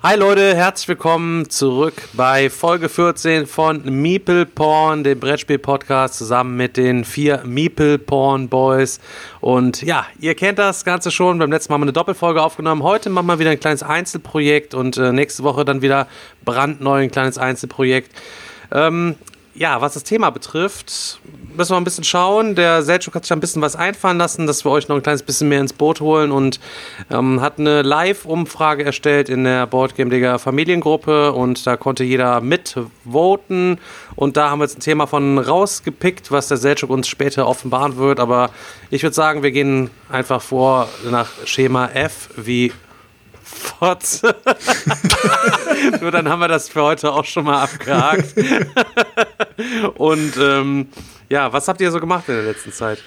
Hi Leute, herzlich willkommen zurück bei Folge 14 von Meeple Porn, dem Brettspiel-Podcast, zusammen mit den vier Meeple Porn Boys. Und ja, ihr kennt das Ganze schon. Beim letzten Mal haben wir eine Doppelfolge aufgenommen. Heute machen wir wieder ein kleines Einzelprojekt und äh, nächste Woche dann wieder brandneu ein kleines Einzelprojekt. Ähm, ja, was das Thema betrifft, müssen wir ein bisschen schauen. Der Selchuk hat sich ein bisschen was einfallen lassen, dass wir euch noch ein kleines bisschen mehr ins Boot holen und ähm, hat eine Live-Umfrage erstellt in der Boardgame Digger Familiengruppe und da konnte jeder mitvoten und da haben wir jetzt ein Thema von rausgepickt, was der Selchuk uns später offenbaren wird, aber ich würde sagen, wir gehen einfach vor nach Schema F wie Fotze. Nur dann haben wir das für heute auch schon mal abgehakt. Und ähm, ja, was habt ihr so gemacht in der letzten Zeit?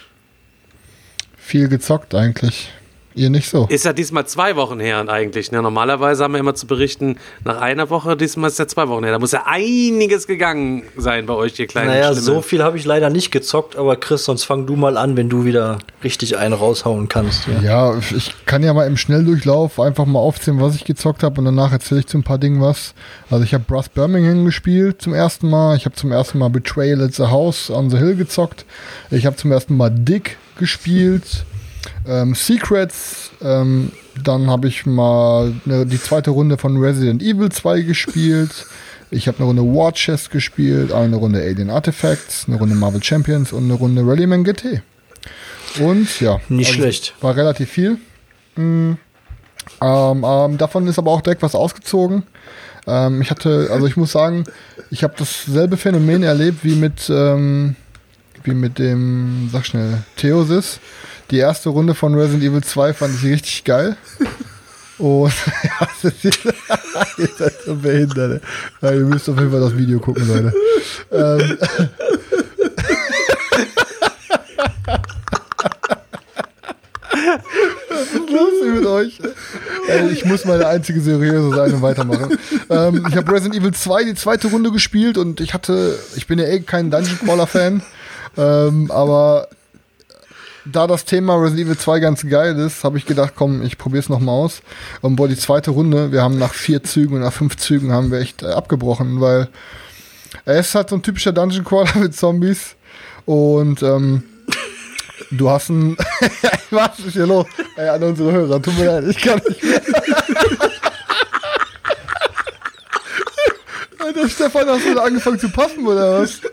Viel gezockt eigentlich. Ihr nicht so. Ist ja diesmal zwei Wochen her eigentlich. Ne? Normalerweise haben wir immer zu berichten nach einer Woche, diesmal ist ja zwei Wochen her. Da muss ja einiges gegangen sein bei euch, ihr kleinen Naja, Schlimme. so viel habe ich leider nicht gezockt, aber Chris, sonst fang du mal an, wenn du wieder richtig einen raushauen kannst. Ja. Ja, ich kann ja mal im Schnelldurchlauf einfach mal aufzählen, was ich gezockt habe und danach erzähle ich zu ein paar Dingen was. Also ich habe Brass Birmingham gespielt zum ersten Mal. Ich habe zum ersten Mal Betrayal at the House on the Hill gezockt. Ich habe zum ersten Mal Dick gespielt. Ähm, Secrets. Ähm, dann habe ich mal ne, die zweite Runde von Resident Evil 2 gespielt. Ich habe eine Runde War Chest gespielt, eine Runde Alien Artifacts, eine Runde Marvel Champions und eine Runde Rallyman GT. Und ja. Nicht schlecht. War relativ viel. Mm, ähm, ähm, davon ist aber auch direkt was ausgezogen. Ähm, ich hatte, also ich muss sagen, ich habe dasselbe Phänomen erlebt wie mit, ähm, wie mit dem, sag schnell, Theosis. Die erste Runde von Resident Evil 2 fand ich richtig geil. Und ihr seid so behindert. Ja, ihr müsst auf jeden Fall das Video gucken, Leute. Ähm, Was ist los mit euch? Ey, ich muss meine einzige seriöse sein und weitermachen. Ähm, ich habe Resident Evil 2 die zweite Runde gespielt und ich hatte, ich bin ja eh kein Dungeon Crawler Fan, ähm, aber da das Thema Resident Evil 2 ganz geil ist, habe ich gedacht, komm, ich probiere es nochmal aus. Und boah, die zweite Runde, wir haben nach vier Zügen und nach fünf Zügen haben wir echt äh, abgebrochen, weil er ist halt so ein typischer Dungeon Crawler mit Zombies und ähm, du hast ein was ist hier los? Ey, an unsere Hörer, tut mir leid, ich kann nicht mehr. Alter, Stefan, hast du wieder angefangen zu passen, oder was?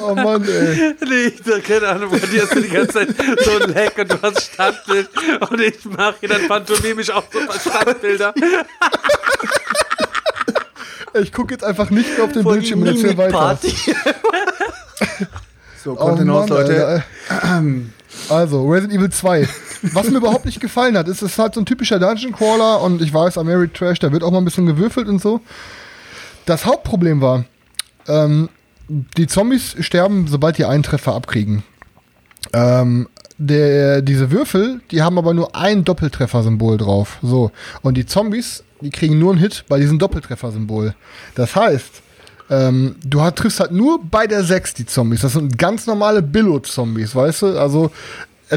Oh Mann, ey. Nee, ich hab keine Ahnung, bei dir hast du die ganze Zeit so ein Leck und du hast Standbild und ich mache hier dann pantomimisch auch so ein paar Standbilder. Ich gucke jetzt einfach nicht mehr auf den Bildschirm und erzähl weiter. So, Oh Kontenance, Mann, Leute. Alter. Also, Resident Evil 2. Was mir überhaupt nicht gefallen hat, ist, es ist halt so ein typischer Dungeon Crawler und ich weiß, Ameri Trash, da wird auch mal ein bisschen gewürfelt und so. Das Hauptproblem war, ähm, die Zombies sterben, sobald die einen Treffer abkriegen. Ähm, der, diese Würfel, die haben aber nur ein Doppeltreffer-Symbol drauf. So. Und die Zombies, die kriegen nur einen Hit bei diesem Doppeltreffer-Symbol. Das heißt, ähm, du hat, triffst halt nur bei der 6 die Zombies. Das sind ganz normale Billo-Zombies, weißt du? Also,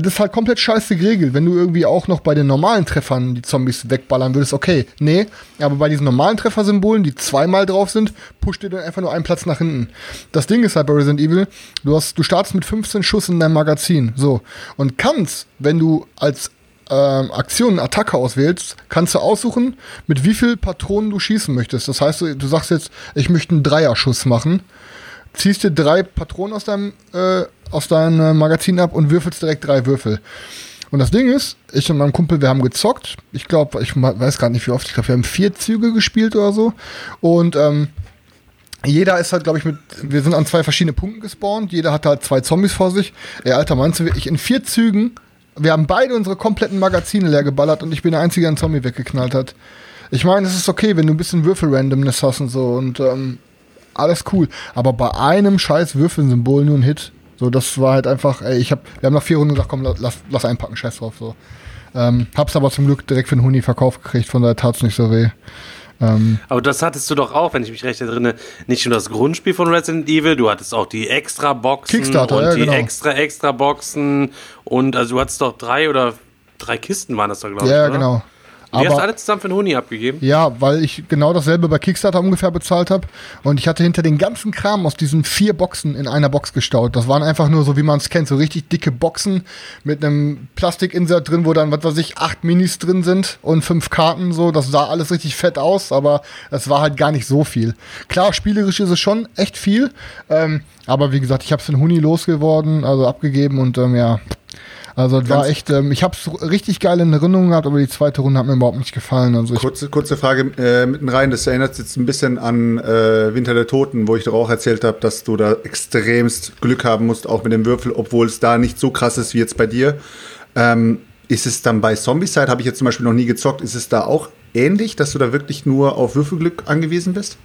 das ist halt komplett scheiße geregelt. Wenn du irgendwie auch noch bei den normalen Treffern die Zombies wegballern würdest, okay, nee. Aber bei diesen normalen Treffersymbolen, die zweimal drauf sind, pusht dir dann einfach nur einen Platz nach hinten. Das Ding ist halt bei Resident Evil, du, hast, du startest mit 15 Schuss in deinem Magazin. So. Und kannst, wenn du als ähm, Aktion Attacke auswählst, kannst du aussuchen, mit wie viel Patronen du schießen möchtest. Das heißt, du, du sagst jetzt, ich möchte einen Dreierschuss machen, ziehst dir drei Patronen aus deinem, äh, aus deinem äh, Magazin ab und würfelst direkt drei Würfel. Und das Ding ist, ich und mein Kumpel, wir haben gezockt. Ich glaube, ich weiß gar nicht wie oft. Ich glaube, wir haben vier Züge gespielt oder so. Und ähm, jeder ist halt, glaube ich, mit. Wir sind an zwei verschiedene Punkten gespawnt. Jeder hat halt zwei Zombies vor sich. Ey, Alter, meinst du, ich in vier Zügen wir haben beide unsere kompletten Magazine leer geballert und ich bin der Einzige, der einen Zombie weggeknallt hat. Ich meine, es ist okay, wenn du ein bisschen Würfel-Randomness hast und so und ähm, alles cool. Aber bei einem scheiß Würfelsymbol nur ein Hit. So, das war halt einfach, ey, ich hab, wir haben nach vier Runden gesagt, komm, lass, lass einpacken, scheiß drauf, so. Ähm, hab's aber zum Glück direkt für den Huni verkauft gekriegt, von daher tat's nicht so weh. Ähm, Aber das hattest du doch auch, wenn ich mich recht erinnere, nicht nur das Grundspiel von Resident Evil, du hattest auch die Extra-Boxen Kickstarter, und ja, die genau. Extra-Extra-Boxen und also du hattest doch drei oder drei Kisten waren das doch, glaube ich. ja, genau. Hast du Aber alle zusammen für den Huni abgegeben? Ja, weil ich genau dasselbe bei Kickstarter ungefähr bezahlt habe. Und ich hatte hinter den ganzen Kram aus diesen vier Boxen in einer Box gestaut. Das waren einfach nur so, wie man es kennt, so richtig dicke Boxen mit einem Plastikinsert drin, wo dann, was weiß ich, acht Minis drin sind und fünf Karten. So, das sah alles richtig fett aus, aber es war halt gar nicht so viel. Klar, spielerisch ist es schon echt viel. Ähm, aber wie gesagt, ich habe es in Huni losgeworden, also abgegeben und ähm, ja. Also das war echt, ähm, ich habe es richtig geil in Erinnerung gehabt, aber die zweite Runde hat mir überhaupt nicht gefallen. Also Kurze, kurze Frage äh, mitten rein. Das erinnert jetzt ein bisschen an äh, Winter der Toten, wo ich doch auch erzählt habe, dass du da extremst Glück haben musst, auch mit dem Würfel, obwohl es da nicht so krass ist wie jetzt bei dir. Ähm, ist es dann bei Zombicide, habe ich jetzt zum Beispiel noch nie gezockt, ist es da auch ähnlich, dass du da wirklich nur auf Würfelglück angewiesen bist?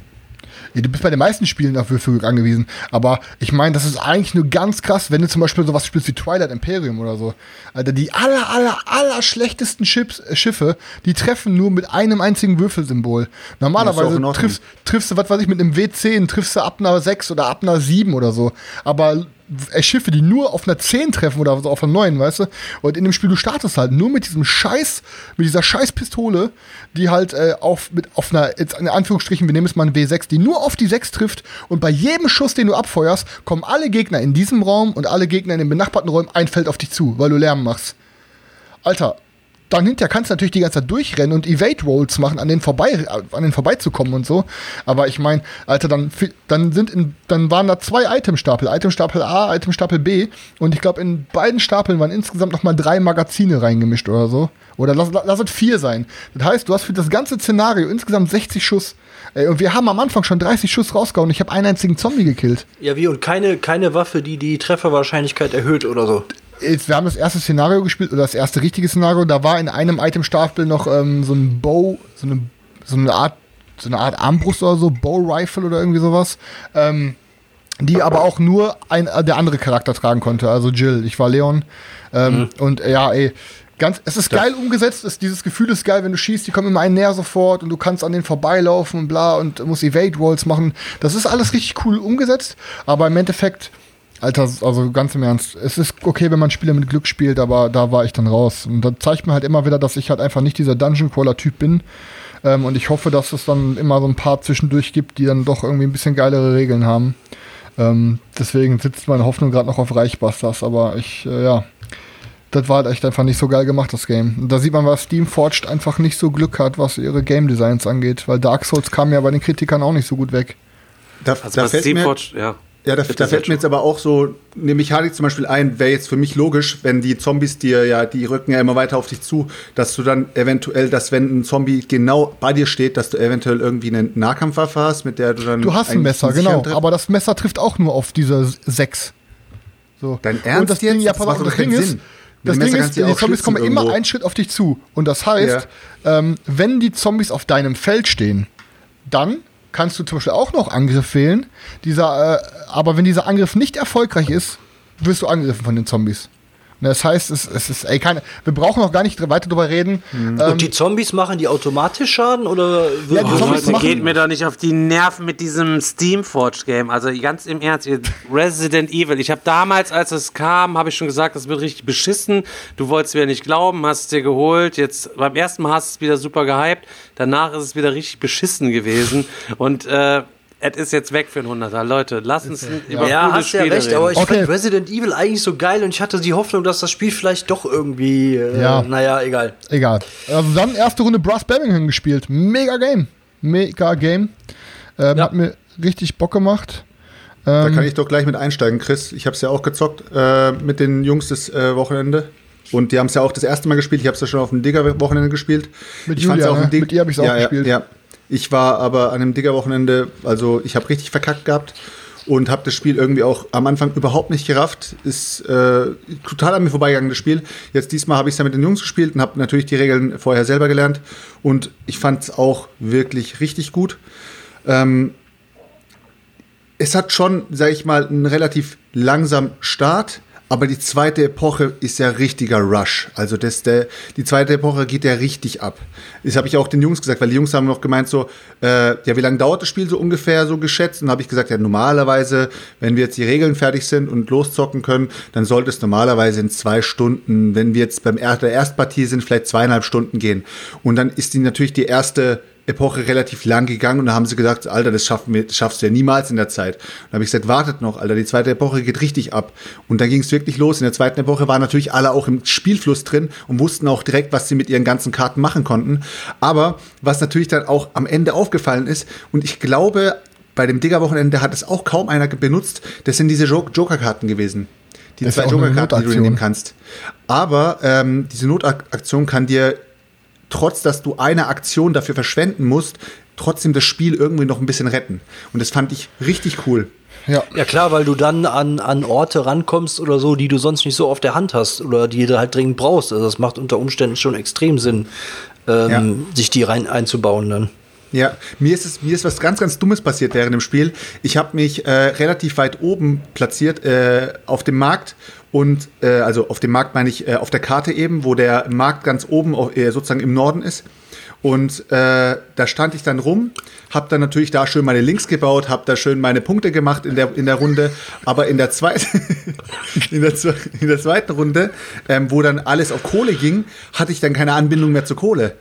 Ja, du bist bei den meisten Spielen auf Würfelglück angewiesen. Aber ich meine, das ist eigentlich nur ganz krass, wenn du zum Beispiel sowas spielst wie Twilight Imperium oder so. Alter, die aller, aller, aller schlechtesten Chips, äh, Schiffe, die treffen nur mit einem einzigen Würfelsymbol. Normalerweise triffst, triffst du, was weiß ich, mit einem W10 triffst du ab einer 6 oder ab einer 7 oder so. Aber äh, Schiffe, die nur auf einer 10 treffen oder auf einer 9, weißt du? Und in dem Spiel, du startest halt nur mit diesem Scheiß, mit dieser scheiß Pistole, die halt äh, auf, mit, auf einer, jetzt in Anführungsstrichen, wir nehmen es mal eine W6, die nur auf die 6 trifft und bei jedem Schuss, den du abfeuerst, kommen alle Gegner in diesem Raum und alle Gegner in den benachbarten Räumen ein Feld auf dich zu, weil du Lärm machst. Alter, dann hinterher kannst du natürlich die ganze Zeit durchrennen und Evade Rolls machen, an den vorbei, an den vorbeizukommen und so. Aber ich meine, Alter, dann, dann sind in, dann waren da zwei Itemstapel, Itemstapel A, Itemstapel B. Und ich glaube, in beiden Stapeln waren insgesamt nochmal drei Magazine reingemischt oder so. Oder lass, lass es vier sein. Das heißt, du hast für das ganze Szenario insgesamt 60 Schuss. Ey, und wir haben am Anfang schon 30 Schuss rausgehauen. Ich habe einen einzigen Zombie gekillt. Ja, wie? Und keine, keine Waffe, die die Trefferwahrscheinlichkeit erhöht oder so. Jetzt, wir haben das erste Szenario gespielt, oder das erste richtige Szenario, da war in einem Itemstapel noch ähm, so ein Bow, so eine, so eine Art, so eine Art Armbrust oder so, Bow Rifle oder irgendwie sowas, ähm, die aber auch nur ein, äh, der andere Charakter tragen konnte, also Jill. Ich war Leon. Ähm, Und äh, ja, ey, ganz, es ist geil umgesetzt, es, dieses Gefühl ist geil, wenn du schießt, die kommen immer einen näher sofort und du kannst an denen vorbeilaufen und bla und musst Evade Rolls machen. Das ist alles richtig cool umgesetzt, aber im Endeffekt Alter, also ganz im Ernst, es ist okay, wenn man Spiele mit Glück spielt, aber da war ich dann raus. Und das zeigt mir halt immer wieder, dass ich halt einfach nicht dieser Dungeon Crawler-Typ bin. Ähm, und ich hoffe, dass es dann immer so ein paar zwischendurch gibt, die dann doch irgendwie ein bisschen geilere Regeln haben. Ähm, deswegen sitzt meine Hoffnung gerade noch auf Reichbusters, aber ich, äh, ja, das war halt echt einfach nicht so geil gemacht, das Game. Und da sieht man, was Steamforged einfach nicht so Glück hat, was ihre Game Designs angeht, weil Dark Souls kam ja bei den Kritikern auch nicht so gut weg. Da, Also da bei fällt mir, ja. Ja, da, da fällt mir jetzt aber auch so eine Mechanik zum Beispiel ein, wäre jetzt für mich logisch, wenn die Zombies dir ja, die rücken ja immer weiter auf dich zu, dass du dann eventuell, dass wenn ein Zombie genau bei dir steht, dass du eventuell irgendwie eine Nahkampfwaffe hast, mit der du dann. Du hast ein Messer, genau. Aber das Messer trifft auch nur auf diese sechs. So. Dein Ernst Und das Ding, jetzt? ja, Das pass auf, das Ding ist, Sinn. das Ding ist, ja die Zombies kommen immer irgendwo. einen Schritt auf dich zu. Und das heißt, ähm, wenn die Zombies auf deinem Feld stehen, dann kannst du zum Beispiel auch noch Angriff wählen. Dieser, äh, aber wenn dieser Angriff nicht erfolgreich ist, wirst du angegriffen von den Zombies. Ne, Das heißt, es, es ist, ey, keine, wir brauchen auch gar nicht weiter drüber reden. Ähm, Und die Zombies machen die automatisch Schaden oder Ja, die Oh, Zombies Leute, machen- geht mir doch nicht auf die Nerven mit diesem Steamforge-Game. Also ganz im Ernst, ihr Resident Evil. Ich habe damals, als es kam, habe ich schon gesagt, das wird richtig beschissen. Du wolltest mir nicht glauben, hast es dir geholt. Jetzt beim ersten Mal hast du es wieder super gehypt. Danach ist es wieder richtig beschissen gewesen. Und äh, es ist jetzt weg für ein 100er. Leute, lass uns über Ja, coole hast ja Spiele recht, reden. aber ich Okay. fand Resident Evil eigentlich so geil und ich hatte die Hoffnung, dass das Spiel vielleicht doch irgendwie, äh, Ja. naja, egal. Egal. Also dann erste Runde Brass Birmingham gespielt. Mega Game. Mega Game. Ähm, Ja. Hat mir richtig Bock gemacht. Da Ähm, kann ich doch gleich mit einsteigen, Chris. Ich habe es ja auch gezockt äh, mit den Jungs das äh, Wochenende. Und die haben es ja auch das erste Mal gespielt. Ich habe es ja schon auf dem Digger-Wochenende gespielt. Mit ich Julia, auf dem ne? Mit ihr hab ich's auch ja, gespielt. Ja, ja. Ich war aber an dem Digger-Wochenende, also ich habe richtig verkackt gehabt. und habe das Spiel irgendwie auch am Anfang überhaupt nicht gerafft. Ist äh, total an mir vorbeigegangen, das Spiel. Jetzt diesmal habe ich es ja mit den Jungs gespielt und habe natürlich die Regeln vorher selber gelernt. Und ich fand es auch wirklich richtig gut. Ähm, es hat schon, sage ich mal, einen relativ langsamen Start. Aber die zweite Epoche ist ja richtiger Rush. Also das, der, die zweite Epoche geht ja richtig ab. Das habe ich auch den Jungs gesagt, weil die Jungs haben noch gemeint so, äh, ja, wie lange dauert das Spiel so ungefähr so geschätzt? Und habe ich gesagt, ja, normalerweise, wenn wir jetzt die Regeln fertig sind und loszocken können, dann sollte es normalerweise in zwei Stunden, wenn wir jetzt beim er der Erstpartie sind, vielleicht zweieinhalb Stunden gehen. Und dann ist die natürlich die erste Epoche relativ lang gegangen und da haben sie gesagt, Alter, das, schaffen wir, das schaffst du ja niemals in der Zeit. Und da habe ich gesagt, wartet noch, Alter, die zweite Epoche geht richtig ab. Und dann ging es wirklich los. In der zweiten Epoche waren natürlich alle auch im Spielfluss drin und wussten auch direkt, was sie mit ihren ganzen Karten machen konnten. Aber was natürlich dann auch am Ende aufgefallen ist, und ich glaube, bei dem Digger-Wochenende hat es auch kaum einer benutzt, das sind diese Joker-Karten gewesen. Die Das zwei Joker-Karten, die du nehmen kannst. Aber ähm, diese Notaktion kann dir trotz dass du eine Aktion dafür verschwenden musst, trotzdem das Spiel irgendwie noch ein bisschen retten. Und das fand ich richtig cool. Ja. Ja klar, weil du dann an, an Orte rankommst oder so, die du sonst nicht so auf der Hand hast oder die du halt dringend brauchst. Also das macht unter Umständen schon extrem Sinn, ähm, sich die rein einzubauen dann. Ja, mir ist es mir ist was ganz ganz Dummes passiert während dem Spiel. Ich habe mich äh, relativ weit oben platziert äh, auf dem Markt und äh, also auf dem Markt meine ich äh, auf der Karte eben, wo der Markt ganz oben auf, äh, sozusagen im Norden ist. Und äh, da stand ich dann rum, habe dann natürlich da schön meine Links gebaut, habe da schön meine Punkte gemacht in der in der Runde. Aber in der zweiten in, der, in der zweiten Runde, ähm, wo dann alles auf Kohle ging, hatte ich dann keine Anbindung mehr zur Kohle.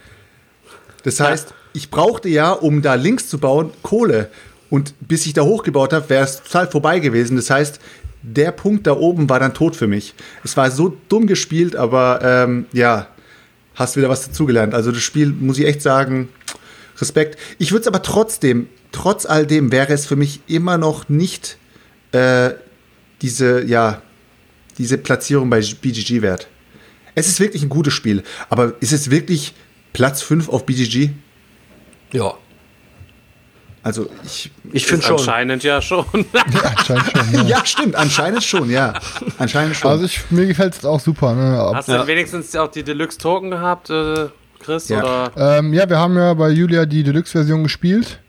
Das heißt, ich brauchte ja, um da links zu bauen, Kohle. Und bis ich da hochgebaut habe, wäre es total vorbei gewesen. Das heißt, der Punkt da oben war dann tot für mich. Es war so dumm gespielt, aber ähm, ja, hast wieder was dazugelernt. Also das Spiel, muss ich echt sagen, Respekt. Ich würde es aber trotzdem, trotz all dem, wäre es für mich immer noch nicht äh, diese, ja, diese Platzierung bei BGG wert. Es ist wirklich ein gutes Spiel, aber ist es wirklich Platz 5 auf BGG? Ja, Also ich. ich finde schon. Anscheinend ja schon. Anscheinend schon. Ja. Ja, stimmt, anscheinend schon, ja. Anscheinend schon. Also ich, mir gefällt es auch super. Ne? Ob- Hast du denn wenigstens auch die Deluxe-Token gehabt, äh, Chris? Ja. Oder? Ähm, ja, wir haben ja bei Julia die Deluxe-Version gespielt.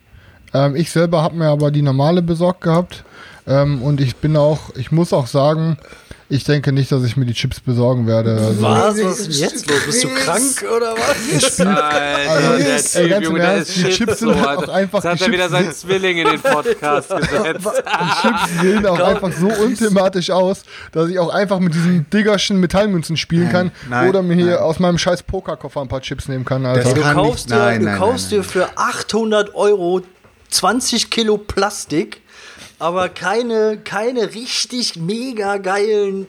Ähm, ich selber habe mir aber die normale besorgt gehabt. Ähm, und ich bin auch, ich muss auch sagen, ich denke nicht, dass ich mir die Chips besorgen werde. Also, Was? Was ist jetzt los? Bist du krank oder was? Alter, Also, der ey, Typ, ganz Junge, Ernst, ist die Chips so, sind halt Alter. auch einfach- Jetzt hat die er wieder Chips- seinen Zwilling in den Podcast gesetzt. Chips sehen auch einfach so unthematisch aus, dass ich auch einfach mit diesen diggerschen Metallmünzen spielen kann nein, oder mir hier nein. aus meinem scheiß Pokerkoffer ein paar Chips nehmen kann. Das Also. Du kaufst, nicht- dir, nein, du nein, kaufst nein, dir für 800 Euro 20 Kilo Plastik, aber keine, keine richtig mega geilen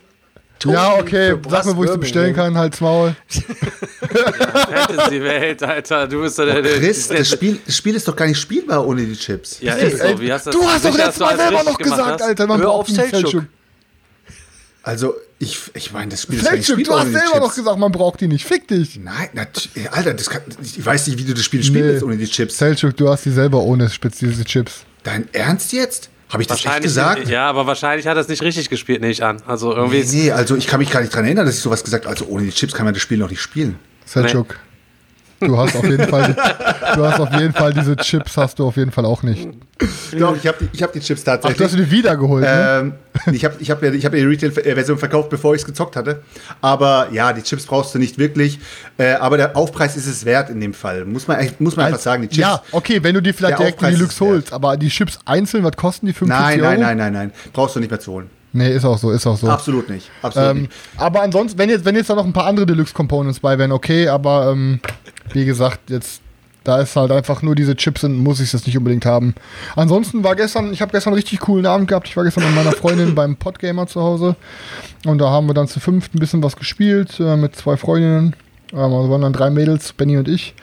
Token Ja, okay, sag mir, wo ich sie bestellen kann, halt's Maul. Fantasy-Welt, Alter. Du bist doch der, der, Chris, das Spiel, das Spiel ist doch gar nicht spielbar ohne die Chips. Ja, ist so. Wie hast du, Du hast doch letztes Mal selber noch gesagt, hast? Alter, man Hör braucht auf einen. Selchuk. Also, ich, ich meine, das Spiel ist nicht Selchuk, du hast selber noch gesagt, man braucht die nicht. Fick dich. Nein, Alter, das kann, ich weiß nicht, wie du das Spiel Nee. willst ohne die Chips. Selchuk, du hast die selber ohne spezielle Chips. Dein Ernst jetzt? Habe ich das echt gesagt? ja, aber wahrscheinlich hat er es nicht richtig gespielt, nehme ich an. Also irgendwie Nee, nee, also ich kann mich gar nicht dran erinnern, dass ich sowas gesagt habe. Also ohne die Chips kann man das Spiel noch nicht spielen. Selchuk. Du hast auf jeden Fall, du hast auf jeden Fall diese Chips, hast du auf jeden Fall auch nicht. Doch, ich habe die, ich hab die Chips Ach, tatsächlich. du hast du die wiedergeholt, ne? Ähm, ich habe ich hab ich hab die Retail-Version verkauft, bevor ich es gezockt hatte. Aber ja, die Chips brauchst du nicht wirklich. Äh, aber der Aufpreis ist es wert in dem Fall. Muss man, muss man einfach Als- sagen. Die Chips, ja, okay, wenn du die vielleicht direkt in Aufpreis die ist Lux holst, aber die Chips einzeln, was kosten die? 55 nein, Euro? nein, nein, nein, nein. Brauchst du nicht mehr zu holen. Nee, ist auch so, ist auch so. Absolut nicht. Absolut Ähm, nicht. aber ansonsten, wenn jetzt, wenn jetzt da noch ein paar andere Deluxe-Components bei wären, okay, aber ähm, wie gesagt, jetzt da ist halt einfach nur diese Chips sind, muss ich das nicht unbedingt haben. Ansonsten war gestern, ich habe gestern einen richtig coolen Abend gehabt. Ich war gestern mit meiner Freundin beim Podgamer zu Hause und da haben wir dann zu fünft ein bisschen was gespielt äh, mit zwei Freundinnen. Ähm, also waren dann drei Mädels, Benny und ich,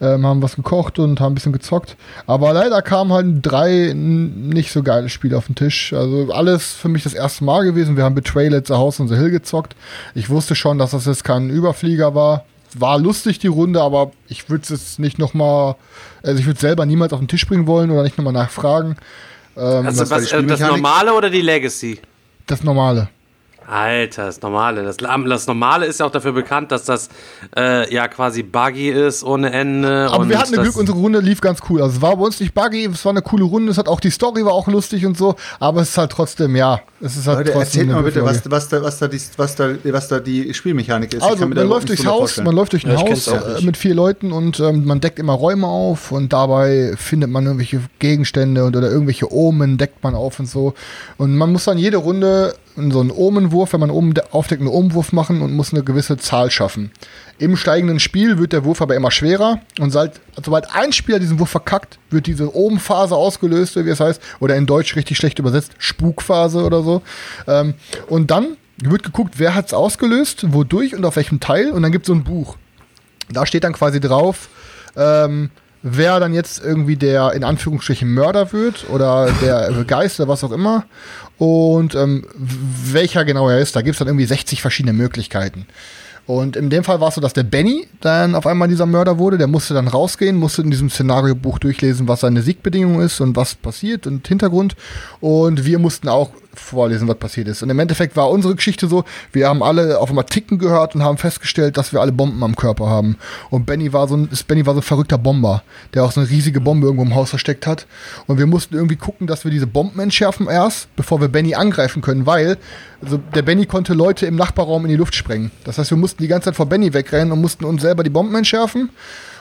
ähm, haben was gekocht und haben ein bisschen gezockt. Aber leider kamen halt drei nicht so geile Spiele auf den Tisch. Also alles für mich das erste Mal gewesen. Wir haben Betrayal at the House on the Hill gezockt. Ich wusste schon, dass das jetzt kein Überflieger war. War lustig die Runde, aber ich würde es jetzt nicht nochmal, also ich würde selber niemals auf den Tisch bringen wollen oder nicht nochmal nachfragen. Ähm, Also was äh, das normale oder die Legacy? das normale. Alter, das Normale. Das, das Normale ist ja auch dafür bekannt, dass das äh, ja quasi buggy ist ohne Ende. Aber und wir hatten Glück, unsere Runde lief ganz cool. Also es war bei uns nicht buggy, es war eine coole Runde, es hat auch die Story war auch lustig und so, aber es ist halt trotzdem, ja, es ist halt Leute, trotzdem. erzählt mal bitte, was, was, da, was, da die, was, da, was da die Spielmechanik ist. Also, man läuft durchs Haus, vorstellen. man läuft durch ein Ja, Haus äh, mit vier Leuten und ähm, man deckt immer Räume auf und dabei findet man irgendwelche Gegenstände und, oder irgendwelche Omen deckt man auf und so. Und man muss dann jede Runde so einen Omenwurf, wenn man oben de- aufdeckt, einen Omenwurf machen und muss eine gewisse Zahl schaffen. Im steigenden Spiel wird der Wurf aber immer schwerer und seit, sobald ein Spieler diesen Wurf verkackt, wird diese Omenphase ausgelöst, wie es heißt, oder in Deutsch richtig schlecht übersetzt, Spukphase oder so. Ähm, und dann wird geguckt, wer hat es ausgelöst, wodurch und auf welchem Teil und dann gibt es so ein Buch. Da steht dann quasi drauf, ähm, wer dann jetzt irgendwie der in Anführungsstrichen Mörder wird oder der Geist oder was auch immer und ähm, welcher genau er ist. Da gibt es dann irgendwie 60 verschiedene Möglichkeiten. Und in dem Fall war es so, dass der Benny dann auf einmal dieser Mörder wurde. Der musste dann rausgehen, musste in diesem Szenariobuch durchlesen, was seine Siegbedingung ist und was passiert und Hintergrund. Und wir mussten auch vorlesen, was passiert ist. Und im Endeffekt war unsere Geschichte so, wir haben alle auf einmal Ticken gehört und haben festgestellt, dass wir alle Bomben am Körper haben. Und Benny war so ein, Benny war so ein verrückter Bomber, der auch so eine riesige Bombe irgendwo im Haus versteckt hat. Und wir mussten irgendwie gucken, dass wir diese Bomben entschärfen erst, bevor wir Benny angreifen können, weil also der Benny konnte Leute im Nachbarraum in die Luft sprengen. Das heißt, wir mussten die ganze Zeit vor Benny wegrennen und mussten uns selber die Bomben entschärfen.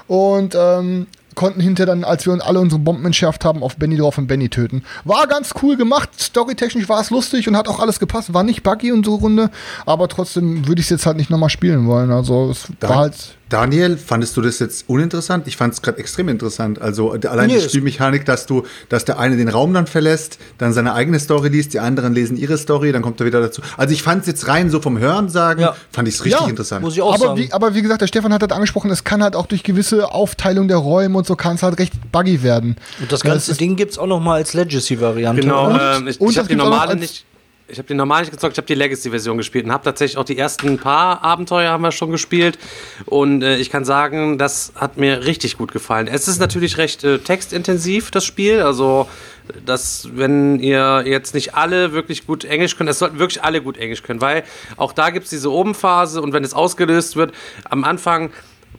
Und ähm, konnten hinterher dann, als wir uns alle unsere Bomben entschärft haben, auf Benny drauf und Benny töten. War ganz cool gemacht, storytechnisch war es lustig und hat auch alles gepasst. War nicht buggy unsere Runde, aber trotzdem würde ich es jetzt halt nicht nochmal spielen wollen. Also es Da- war halt. Daniel, fandest du das jetzt uninteressant? Ich fand es gerade extrem interessant. Also äh, allein Nee, die es- Spielmechanik, dass du, dass der eine den Raum dann verlässt, dann seine eigene Story liest, die anderen lesen ihre Story, dann kommt er wieder dazu. Also ich fand es jetzt rein so vom Hören sagen, Ja. fand ich es richtig Ja, interessant. Muss ich auch Aber sagen. wie, aber wie gesagt, der Stefan hat halt angesprochen, es kann halt auch durch gewisse Aufteilung der Räume und so kann es halt recht buggy werden. und das ganze es ist- Ding gibt's auch noch mal als Legacy-Variante. Genau, Und- ähm, ich, ich es habe die gibt normale nicht. Ich habe die normale nicht gezockt, ich habe die Legacy-Version gespielt und habe tatsächlich auch die ersten paar Abenteuer haben wir schon gespielt und äh, ich kann sagen, das hat mir richtig gut gefallen. Es ist natürlich recht äh, textintensiv das Spiel, also dass wenn ihr jetzt nicht alle wirklich gut Englisch könnt, es sollten wirklich alle gut Englisch können, weil auch da gibt es diese Obenphase und wenn es ausgelöst wird, am Anfang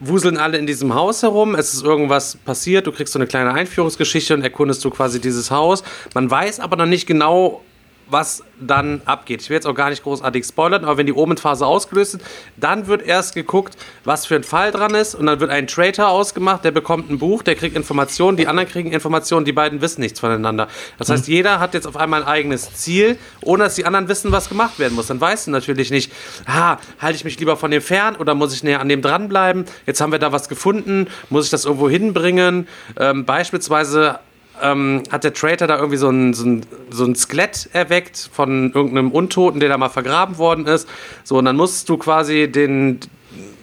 wuseln alle in diesem Haus herum, es ist irgendwas passiert, du kriegst so eine kleine Einführungsgeschichte und erkundest du quasi dieses Haus. Man weiß aber noch nicht genau, was dann abgeht. Ich will jetzt auch gar nicht großartig spoilern, aber wenn die Omenphase ausgelöst ist, dann wird erst geguckt, was für ein Fall dran ist und dann wird ein Traitor ausgemacht, der bekommt ein Buch, der kriegt Informationen, die anderen kriegen Informationen, die beiden wissen nichts voneinander. Das heißt, jeder hat jetzt auf einmal ein eigenes Ziel, ohne dass die anderen wissen, was gemacht werden muss. Dann weißt du natürlich nicht, ah, halte ich mich lieber von dem fern oder muss ich näher an dem dranbleiben? Jetzt haben wir da was gefunden, muss ich das irgendwo hinbringen? Ähm, beispielsweise ähm, hat der Traitor da irgendwie so ein, so, ein, so ein Skelett erweckt von irgendeinem Untoten, der da mal vergraben worden ist. So, und dann musst du quasi den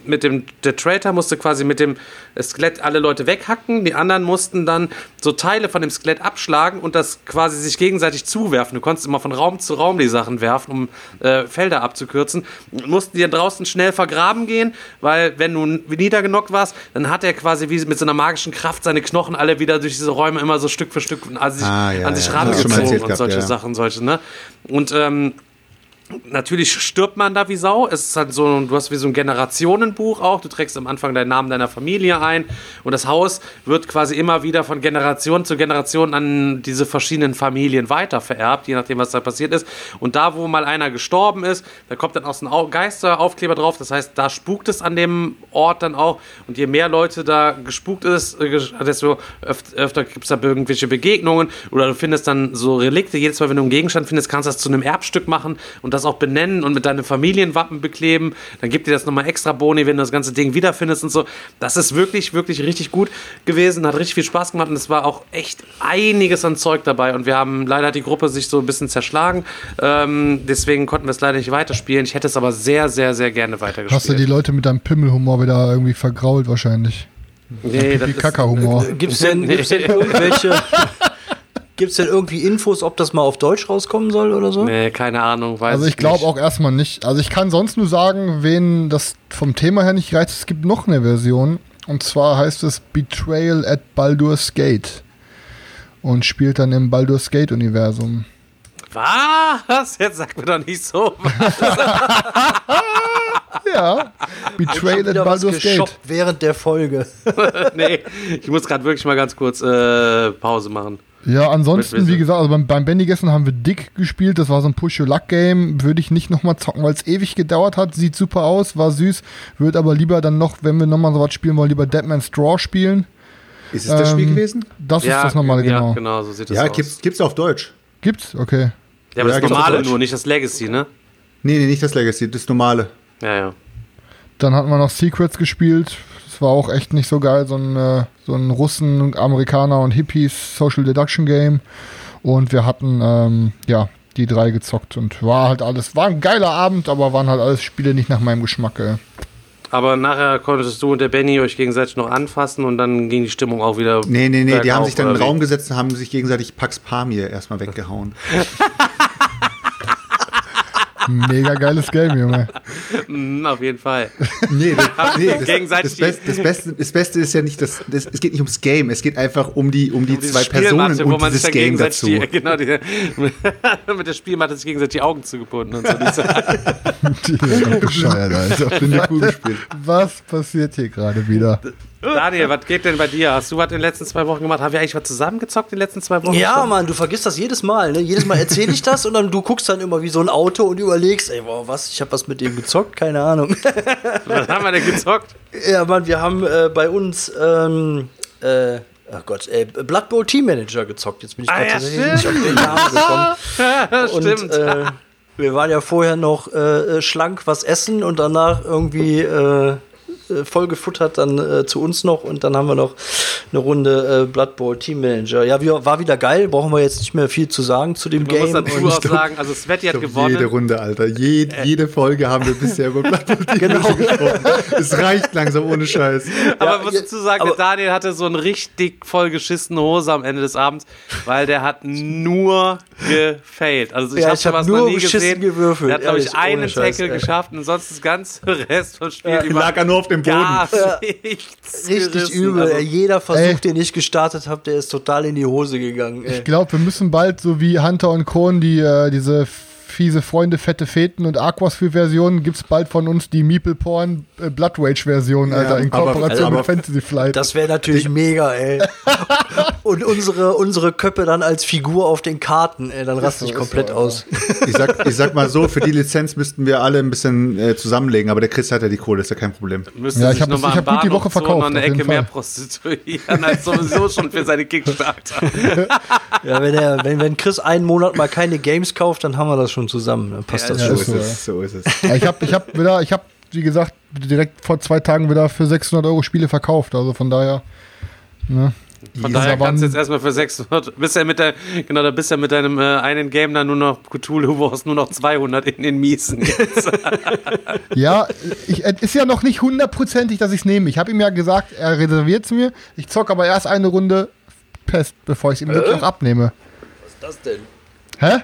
mit dem, der Traitor musste quasi mit dem Skelett alle Leute weghacken, die anderen mussten dann so Teile von dem Skelett abschlagen und das quasi sich gegenseitig zuwerfen. Du konntest immer von Raum zu Raum die Sachen werfen, um äh, Felder abzukürzen. Und mussten die dann draußen schnell vergraben gehen, weil wenn du niedergenockt warst, dann hat er quasi wie mit so einer magischen Kraft seine Knochen alle wieder durch diese Räume immer so Stück für Stück an sich, Ah, ja, an sich ja, rangezogen und gehabt, solche ja. Sachen, solche, ne? Und ähm, Natürlich stirbt man da wie Sau. Es ist halt so, du hast wie so ein Generationenbuch auch. Du trägst am Anfang deinen Namen deiner Familie ein und das Haus wird quasi immer wieder von Generation zu Generation an diese verschiedenen Familien weiter vererbt, je nachdem, was da passiert ist. Und da, wo mal einer gestorben ist, da kommt dann auch so ein Au- Geisteraufkleber drauf. Das heißt, da spukt es an dem Ort dann auch. Und je mehr Leute da gespukt ist, äh, desto öf öfter gibt es da irgendwelche Begegnungen oder du findest dann so Relikte. Jedes Mal, wenn du einen Gegenstand findest, kannst du das zu einem Erbstück machen und das auch benennen und mit deinem Familienwappen bekleben. Dann gibt dir das nochmal extra Boni, wenn du das ganze Ding wiederfindest und so. Das ist wirklich, wirklich richtig gut gewesen, hat richtig viel Spaß gemacht und es war auch echt einiges an Zeug dabei. Und wir haben leider die Gruppe sich so ein bisschen zerschlagen. Ähm, deswegen konnten wir es leider nicht weiterspielen. Ich hätte es aber sehr, sehr, sehr gerne weitergespielt. Hast du die Leute mit deinem Pimmelhumor wieder irgendwie vergrault wahrscheinlich? nee, das ist- denn, Nee. gibt's denn irgendwelche. Gibt's denn irgendwie Infos, ob das mal auf Deutsch rauskommen soll oder so? Nee, keine Ahnung, weiß Also ich glaube auch erstmal nicht. Also ich kann sonst nur sagen, wen das vom Thema her nicht reizt, es gibt noch eine Version. Und zwar heißt es Betrayal at Baldur's Gate. und spielt dann im Baldur's Gate Universum. Was? Jetzt sag mir doch nicht so. Ja, Betrayal at Baldur's Gate. während der Folge. nee, ich muss gerade wirklich mal ganz kurz äh, Pause machen. Ja, ansonsten, wie gesagt, also beim, beim Benny gestern haben wir Dick gespielt. Das war so ein Push-Your-Luck-Game. Würde ich nicht nochmal zocken, weil es ewig gedauert hat. Sieht super aus, war süß. Würde aber lieber dann noch, wenn wir nochmal so was spielen wollen, lieber Deadman's Draw spielen. Ist es das Spiel Ähm, gewesen? Das ist das normale, ja, genau. genau, so sieht das Ja, aus. gibt's, gibt's auf Deutsch. Gibt's? Okay. ja, aber Ja, das normale nur, nicht das Legacy, ne? Nee, nee, nicht das Legacy, das normale. Ja, ja. Dann hatten wir noch Secrets gespielt. War auch echt nicht so geil. So ein, äh, so ein Russen, Amerikaner und Hippies Social Deduction Game. Und wir hatten, ähm, ja, die drei gezockt. Und war halt alles, war ein geiler Abend, aber waren halt alles Spiele nicht nach meinem Geschmack. Ey. Aber nachher konntest du und der Benny euch gegenseitig noch anfassen und dann ging die Stimmung auch wieder. Nee, nee, nee, die haben sich dann in den? Raum gesetzt und haben sich gegenseitig Pax Pamir erstmal weggehauen. Mega geiles Game, Junge. Mhm, auf jeden Fall. Nee, das, nee, das, Gegenseitig das, Beste, das, Beste, das Beste ist ja nicht, das, das, es geht nicht ums Game, es geht einfach um die, um die Diese zwei Personen und man sich dieses Game gegenseitig dazu. Die, genau, die, mit der Spielmatte sich gegenseitig die Augen zugebunden und so. Die sind doch bescheuert, Alter. Was passiert hier gerade wieder? Daniel, was geht denn bei dir? Hast du was in den letzten zwei Wochen gemacht? Haben wir eigentlich was zusammengezockt in den letzten zwei Wochen? Ja, schon? Mann, du vergisst das jedes Mal. Ne? Jedes Mal erzähle ich das und dann du guckst dann immer wie so ein Auto und überlegst, ey, wow, was? Ich habe was mit dem gezockt? Keine Ahnung. Was haben wir denn gezockt? ja, Mann, wir haben äh, bei uns, ähm, äh, oh Gott, äh, Blood Bowl Team Manager gezockt. Jetzt bin ich Ah, gerade ja, tatsächlich nicht auf den Namen gekommen. Stimmt. Und, äh, wir waren ja vorher noch äh, äh, schlank was essen und danach irgendwie äh, äh, voll gefuttert dann äh, zu uns noch und dann haben wir noch eine Runde äh, Blood Bowl Team Manager. Ja, wir, war wieder geil, brauchen wir jetzt nicht mehr viel zu sagen zu dem Man Game. muss dazu Und- auch sagen, also Sveti hat glaub, gewonnen. Jede Runde, Alter. Je, jede Folge haben wir bisher über Blood Bowl Team Genau. gesprochen. Es reicht langsam ohne Scheiß. Aber Ja, man muss dazu sagen, aber- der Daniel hatte so eine richtig voll geschissene Hose am Ende des Abends, weil der hat nur gefailt. Also ich Ja, habe hab nur noch nie gesehen. gewürfelt, Der hat, glaube ich, einen Tackle geschafft und sonst das ganze Rest vom Spiel über Lag er nur auf dem Boden. gar Ja. nichts Richtig gerissen. übel. Also. Jeder Versuch, Ey. den ich gestartet habe, der ist total in die Hose gegangen. Ey. Ich glaube, wir müssen bald, so wie Hunter und Kron, die, äh, diese fiese Freunde, fette Feten und Aquas-Versionen, gibt es bald von uns die Meeple Porn äh, Blood Rage-Version, Alter, in aber- Kooperation aber- mit Fantasy Flight. Das wäre natürlich mega, ey. Und unsere, unsere Köppe dann als Figur auf den Karten, ey, dann raste ich komplett so, aus. Ich sag, ich sag mal so, für die Lizenz müssten wir alle ein bisschen äh, zusammenlegen, aber der Chris hat ja die Kohle, ist ja kein Problem. müsste Ja, ich sich hab gut die Woche so verkauft, noch eine Ecke mehr prostituieren als sowieso schon für seine Kickstarter. Ja, wenn, er, wenn, wenn Chris einen Monat mal keine Games kauft, dann haben wir das schon zusammen. Dann passt Ja, das So schon. ist so, ist es. Ja, ich habe, ich hab wieder, ich habe, wie gesagt, direkt vor zwei Tagen wieder für 600 Euro Spiele verkauft. Also von daher. Ne? Von Ja, daher kannst du jetzt erstmal für 600, bist ja mit der, genau, da bist ja mit deinem äh, einen Game dann nur noch Cthulhu Wars nur noch 200 in den Miesen jetzt. Ja, ich, es ist ja noch nicht hundertprozentig, dass ich es nehme. Ich habe ihm ja gesagt, er reserviert es mir. Ich zocke aber erst eine Runde Pest, bevor ich es ihm wirklich auch abnehme. Was ist das denn? Hä?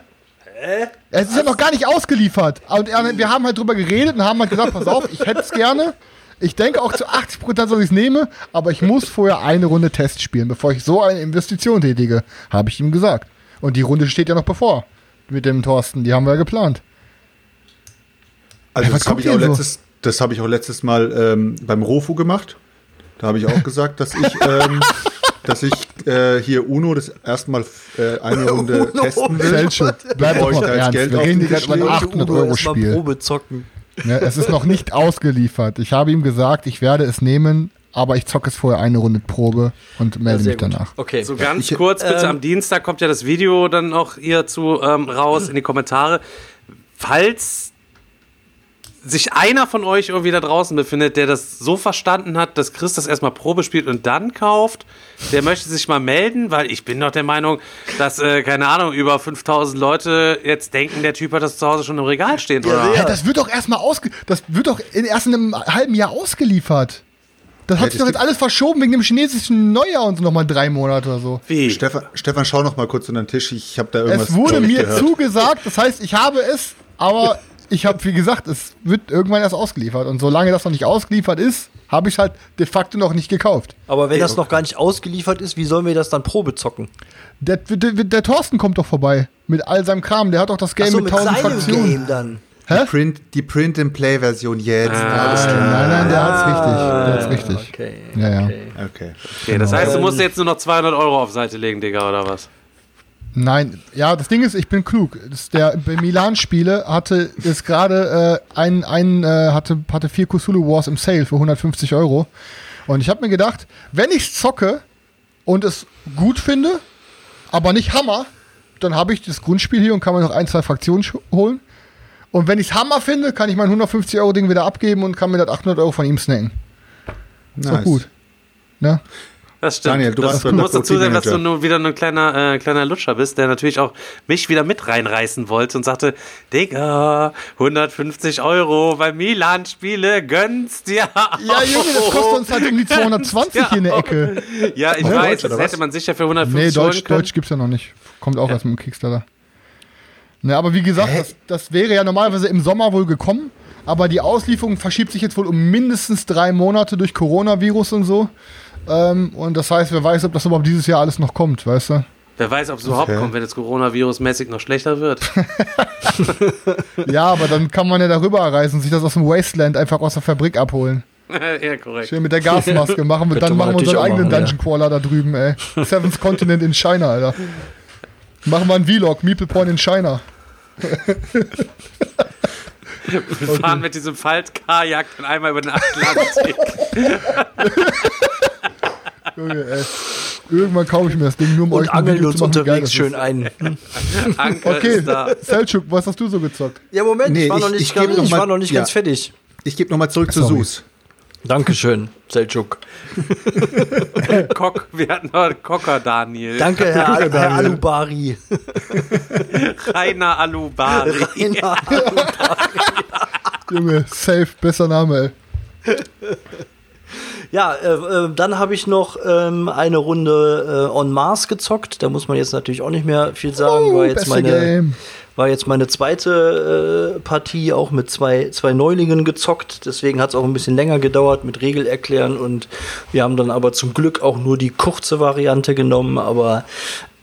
Es ist ja noch gar nicht ausgeliefert. Und wir haben halt drüber geredet und haben halt gesagt, pass auf, ich hätte es gerne. Ich denke auch zu 80%, dass ich es nehme, aber ich muss vorher eine Runde Test spielen, bevor ich so eine Investition tätige, habe ich ihm gesagt. Und die Runde steht ja noch bevor. Mit dem Thorsten, die haben wir ja geplant. Also Ja, das habe ich, auch so? letztes, das hab ich auch letztes Mal ähm, beim Rofu gemacht. Da habe ich auch gesagt, dass ich, ähm, dass ich äh, hier Uno das erste Mal äh, eine Runde testen will. Selchuk, bleib doch mal ernst. Geld Wir reden gerade über ein lege. 800 Udo Euro erst mal Spiel. Probe zocken. Ne, es ist noch nicht ausgeliefert. Ich habe ihm gesagt, ich werde es nehmen, aber ich zocke es vorher eine Runde Probe und melde Sehr mich gut. danach. Okay. So ganz ich- kurz, bitte, ähm, am Dienstag kommt ja das Video dann auch hierzu ähm, raus in die Kommentare. Falls sich einer von euch irgendwie da draußen befindet, der das so verstanden hat, dass Chris das erstmal Probe spielt und dann kauft, der möchte sich mal melden, weil ich bin doch der Meinung, dass, äh, keine Ahnung, über 5000 Leute jetzt denken, der Typ hat das zu Hause schon im Regal stehen. oder? ja. Das wird doch erstmal ausge das wird doch in, erst in einem halben Jahr ausgeliefert. Das hat Ja, sich doch jetzt alles verschoben wegen dem chinesischen Neujahr und so nochmal drei Monate oder so. Wie? Stefan, Stefan, schau noch mal kurz unter den Tisch. Ich habe da irgendwas Es wurde mir gehört. zugesagt, das heißt, ich habe es, aber ich habe, wie gesagt, es wird irgendwann erst ausgeliefert. Und solange das noch nicht ausgeliefert ist, habe ich es halt de facto noch nicht gekauft. Aber wenn das noch gar nicht ausgeliefert ist, wie sollen wir das dann Probe zocken? Der, der, der Thorsten kommt doch vorbei mit all seinem Kram. Der hat doch das Game Ach so, mit mit 1000 seinem Fraktionen. Game dann. Hä? Die Print, die Print and Play Version jetzt. Alles klar. Nein, nein, der hat's richtig. Der hat's richtig. Ah, Okay. Ja, ja. okay. Okay. Okay, das heißt, du musst jetzt nur noch 200 Euro auf Seite legen, Digga, oder was? Nein, ja, das Ding ist, ich bin klug. Das, der bei Milan-Spiele hatte es gerade äh, ein, ein äh, hatte, hatte vier Cthulhu Wars im Sale für 150 Euro. Und ich habe mir gedacht, wenn ich zocke und es gut finde, aber nicht Hammer, dann habe ich das Grundspiel hier und kann mir noch ein, zwei Fraktionen holen. Und wenn ich es Hammer finde, kann ich mein 150 Euro Ding wieder abgeben und kann mir das 800 Euro von ihm snacken. Ist doch Nice. gut. Ne? Das stimmt. Daniel, du du warst musst dazu sagen, dass du nur wieder ein kleiner, äh, kleiner Lutscher bist, der natürlich auch mich wieder mit reinreißen wollte und sagte, Digga, 150 Euro bei Milan-Spiele, gönnst dir Ja, Junge, das kostet uns halt die 220 hier in der Ecke. Ja, ich Ne, weiß, Deutsch, das hätte man sicher für 150 Nee, holen Deutsch. Deutsch gibt's ja noch nicht. Kommt auch erst mit dem Kickstarter. Ne, aber wie gesagt, das, das wäre ja normalerweise im Sommer wohl gekommen. Aber die Auslieferung verschiebt sich jetzt wohl um mindestens drei Monate durch Coronavirus und so. Ähm, und das heißt, wer weiß, ob das überhaupt dieses Jahr alles noch kommt, weißt du? Wer weiß, ob es überhaupt Okay. kommt, wenn es Coronavirus-mäßig noch schlechter wird. Ja, aber dann kann man ja darüber reisen und sich das aus dem Wasteland einfach aus der Fabrik abholen. ja, korrekt. Schön mit der Gasmaske machen wir, dann machen wir unseren eigenen machen, Dungeon Crawler da drüben, ey. Seventh Continent in China, Alter. Machen wir einen Vlog, Meeple Porn in China. Wir fahren mit diesem Faltkajak dann einmal über den Atlantik. Junge, ey. Irgendwann kaufe ich mir das Ding nur um euch Und ein angeln Video uns zu machen, unterwegs schön ein. Anker Okay, ist da. Selchuk, was hast du so gezockt? Ja, Moment, Nee, ich war noch ich- nicht, ich ganz, gebe noch ich mal- war noch nicht ja. ganz fertig. Ich gebe nochmal zurück zu Sorry. Sus. Dankeschön, Selçuk. Kock, wir hatten noch Cocker Daniel. Danke, Herr, Al Herr Alubari. Rainer Alubari. Junge, safe, besser Name, ey. Ja, äh, äh, dann habe ich noch ähm, eine Runde äh, On Mars gezockt. Da muss man jetzt natürlich auch nicht mehr viel sagen. Oh, war, jetzt meine, Game. war jetzt meine zweite äh, Partie, auch mit zwei, zwei Neulingen gezockt. Deswegen hat es auch ein bisschen länger gedauert mit Regel erklären. Und wir haben dann aber zum Glück auch nur die kurze Variante genommen. Aber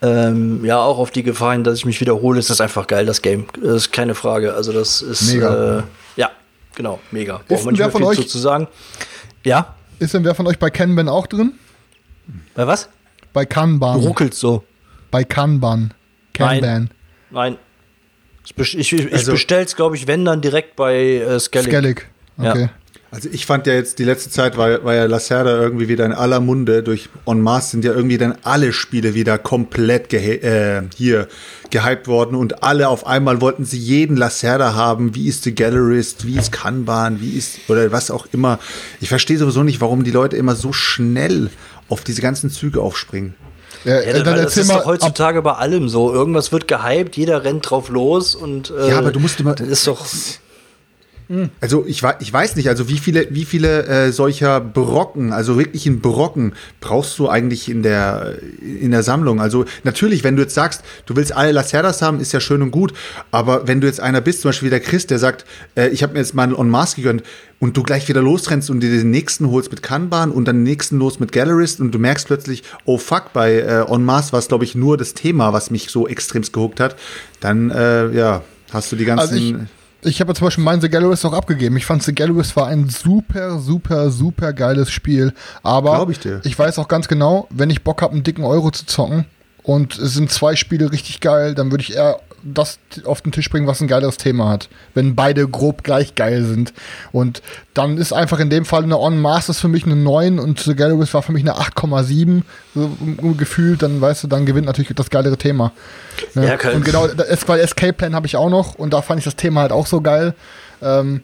ähm, ja, auch auf die Gefahr hin, dass ich mich wiederhole, ist das einfach geil, das Game. Das ist keine Frage. Also, das ist. Mega. Äh, ja, genau, mega. Braucht man nicht mehr viel euch- zu sagen. Ja, Ist denn wer von euch bei Kanban auch drin? bei was? Bei Kanban. Du ruckelst so. Bei Kanban. Kanban. Nein. Ich, best- ich, ich Also- bestell's, glaube ich, wenn dann direkt bei äh, Skellig. Skellig. Okay. Ja. Also ich fand ja jetzt die letzte Zeit war, war ja Lacerda irgendwie wieder in aller Munde. Durch On Mars sind ja irgendwie dann alle Spiele wieder komplett gehe äh, hier gehypt worden und alle auf einmal wollten sie jeden Lacerda haben. Wie ist The Gallerist? Wie ist Kanban? Wie ist oder was auch immer. Ich verstehe sowieso nicht, warum die Leute immer so schnell auf diese ganzen Züge aufspringen. Ja, Ja, äh, dann das ist doch heutzutage bei allem so. Irgendwas wird gehypt, jeder rennt drauf los und äh, Ja, aber du musst immer- das ist doch Also ich, ich weiß nicht, also wie viele, wie viele äh, solcher Brocken, also wirklichen Brocken, brauchst du eigentlich in der, in der Sammlung? Also natürlich, wenn du jetzt sagst, du willst alle Lacerdas haben, ist ja schön und gut, aber wenn du jetzt einer bist, zum Beispiel wie der Chris, der sagt, äh, ich habe mir jetzt mal einen On Mars gegönnt und du gleich wieder losrennst und dir den nächsten holst mit Kanban und dann den nächsten los mit Gallerist und du merkst plötzlich, oh fuck, bei äh, On Mars war es, glaube ich, nur das Thema, was mich so extremst gehuckt hat, dann, äh, ja, hast du die ganzen... Also ich, habe ja zum Beispiel meinen The Gallerist auch abgegeben. Ich fand The Gallerist war ein super, super, super geiles Spiel. Aber ich ich weiß auch ganz genau, wenn ich Bock habe, einen dicken Euro zu zocken und es sind zwei Spiele richtig geil, dann würde ich eher das auf den Tisch bringen, was ein geileres Thema hat. Wenn beide grob gleich geil sind. Und dann ist einfach in dem Fall eine On Masters für mich eine 9 und The Gallerist war für mich eine 8,7 so gefühlt. Dann weißt du, dann gewinnt natürlich das geilere Thema. Ne? Ja, kann- und genau, weil Escape Plan habe ich auch noch und da fand ich das Thema halt auch so geil. Ähm,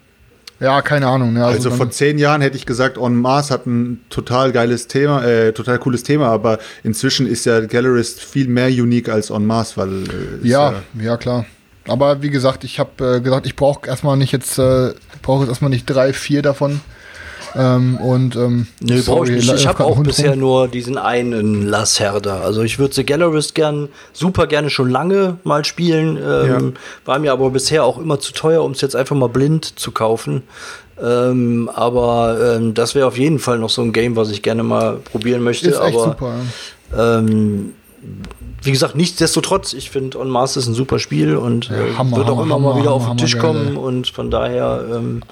ja, keine Ahnung. Ne? Also dann- vor zehn Jahren hätte ich gesagt, On Mars hat ein total geiles Thema, äh, total cooles Thema, aber inzwischen ist ja Gallerist viel mehr unique als On Mars, weil äh, ist Ja, ja, klar. Aber wie gesagt, ich habe äh, gesagt, ich brauche erstmal nicht jetzt, äh, brauche jetzt erstmal nicht drei, vier davon. Ähm, und ähm, Nö, brauche ich nicht. Ich habe auch bisher rum. nur diesen einen Lacerda. Also ich würde The Gallerist gern, super gerne schon lange mal spielen. Ähm, War mir aber bisher auch immer zu teuer, um es jetzt einfach mal blind zu kaufen. Ähm, aber ähm, das wäre auf jeden Fall noch so ein Game, was ich gerne mal probieren möchte. Ist aber super. ähm, wie gesagt, nichtsdestotrotz, ich finde On Mars ist ein super Spiel und Ja, äh, Hammer, wird auch Hammer, immer Hammer, mal wieder auf den Tisch kommen und von daher ähm,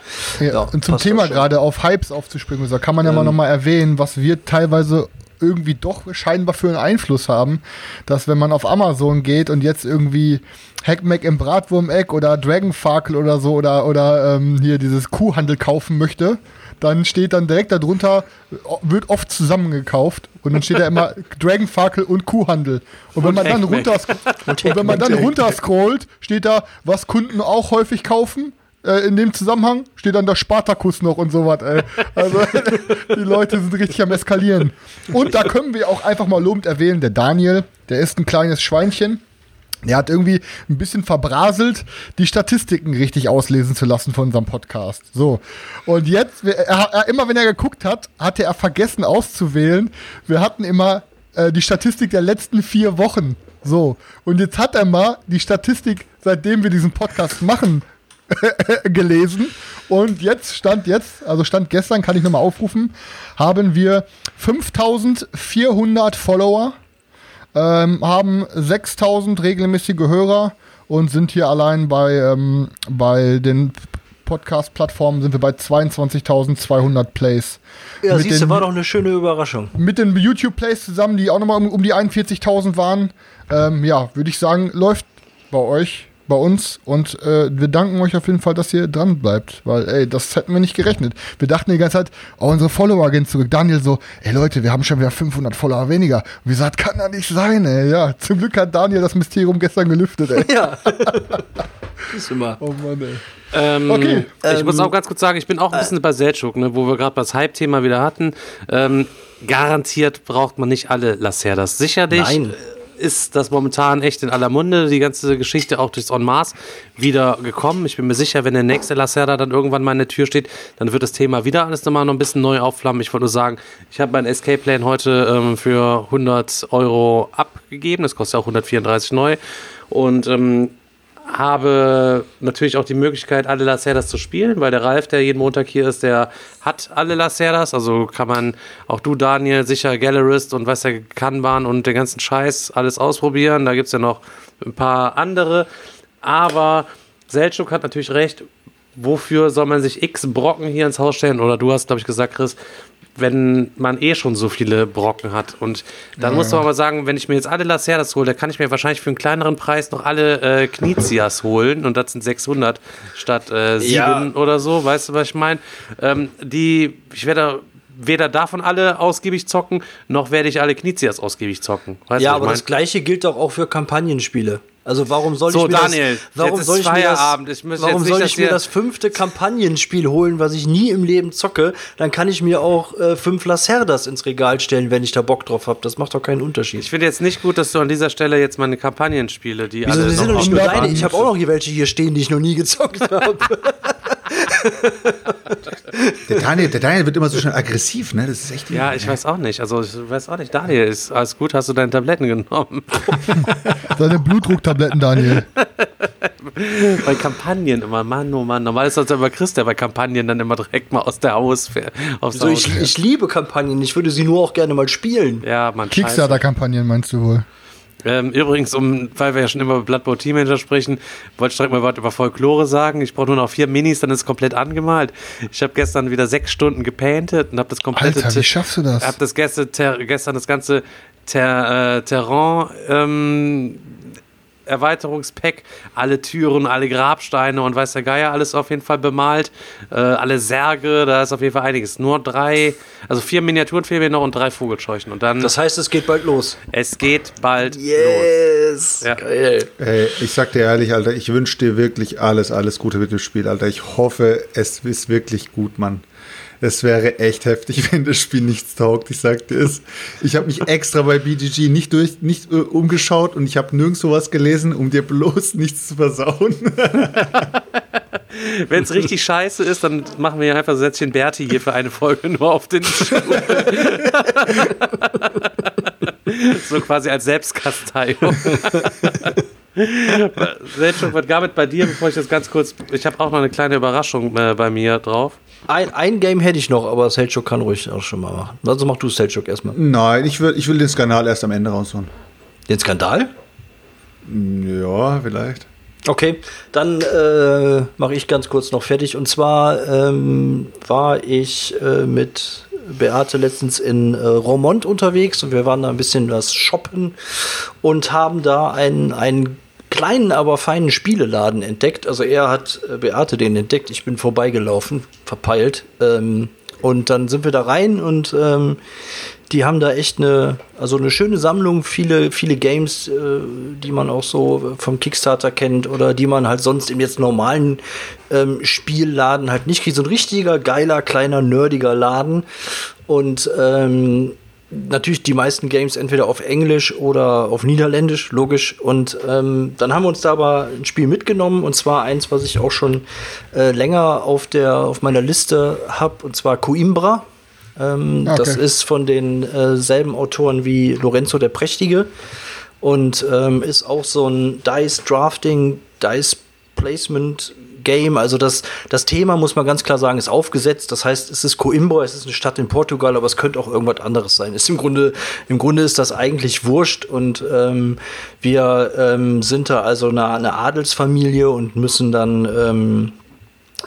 Ja, und zum Thema gerade auf Hypes aufzuspringen, da kann man ja mal nochmal erwähnen, was wir teilweise irgendwie doch scheinbar für einen Einfluss haben, dass wenn man auf Amazon geht und jetzt irgendwie Hackmack im Bratwurm-Eck oder Dragonfarkel oder so oder, oder ähm, hier dieses Kuhhandel kaufen möchte, dann steht dann direkt darunter, wird oft zusammengekauft und dann steht da immer Dragonfarkel und Kuhhandel. Und wenn Und man dann runter und wenn man dann runterscrollt, steht da, was Kunden auch häufig kaufen. Äh, in dem Zusammenhang steht dann der Spartakus noch und sowas, ey. Also die Leute sind richtig am Eskalieren. Und da können wir auch einfach mal lobend erwähnen, der Daniel, der ist ein kleines Schweinchen. Der hat irgendwie ein bisschen verbraselt, die Statistiken richtig auslesen zu lassen von unserem Podcast. So. Und jetzt, er, er, immer wenn er geguckt hat, hatte er vergessen auszuwählen. Wir hatten immer äh, die Statistik der letzten vier Wochen. So. Und jetzt hat er mal die Statistik, seitdem wir diesen Podcast machen, gelesen. Und jetzt stand jetzt, also stand gestern, kann ich nochmal aufrufen, haben wir 5400 Follower, ähm, haben 6000 regelmäßige Hörer und sind hier allein bei, ähm, bei den Podcast-Plattformen sind wir bei 22.200 Plays. Ja, Mit siehst du, war doch eine schöne Überraschung. mit den YouTube-Plays zusammen, die auch nochmal um, um die 41.000 waren. Ähm, ja, würde ich sagen, läuft bei euch, bei uns und äh, wir danken euch auf jeden Fall, dass ihr dran bleibt, weil, ey, das hätten wir nicht gerechnet. Wir dachten die ganze Zeit, oh, unsere Follower gehen zurück. Daniel so, ey Leute, wir haben schon wieder 500 Follower weniger. Und wir gesagt, kann doch nicht sein, ey. Ja, zum Glück hat Daniel das Mysterium gestern gelüftet, ey. Ja. ist immer. Oh Mann, ey. Ähm, Okay. Ich muss auch ganz kurz sagen, ich bin auch ein bisschen bei Seltschuk, ne, wo wir gerade das Hype-Thema wieder hatten. Ähm, garantiert braucht man nicht alle Lacerdas. Sicherlich Nein. Ist das momentan echt in aller Munde, die ganze Geschichte auch durchs On Mars wieder gekommen. Ich bin mir sicher, wenn der nächste Lacerda dann irgendwann mal in der Tür steht, dann wird das Thema wieder alles nochmal noch ein bisschen neu aufflammen. Ich wollte nur sagen, ich habe mein Escape Plan heute ähm, für 100 Euro abgegeben. Das kostet auch 134 neu. Und ähm, habe natürlich auch die Möglichkeit, alle Lacerdas zu spielen, weil der Ralf, der jeden Montag hier ist, der hat alle Lacerdas. Also kann man, auch du, Daniel, sicher Gallerist und weiß der Kanban und den ganzen Scheiß alles ausprobieren. Da gibt es ja noch ein paar andere. Aber Seltschuk hat natürlich recht. Wofür soll man sich x Brocken hier ins Haus stellen? Oder du hast, glaube ich, gesagt, Chris, wenn man eh schon so viele Brocken hat. Und dann muss man aber sagen, wenn ich mir jetzt alle Lacerdas hole, dann kann ich mir wahrscheinlich für einen kleineren Preis noch alle äh, Knizias holen. Und das sind 600 statt äh, 7 Ja. oder so. Weißt du, was ich meine? Ähm, die, ich werde weder davon alle ausgiebig zocken, noch werde ich alle Knizias ausgiebig zocken. Weißt Ja, du, aber das gleiche gilt doch auch für Kampagnenspiele. Also warum soll So, ich mir Daniel, das, warum soll ich mir das, Feierabend. Ich muss warum nicht, soll ich mir das fünfte Kampagnenspiel holen, was ich nie im Leben zocke? Dann kann ich mir auch äh, fünf Lacerdas ins Regal stellen, wenn ich da Bock drauf habe. Das macht doch keinen Unterschied. Ich finde jetzt nicht gut, dass du an dieser Stelle jetzt meine Kampagnen spiele, die Wieso, alle sind noch doch nicht nur deine. Ich habe auch noch hier welche hier stehen, die ich noch nie gezockt habe. Der Daniel, der Daniel wird immer so schnell aggressiv, ne? Das ist echt. Ja, ich weiß auch nicht. Also ich weiß auch nicht. Daniel, ist alles gut? Hast du deine Tabletten genommen? Seine Blutdrucktabletten, Daniel. bei Kampagnen immer, Mann, oh Mann. Normal ist das immer Chris, der bei Kampagnen dann immer direkt mal aus der Haus aufs So, Haus ich, ich liebe Kampagnen. Ich würde sie nur auch gerne mal spielen. Ja, man. Kickstarter-Kampagnen meinst du wohl? Ähm, übrigens, um, weil wir ja schon immer über Blood Bowl Team Manager sprechen, wollte ich direkt mal was über Folklore sagen. Ich brauche nur noch vier Minis, dann ist es komplett angemalt. Ich habe gestern wieder sechs Stunden gepainted und habe das komplette Alter, wie schaffst du das? habe das gestern, ter, gestern das ganze ter, äh, Terrain ähm, Erweiterungspack, alle Türen, alle Grabsteine und weiß der Geier, alles auf jeden Fall bemalt. Äh, alle Särge, da ist auf jeden Fall einiges. Nur drei, also vier Miniaturen fehlen mir noch und drei Vogelscheuchen. Und dann, Das heißt, es geht bald los. es geht bald los. Yes! Ja. Geil. Ey, ich sag dir ehrlich, Alter, ich wünsche dir wirklich alles, alles Gute mit dem Spiel, Alter. Ich hoffe, es ist wirklich gut, Mann. Es wäre echt heftig, wenn das Spiel nichts taugt, ich sag dir es. Ich habe mich extra bei BGG nicht durch, nicht äh, umgeschaut und ich habe nirgendwo was gelesen, um dir bloß nichts zu versauen. Wenn es richtig scheiße ist, dann machen wir einfach Sätzchen Berti hier für eine Folge nur auf den so quasi als Selbstkasteiung. Selchuk, was gab es bei dir, bevor ich das ganz kurz. Ich habe auch noch eine kleine Überraschung äh, bei mir drauf. Ein, ein Game hätte ich noch, aber Selchuk kann ruhig auch schon mal machen. Also mach du Selchuk erstmal. Nein, ich will, ich will den Skandal erst am Ende rausholen. Den Skandal? Ja, vielleicht. Okay, dann äh, mache ich ganz kurz noch fertig. Und zwar ähm, war ich äh, mit Beate letztens in äh, Romont unterwegs und wir waren da ein bisschen was shoppen und haben da einen, einen kleinen, aber feinen Spieleladen entdeckt. Also er hat äh, Beate den entdeckt, ich bin vorbeigelaufen, verpeilt. Ähm, und dann sind wir da rein und ähm, die haben da echt eine, also eine schöne Sammlung, viele, viele Games, äh, die man auch so vom Kickstarter kennt oder die man halt sonst im jetzt normalen ähm, Spielladen halt nicht kriegt. So ein richtiger, geiler, kleiner, nerdiger Laden. Und ähm, natürlich die meisten Games entweder auf Englisch oder auf Niederländisch, logisch. Und ähm, dann haben wir uns da aber ein Spiel mitgenommen und zwar eins, was ich auch schon äh, länger auf der auf meiner Liste habe, und zwar Coimbra. Ähm, Okay. Das ist von den äh, selben Autoren wie Lorenzo der Prächtige und ähm, ist auch so ein Dice Drafting, Dice Placement Game. Also das, das Thema, muss man ganz klar sagen, ist aufgesetzt. Das heißt, es ist Coimbra, es ist eine Stadt in Portugal, aber es könnte auch irgendwas anderes sein. Ist im, Grunde, Im Grunde ist das eigentlich wurscht und ähm, wir ähm, sind da also eine, eine Adelsfamilie und müssen dann ähm,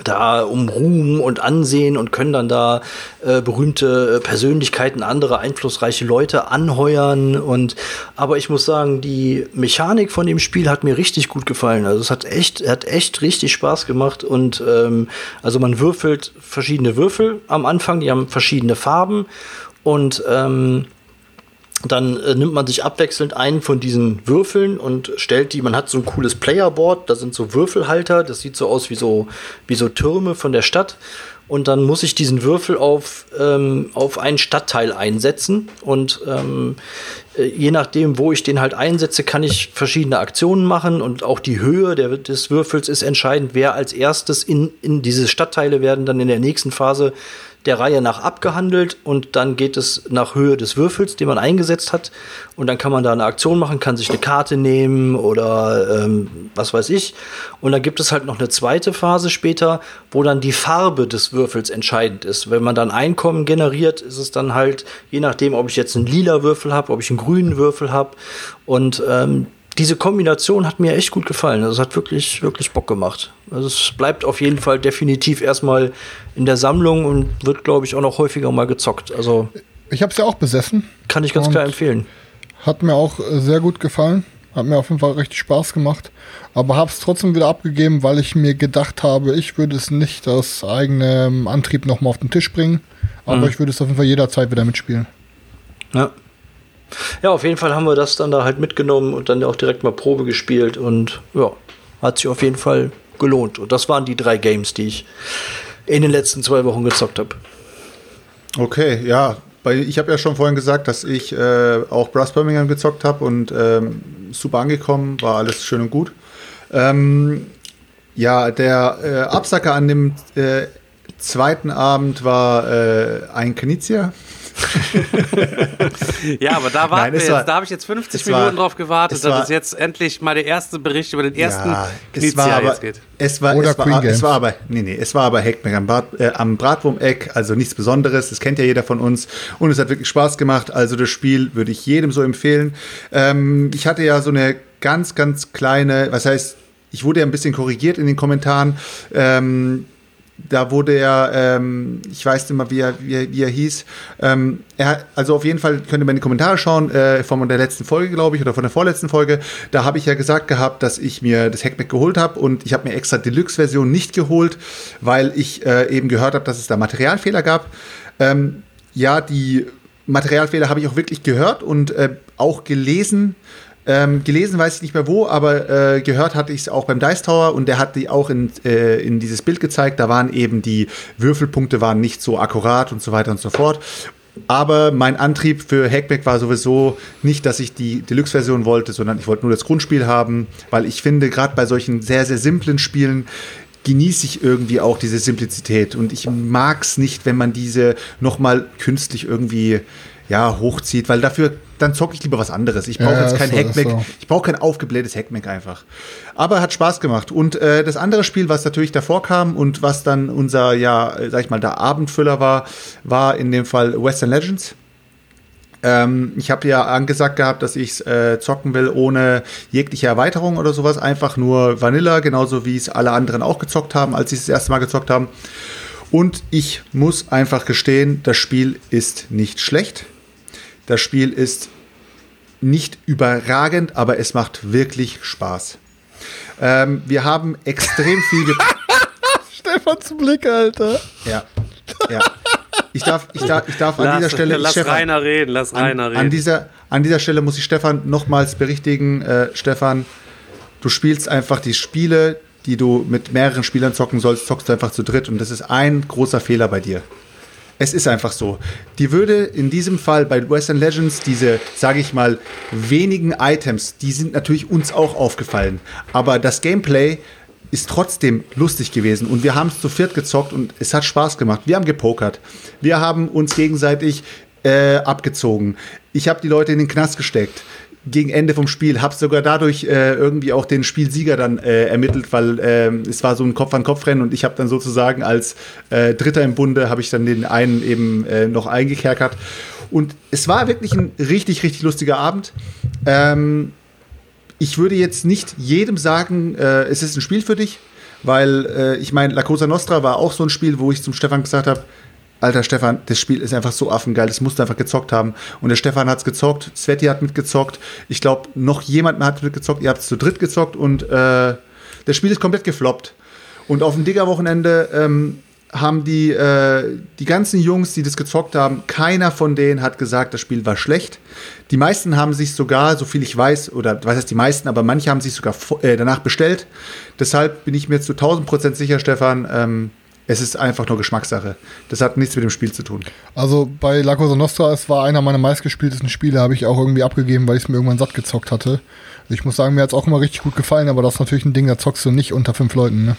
da um Ruhm und Ansehen und können dann da äh, berühmte äh, Persönlichkeiten, andere einflussreiche Leute anheuern. Und aber ich muss sagen, die Mechanik von dem Spiel hat mir richtig gut gefallen. Also es hat echt, hat echt richtig Spaß gemacht. Und ähm, also man würfelt verschiedene Würfel am Anfang, die haben verschiedene Farben. Und ähm, dann äh, nimmt man sich abwechselnd einen von diesen Würfeln und stellt die, man hat so ein cooles Playerboard, da sind so Würfelhalter, das sieht so aus wie so, wie so Türme von der Stadt. Und dann muss ich diesen Würfel auf, ähm, auf einen Stadtteil einsetzen. Und ähm, äh, je nachdem, wo ich den halt einsetze, kann ich verschiedene Aktionen machen. Und auch die Höhe der, des Würfels ist entscheidend, wer als erstes in, in diese Stadtteile werden dann in der nächsten Phase der Reihe nach abgehandelt und dann geht es nach Höhe des Würfels, den man eingesetzt hat. Und dann kann man da eine Aktion machen, kann sich eine Karte nehmen oder ähm, was weiß ich. Und dann gibt es halt noch eine zweite Phase später, wo dann die Farbe des Würfels entscheidend ist. Wenn man dann Einkommen generiert, ist es dann halt, je nachdem, ob ich jetzt einen lila Würfel habe, ob ich einen grünen Würfel habe. Und ähm, diese Kombination hat mir echt gut gefallen. Also es hat wirklich, wirklich Bock gemacht. Also es bleibt auf jeden Fall definitiv erstmal in der Sammlung und wird, glaube ich, auch noch häufiger mal gezockt. Also Ich habe es ja auch besessen. kann ich ganz klar empfehlen. Hat mir auch äh, sehr gut gefallen. Hat mir auf jeden Fall richtig Spaß gemacht. Aber habe es trotzdem wieder abgegeben, weil ich mir gedacht habe, ich würde es nicht aus eigenem Antrieb nochmal auf den Tisch bringen. Aber ich würde es auf jeden Fall jederzeit wieder mitspielen. Ja. Ja, auf jeden Fall haben wir das dann da halt mitgenommen und dann auch direkt mal Probe gespielt und ja, hat sich auf jeden Fall gelohnt. Und das waren die drei Games, die ich in den letzten zwei Wochen gezockt habe. Okay, ja. Ich habe ja schon vorhin gesagt, dass ich äh, auch Brass Birmingham gezockt habe und ähm, super angekommen, war alles schön und gut. Ähm, ja, der äh, Absacker an dem äh, zweiten Abend war äh, ein Knizia. Ja, aber da warten Nein, wir jetzt. war- da habe ich jetzt 50 es war- Minuten drauf gewartet, dass war- es jetzt endlich mal der erste Bericht über den ersten Ja, es war aber, jetzt geht. es war, Oder es war, Queen es war aber, nee, nee, es war aber Hackback am, Brat, äh, am Bratwurm-Eck, also nichts Besonderes, das kennt ja jeder von uns und es hat wirklich Spaß gemacht, also das Spiel würde ich jedem so empfehlen. Ähm, ich hatte ja so eine ganz, ganz kleine, was heißt, ich wurde ja ein bisschen korrigiert in den Kommentaren, ähm, da wurde er, ähm, ich weiß nicht mal, wie er, wie er, wie er hieß. Ähm, er, also auf jeden Fall könnt ihr mal in die Kommentare schauen, äh, von der letzten Folge, glaube ich, oder von der vorletzten Folge. Da habe ich ja gesagt gehabt, dass ich mir das Hackback geholt habe und ich habe mir extra Deluxe-Version nicht geholt, weil ich äh, eben gehört habe, dass es da Materialfehler gab. Ähm, ja, die Materialfehler habe ich auch wirklich gehört und äh, auch gelesen. Ähm, gelesen weiß ich nicht mehr wo, aber äh, gehört hatte ich es auch beim Dice Tower und der hat die auch in, äh, in dieses Bild gezeigt. Da waren eben die Würfelpunkte waren nicht so akkurat und so weiter und so fort. Aber mein Antrieb für Hackback war sowieso nicht, dass ich die Deluxe-Version wollte, sondern ich wollte nur das Grundspiel haben, weil ich finde, gerade bei solchen sehr, sehr simplen Spielen genieße ich irgendwie auch diese Simplizität. Und ich mag es nicht, wenn man diese nochmal künstlich irgendwie ja, hochzieht, weil dafür, dann zocke ich lieber was anderes. Ich brauche Ja, jetzt kein so, Hackmack. so. Ich brauche kein aufgeblähtes Hackmack einfach. Aber hat Spaß gemacht. Und äh, das andere Spiel, was natürlich davor kam und was dann unser, ja, sag ich mal, der Abendfüller war, war in dem Fall Western Legends. Ähm, ich habe ja angesagt gehabt, dass ich äh, zocken will ohne jegliche Erweiterung oder sowas. Einfach nur Vanilla, genauso wie es alle anderen auch gezockt haben, als sie es das erste Mal gezockt haben. Und ich muss einfach gestehen, das Spiel ist nicht schlecht. Das Spiel ist nicht überragend, aber es macht wirklich Spaß. Ähm, wir haben extrem viel. Stefans Blick, Alter. Ja. ja. Ich darf, ich darf, ich darf an Lass, dieser Stelle. lass Stefan, Rainer reden, lass Rainer an, reden. an, dieser, an dieser Stelle muss ich Stefan nochmals berichtigen. Äh, Stefan, du spielst einfach die Spiele, die du mit mehreren Spielern zocken sollst, zockst du einfach zu dritt. Und das ist ein großer Fehler bei dir. Es ist einfach so. Die würde in diesem Fall bei Western Legends diese, sage ich mal, wenigen Items, die sind natürlich uns auch aufgefallen. Aber das Gameplay ist trotzdem lustig gewesen und wir haben es zu viert gezockt und es hat Spaß gemacht. Wir haben gepokert. Wir haben uns gegenseitig äh, abgezogen. Ich habe die Leute in den Knast gesteckt. Gegen Ende vom Spiel habe sogar dadurch äh, irgendwie auch den Spielsieger dann äh, ermittelt, weil ähm, es war so ein Kopf-an-Kopf-Rennen und ich habe dann sozusagen als äh, Dritter im Bunde habe ich dann den einen eben äh, noch eingekerkert. Und es war wirklich ein richtig, richtig lustiger Abend. Ähm, ich würde jetzt nicht jedem sagen, äh, es ist ein Spiel für dich, weil äh, ich meine, La Cosa Nostra war auch so ein Spiel, wo ich zum Stefan gesagt habe, Alter Stefan, das Spiel ist einfach so affengeil, das musst du einfach gezockt haben. Und der Stefan hat es gezockt, Sveti hat mitgezockt, ich glaube, noch jemand hat mitgezockt, ihr habt es zu dritt gezockt und äh, das Spiel ist komplett gefloppt. Und auf dem Digger-Wochenende ähm, haben die, äh, die ganzen Jungs, die das gezockt haben, keiner von denen hat gesagt, das Spiel war schlecht. Die meisten haben sich sogar, so viel ich weiß, oder was heißt die meisten, aber manche haben sich sogar äh, danach bestellt. Deshalb bin ich mir zu 1000 Prozent sicher, Stefan, ähm, es ist einfach nur Geschmackssache. Das hat nichts mit dem Spiel zu tun. Also bei La Cosa Nostra, es war einer meiner meistgespieltesten Spiele, habe ich auch irgendwie abgegeben, weil ich es mir irgendwann satt gezockt hatte. Ich muss sagen, mir hat es auch immer richtig gut gefallen, aber das ist natürlich ein Ding, da zockst du nicht unter fünf Leuten, ne?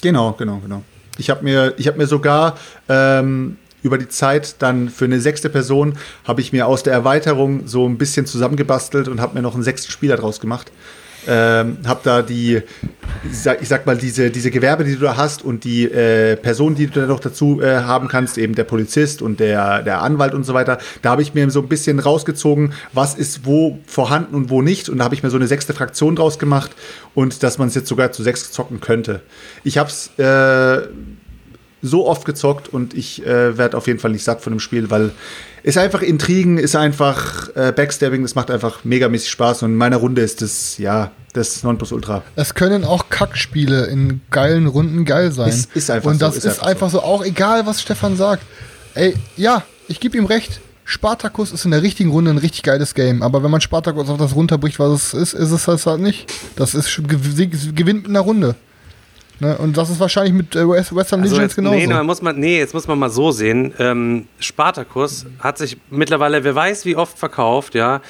Genau, genau, genau. Ich habe mir, ich hab mir sogar ähm, über die Zeit dann für eine sechste Person habe ich mir aus der Erweiterung so ein bisschen zusammengebastelt und habe mir noch einen sechsten Spieler draus gemacht. Ähm, habe da die, ich sag, mal, diese, diese Gewerbe, die du da hast und die äh, Personen, die du da noch dazu äh, haben kannst, eben der Polizist und der, der Anwalt und so weiter, da habe ich mir so ein bisschen rausgezogen, was ist wo vorhanden und wo nicht. Und da habe ich mir so eine sechste Fraktion draus gemacht und dass man es jetzt sogar zu sechs zocken könnte. Ich habe es äh, so oft gezockt und ich äh, werde auf jeden Fall nicht satt von dem Spiel, weil ist einfach Intrigen, ist einfach äh, Backstabbing, das macht einfach megamäßig Spaß und in meiner Runde ist das, ja, das Nonplusultra. Es können auch Kackspiele in geilen Runden geil sein. Ist- ist einfach Und so, das ist einfach einfach so. auch egal, was Stefan sagt. Ey, ja, ich gebe ihm recht. Spartacus ist in der richtigen Runde ein richtig geiles Game. Aber wenn man Spartacus auf das runterbricht, was es ist, ist es das halt nicht. Das ist gewinnt in der Runde. Ne? Und das ist wahrscheinlich mit äh, West- Western Also Legends jetzt, genauso. nee, man muss man, nee, jetzt muss man mal so sehen. Ähm, Spartacus hat sich mittlerweile, wer weiß wie oft verkauft, ja.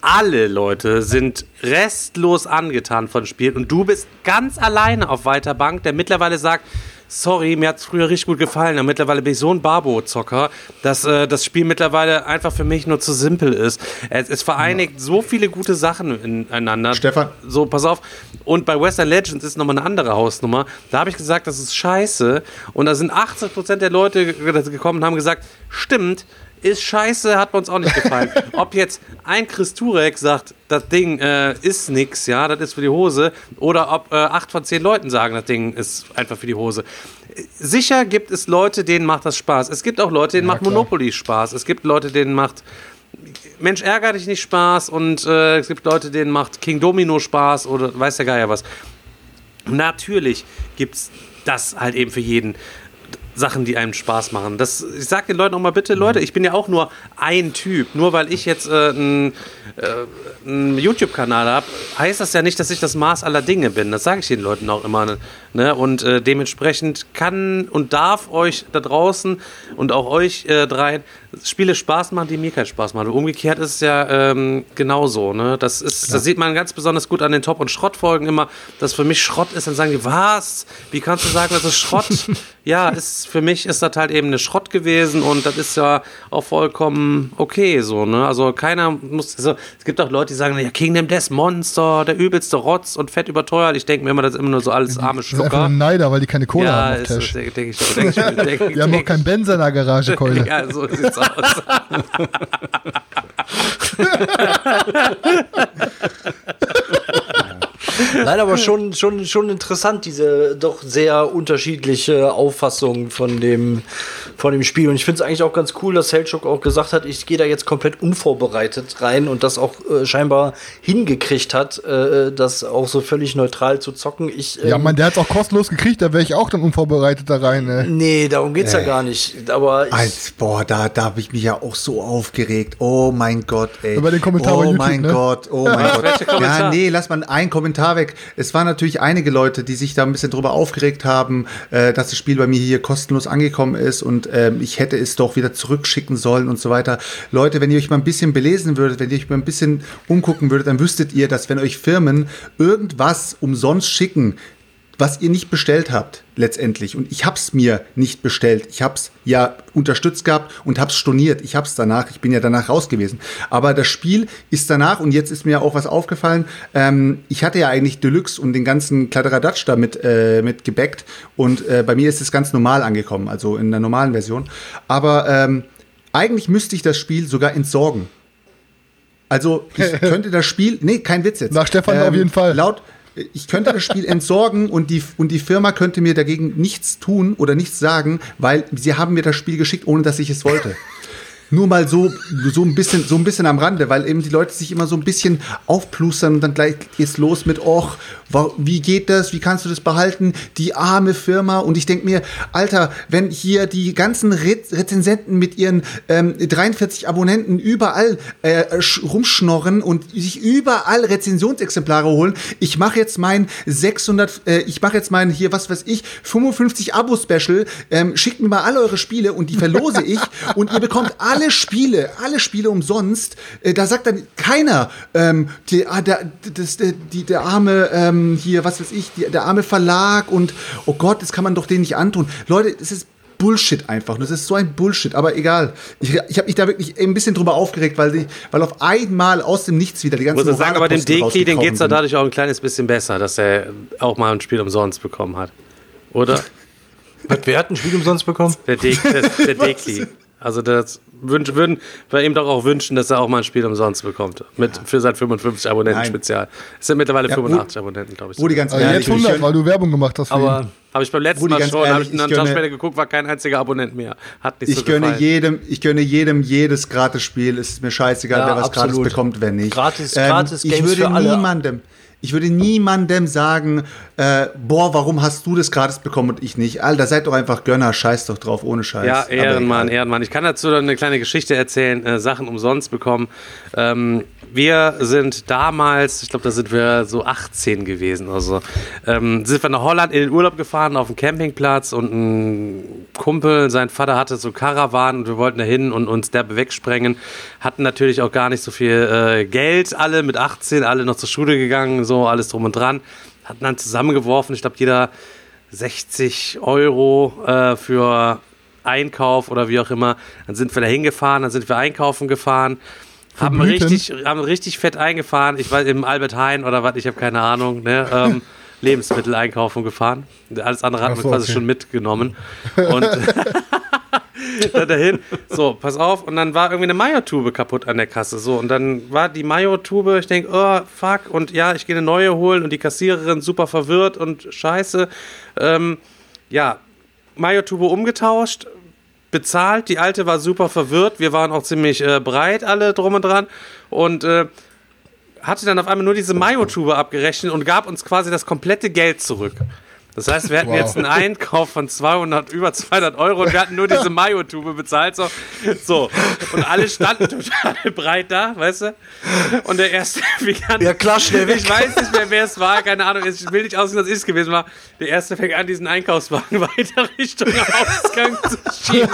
Alle Leute sind restlos angetan von dem Spiel und du bist ganz alleine auf weiter Bank, der mittlerweile sagt, sorry, mir hat es früher richtig gut gefallen, aber mittlerweile bin ich so ein Barbo-Zocker, dass äh, das Spiel mittlerweile einfach für mich nur zu simpel ist. Es, es vereinigt so viele gute Sachen ineinander. Stefan. So, pass auf. Und bei Western Legends ist nochmal eine andere Hausnummer. Da habe ich gesagt, das ist scheiße. Und da sind 80% der Leute ge- gekommen und haben gesagt, stimmt, ist scheiße, hat uns auch nicht gefallen. Ob jetzt ein Chris Turek sagt, das Ding äh, ist nix, ja, das ist für die Hose, oder ob äh, acht von zehn Leuten sagen, das Ding ist einfach für die Hose. Sicher gibt es Leute, denen macht das Spaß. Es gibt auch Leute, denen Ja, macht klar. Monopoly Spaß. Es gibt Leute, denen macht Mensch, ärger dich nicht Spaß und äh, es gibt Leute, denen macht King Domino Spaß oder weiß der Geier was. Natürlich gibt's das halt eben für jeden. Sachen, die einem Spaß machen. Das, ich sag den Leuten auch mal bitte, Leute, ich bin ja auch nur ein Typ. Nur weil ich jetzt äh, ein äh, einen YouTube-Kanal habe, heißt das ja nicht, dass ich das Maß aller Dinge bin. Das sage ich den Leuten auch immer. Ne? Und äh, dementsprechend kann und darf euch da draußen und auch euch äh, dreien Spiele Spaß machen, die mir keinen Spaß machen. Umgekehrt ist es ja ähm, genauso. Ne? Das, ist, das sieht man ganz besonders gut an den Top- und Schrottfolgen immer, dass für mich Schrott ist. Dann sagen die, was? Wie kannst du sagen, das ist Schrott? ja, ist, für mich ist das halt eben eine Schrott gewesen und das ist ja auch vollkommen okay so. Ne? Also keiner muss, also, es gibt auch Leute, die sagen, ja, Kingdom Death Monster, der übelste Rotz und fett überteuert. Ich denke mir immer, das ist immer nur so alles arme Das ist einfach Schlucker. nur Neider, weil die keine Kohle Ja, haben auf Tash. denke denk ich, denk ich, denk, Die haben noch keinen Benzer in der Garage, Keule. Ja, so sieht's aus. Nein, aber schon, schon, schon interessant, diese doch sehr unterschiedliche Auffassung von dem, von dem Spiel. Und ich finde es eigentlich auch ganz cool, dass Selchuk auch gesagt hat, ich gehe da jetzt komplett unvorbereitet rein und das auch äh, scheinbar hingekriegt hat, äh, das auch so völlig neutral zu zocken. Ich, Ja, ähm, man, der hat's auch kostenlos gekriegt, da wäre ich auch dann unvorbereitet da rein. Ne? Nee, darum geht's ja gar nicht. Aber ich, Als, boah, da, da habe ich mich ja auch so aufgeregt. Oh mein Gott, ey. Über den Kommentar oh mein ne? Gott, oh mein Gott. Ja, nee, lass mal einen Kommentar weg. Es waren natürlich einige Leute, die sich da ein bisschen drüber aufgeregt haben, äh, dass das Spiel bei mir hier kostenlos angekommen ist und ähm, ich hätte es doch wieder zurückschicken sollen und so weiter. Leute, wenn ihr euch mal ein bisschen belesen würdet, wenn ihr euch mal ein bisschen umgucken würdet, dann wüsstet ihr, dass wenn euch Firmen irgendwas umsonst schicken, was ihr nicht bestellt habt, letztendlich. Und ich hab's mir nicht bestellt. Ich hab's ja unterstützt gehabt und hab's storniert. Ich hab's danach, ich bin ja danach raus gewesen. Aber das Spiel ist danach, und jetzt ist mir auch was aufgefallen, ähm, ich hatte ja eigentlich Deluxe und den ganzen Kladderadatsch damit äh, mit gebackt. Und äh, bei mir ist es ganz normal angekommen, also in der normalen Version. Aber ähm, eigentlich müsste ich das Spiel sogar entsorgen. Also ich könnte das Spiel, nee, kein Witz jetzt. Ähm, Nach Stefan auf jeden Fall. Laut, ich könnte das Spiel entsorgen und die, und die Firma könnte mir dagegen nichts tun oder nichts sagen, weil sie haben mir das Spiel geschickt, ohne dass ich es wollte. Nur mal so, so ein bisschen, so ein bisschen am Rande, weil eben die Leute sich immer so ein bisschen aufplustern und dann gleich geht's los mit, och, wie geht das? Wie kannst du das behalten? Die arme Firma. Und ich denk mir, Alter, wenn hier die ganzen Re Rezensenten mit ihren ähm, 43 Abonnenten überall äh, sch- rumschnorren und sich überall Rezensionsexemplare holen, ich mache jetzt mein 600, äh, ich mache jetzt mein hier, was weiß ich, 55 Abo-Special, ähm, schickt mir mal alle eure Spiele und die verlose ich und ihr bekommt alle Spiele, alle Spiele umsonst. Äh, da sagt dann keiner, ähm, die, ah, der, das, der, die, der arme, ähm, hier, was weiß ich, die, der arme Verlag und, oh Gott, das kann man doch denen nicht antun. Leute, das ist Bullshit einfach. Das ist so ein Bullshit, aber egal. Ich, ich habe mich da wirklich ein bisschen drüber aufgeregt, weil, die, weil auf einmal aus dem Nichts wieder die ganzen muss ich sagen, aber dem Deki, den geht's ja dadurch auch ein kleines bisschen besser, dass er auch mal ein Spiel umsonst bekommen hat. Oder? was, wer hat ein Spiel umsonst bekommen? Der, De der, der Deki. Also das wünsch, würden wir ihm doch auch wünschen, dass er auch mal ein Spiel umsonst bekommt. Mit, Für sein 55 Abonnenten Nein. Spezial. Es sind mittlerweile Ja, wo- 85 Abonnenten, glaube ich. Wo die ganz ehrlich, jetzt 100, ich, weil du Werbung gemacht hast. Aber Habe ich beim letzten Rudi, Mal schon, habe ich einen Tag gönne- später geguckt, war kein einziger Abonnent mehr. Hat nicht so ich gönne gefallen. jedem, ich gönne jedem jedes Gratis-Spiel. Es ist mir scheißegal, Ja, wer was absolut. gratis bekommt, wer nicht. Ähm, Gratis- gratis ich Games würde für alle. Ich würde niemandem sagen, äh, boah, warum hast du das gratis bekommen und ich nicht? Alter, seid doch einfach Gönner, scheiß doch drauf, ohne Scheiß. Ja, Ehrenmann. Ehrenmann. Ich kann dazu dann eine kleine Geschichte erzählen, äh, Sachen umsonst bekommen. Ähm, wir sind damals, ich glaube, da sind wir so 18 gewesen oder so, ähm, sind wir nach Holland in den Urlaub gefahren auf dem Campingplatz und ein Kumpel, sein Vater hatte so Karawan und wir wollten da hin und uns derbe wegsprengen. Hatten natürlich auch gar nicht so viel äh, Geld, alle mit 18, alle noch zur Schule gegangen, so alles drum und dran. Hatten dann zusammengeworfen, ich glaube, jeder 60 Euro äh, für Einkauf oder wie auch immer. Dann sind wir da hingefahren, dann sind wir einkaufen gefahren, haben richtig, haben richtig fett eingefahren. Ich war im Albert Heijn oder was, ich habe keine Ahnung. Ne? Ähm, Lebensmittel einkaufen gefahren. Alles andere hatten wir so, quasi okay. schon mitgenommen. Und dann dahin. So, pass auf. Und dann war irgendwie eine Mayo-Tube kaputt an der Kasse. So, und dann war die Mayo-Tube, ich denke, oh, fuck. Und ja, ich gehe eine neue holen und die Kassiererin super verwirrt und scheiße. Ähm, ja, Mayo-Tube umgetauscht, bezahlt. Die alte war super verwirrt. Wir waren auch ziemlich äh, breit, alle drum und dran. Und äh, hatte dann auf einmal nur diese Mayo-Tube abgerechnet und gab uns quasi das komplette Geld zurück. Das heißt, wir hatten Wow. jetzt einen Einkauf von 200, über 200 Euro und wir hatten nur diese Mayo-Tube bezahlt. So. so. Und alle standen total breit da, weißt du? Und der erste an. Ja, klar, schnell weg. Ich weiß nicht mehr, wer es war, keine Ahnung. Ich will nicht aussehen, dass ich es gewesen war. Der erste fängt an, diesen Einkaufswagen weiter Richtung Ausgang zu schieben.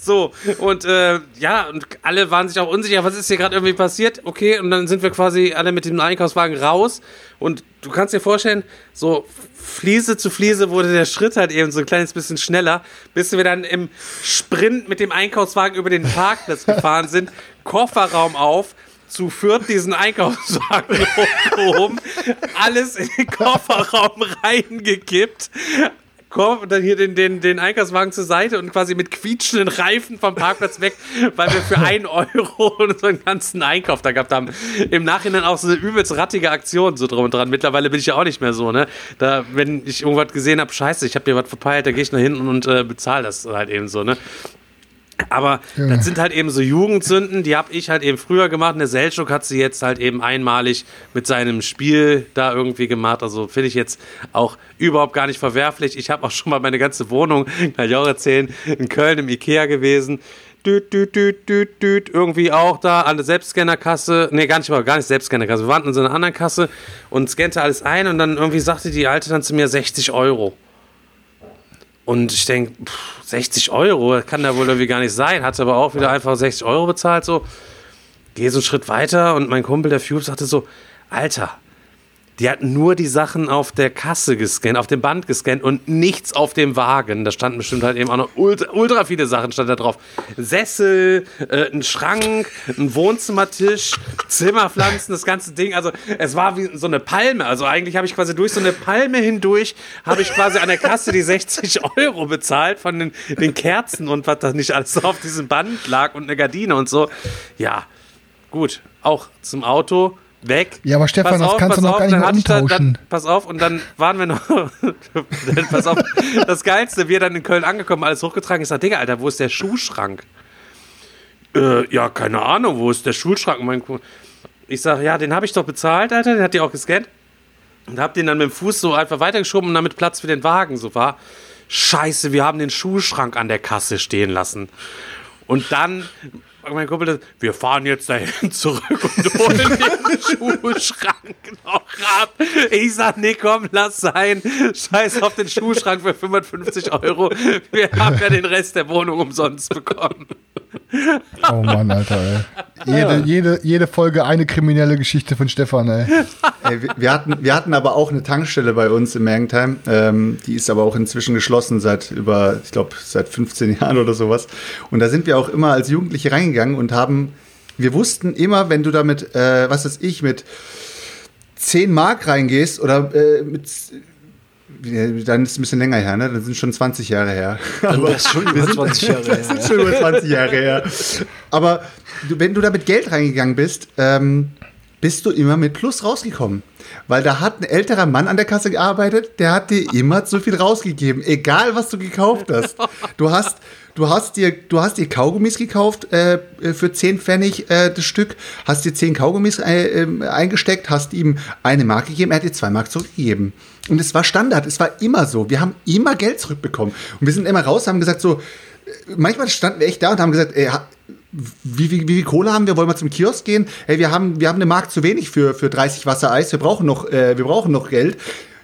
So, und äh, ja, und alle waren sich auch unsicher, was ist hier gerade irgendwie passiert? Okay, und dann sind wir quasi alle mit dem Einkaufswagen raus. Und du kannst dir vorstellen, so Fliese zu Fliese wurde der Schritt halt eben so ein kleines bisschen schneller, bis wir dann im Sprint mit dem Einkaufswagen über den Parkplatz gefahren sind, Kofferraum auf, zu viert diesen Einkaufswagen hochgehoben, alles in den Kofferraum reingekippt. Und dann hier den, den, den Einkaufswagen zur Seite und quasi mit quietschenden Reifen vom Parkplatz weg, weil wir für einen Euro einen ganzen Einkauf da gehabt haben. Im Nachhinein auch so eine übelst rattige Aktion so drum und dran. Mittlerweile bin ich ja auch nicht mehr so, ne? Da, wenn ich irgendwas gesehen habe, scheiße, ich habe dir was verpeilt, da gehe ich nach hinten und äh, bezahle das halt eben so, ne? Aber das sind halt eben so Jugendsünden, die habe ich halt eben früher gemacht. Und der Selchuk hat sie jetzt halt eben einmalig mit seinem Spiel da irgendwie gemacht. Also finde ich jetzt auch überhaupt gar nicht verwerflich. Ich habe auch schon mal meine ganze Wohnung, kann ich auch erzählen, in Köln im Ikea gewesen. Düt, düt, düt, düt, düt, irgendwie auch da an der Selbstscannerkasse. Nee, gar nicht mal, gar nicht Selbstscannerkasse. Wir waren in so einer anderen Kasse und scannte alles ein und dann irgendwie sagte die Alte dann zu mir 60 Euro. Und ich denke, 60 Euro, kann da wohl irgendwie gar nicht sein. Hatte aber auch wieder einfach 60 Euro bezahlt. So, gehe so einen Schritt weiter und mein Kumpel, der Fube, sagte so: Alter, die hatten nur die Sachen auf der Kasse gescannt, auf dem Band gescannt und nichts auf dem Wagen. Da standen bestimmt halt eben auch noch ultra, ultra viele Sachen stand da drauf. Sessel, äh, ein Schrank, ein Wohnzimmertisch, Zimmerpflanzen, das ganze Ding. Also es war wie so eine Palme. Also eigentlich habe ich quasi durch so eine Palme hindurch, habe ich quasi an der Kasse die 60 Euro bezahlt von den, den Kerzen und was da nicht alles auf diesem Band lag und eine Gardine und so. Ja, gut. Auch zum Auto. Weg. Ja, aber Stefan, Pass das auf, kannst du noch auf, gar nicht dann mehr umtauschen. Dann, pass auf, und dann waren wir noch. pass auf, das Geilste, wir dann in Köln angekommen, alles hochgetragen. Ich sag, Digga, Alter, wo ist der Schuhschrank? Äh, ja, keine Ahnung, wo ist der Schuhschrank? Ich sag, ja, den habe ich doch bezahlt, Alter, den hat die auch gescannt. Und hab den dann mit dem Fuß so einfach weitergeschoben und damit Platz für den Wagen so war. Scheiße, wir haben den Schuhschrank an der Kasse stehen lassen. Und dann, mein Kumpel, wir fahren jetzt dahin zurück und holen den Schuhschrank noch ab. Ich sag, nee, komm, lass sein. Scheiß auf den Schuhschrank für 55 Euro. Wir haben ja den Rest der Wohnung umsonst bekommen. Oh Mann, Alter, ey. Jede, jede, jede Folge eine kriminelle Geschichte von Stefan, ey. Ey, wir, hatten, wir hatten aber auch eine Tankstelle bei uns in Mergentheim. Ähm, die ist aber auch inzwischen geschlossen seit über, ich glaube, seit 15 Jahren oder sowas. Und da sind wir auch immer als Jugendliche reingegangen und haben, wir wussten immer, wenn du da mit, äh, was weiß ich, mit 10 Mark reingehst oder äh, mit. Dann ist es ein bisschen länger her, ne? Dann sind schon 20 Jahre her. Aber Das ist schon über 20 Jahre das her. ist schon über 20 Jahre her. Aber wenn du da mit Geld reingegangen bist, ähm, bist du immer mit Plus rausgekommen. Weil da hat ein älterer Mann an der Kasse gearbeitet, der hat dir immer zu viel rausgegeben, egal was du gekauft hast. Du hast, du hast dir, du hast dir Kaugummis gekauft äh, für 10 Pfennig äh, das Stück, hast dir 10 Kaugummis äh, ähm, eingesteckt, hast ihm eine Mark gegeben, er hat dir zwei Mark zurückgegeben. Und es war Standard, es war immer so. Wir haben immer Geld zurückbekommen. Und wir sind immer raus, haben gesagt so, manchmal standen wir echt da und haben gesagt, ey, wie, wie, wie viel Kohle haben wir? Wollen wir zum Kiosk gehen? Hey, wir haben, wir haben eine Mark zu wenig für, für 30 Wassereis. Wir brauchen noch, äh, wir brauchen noch Geld.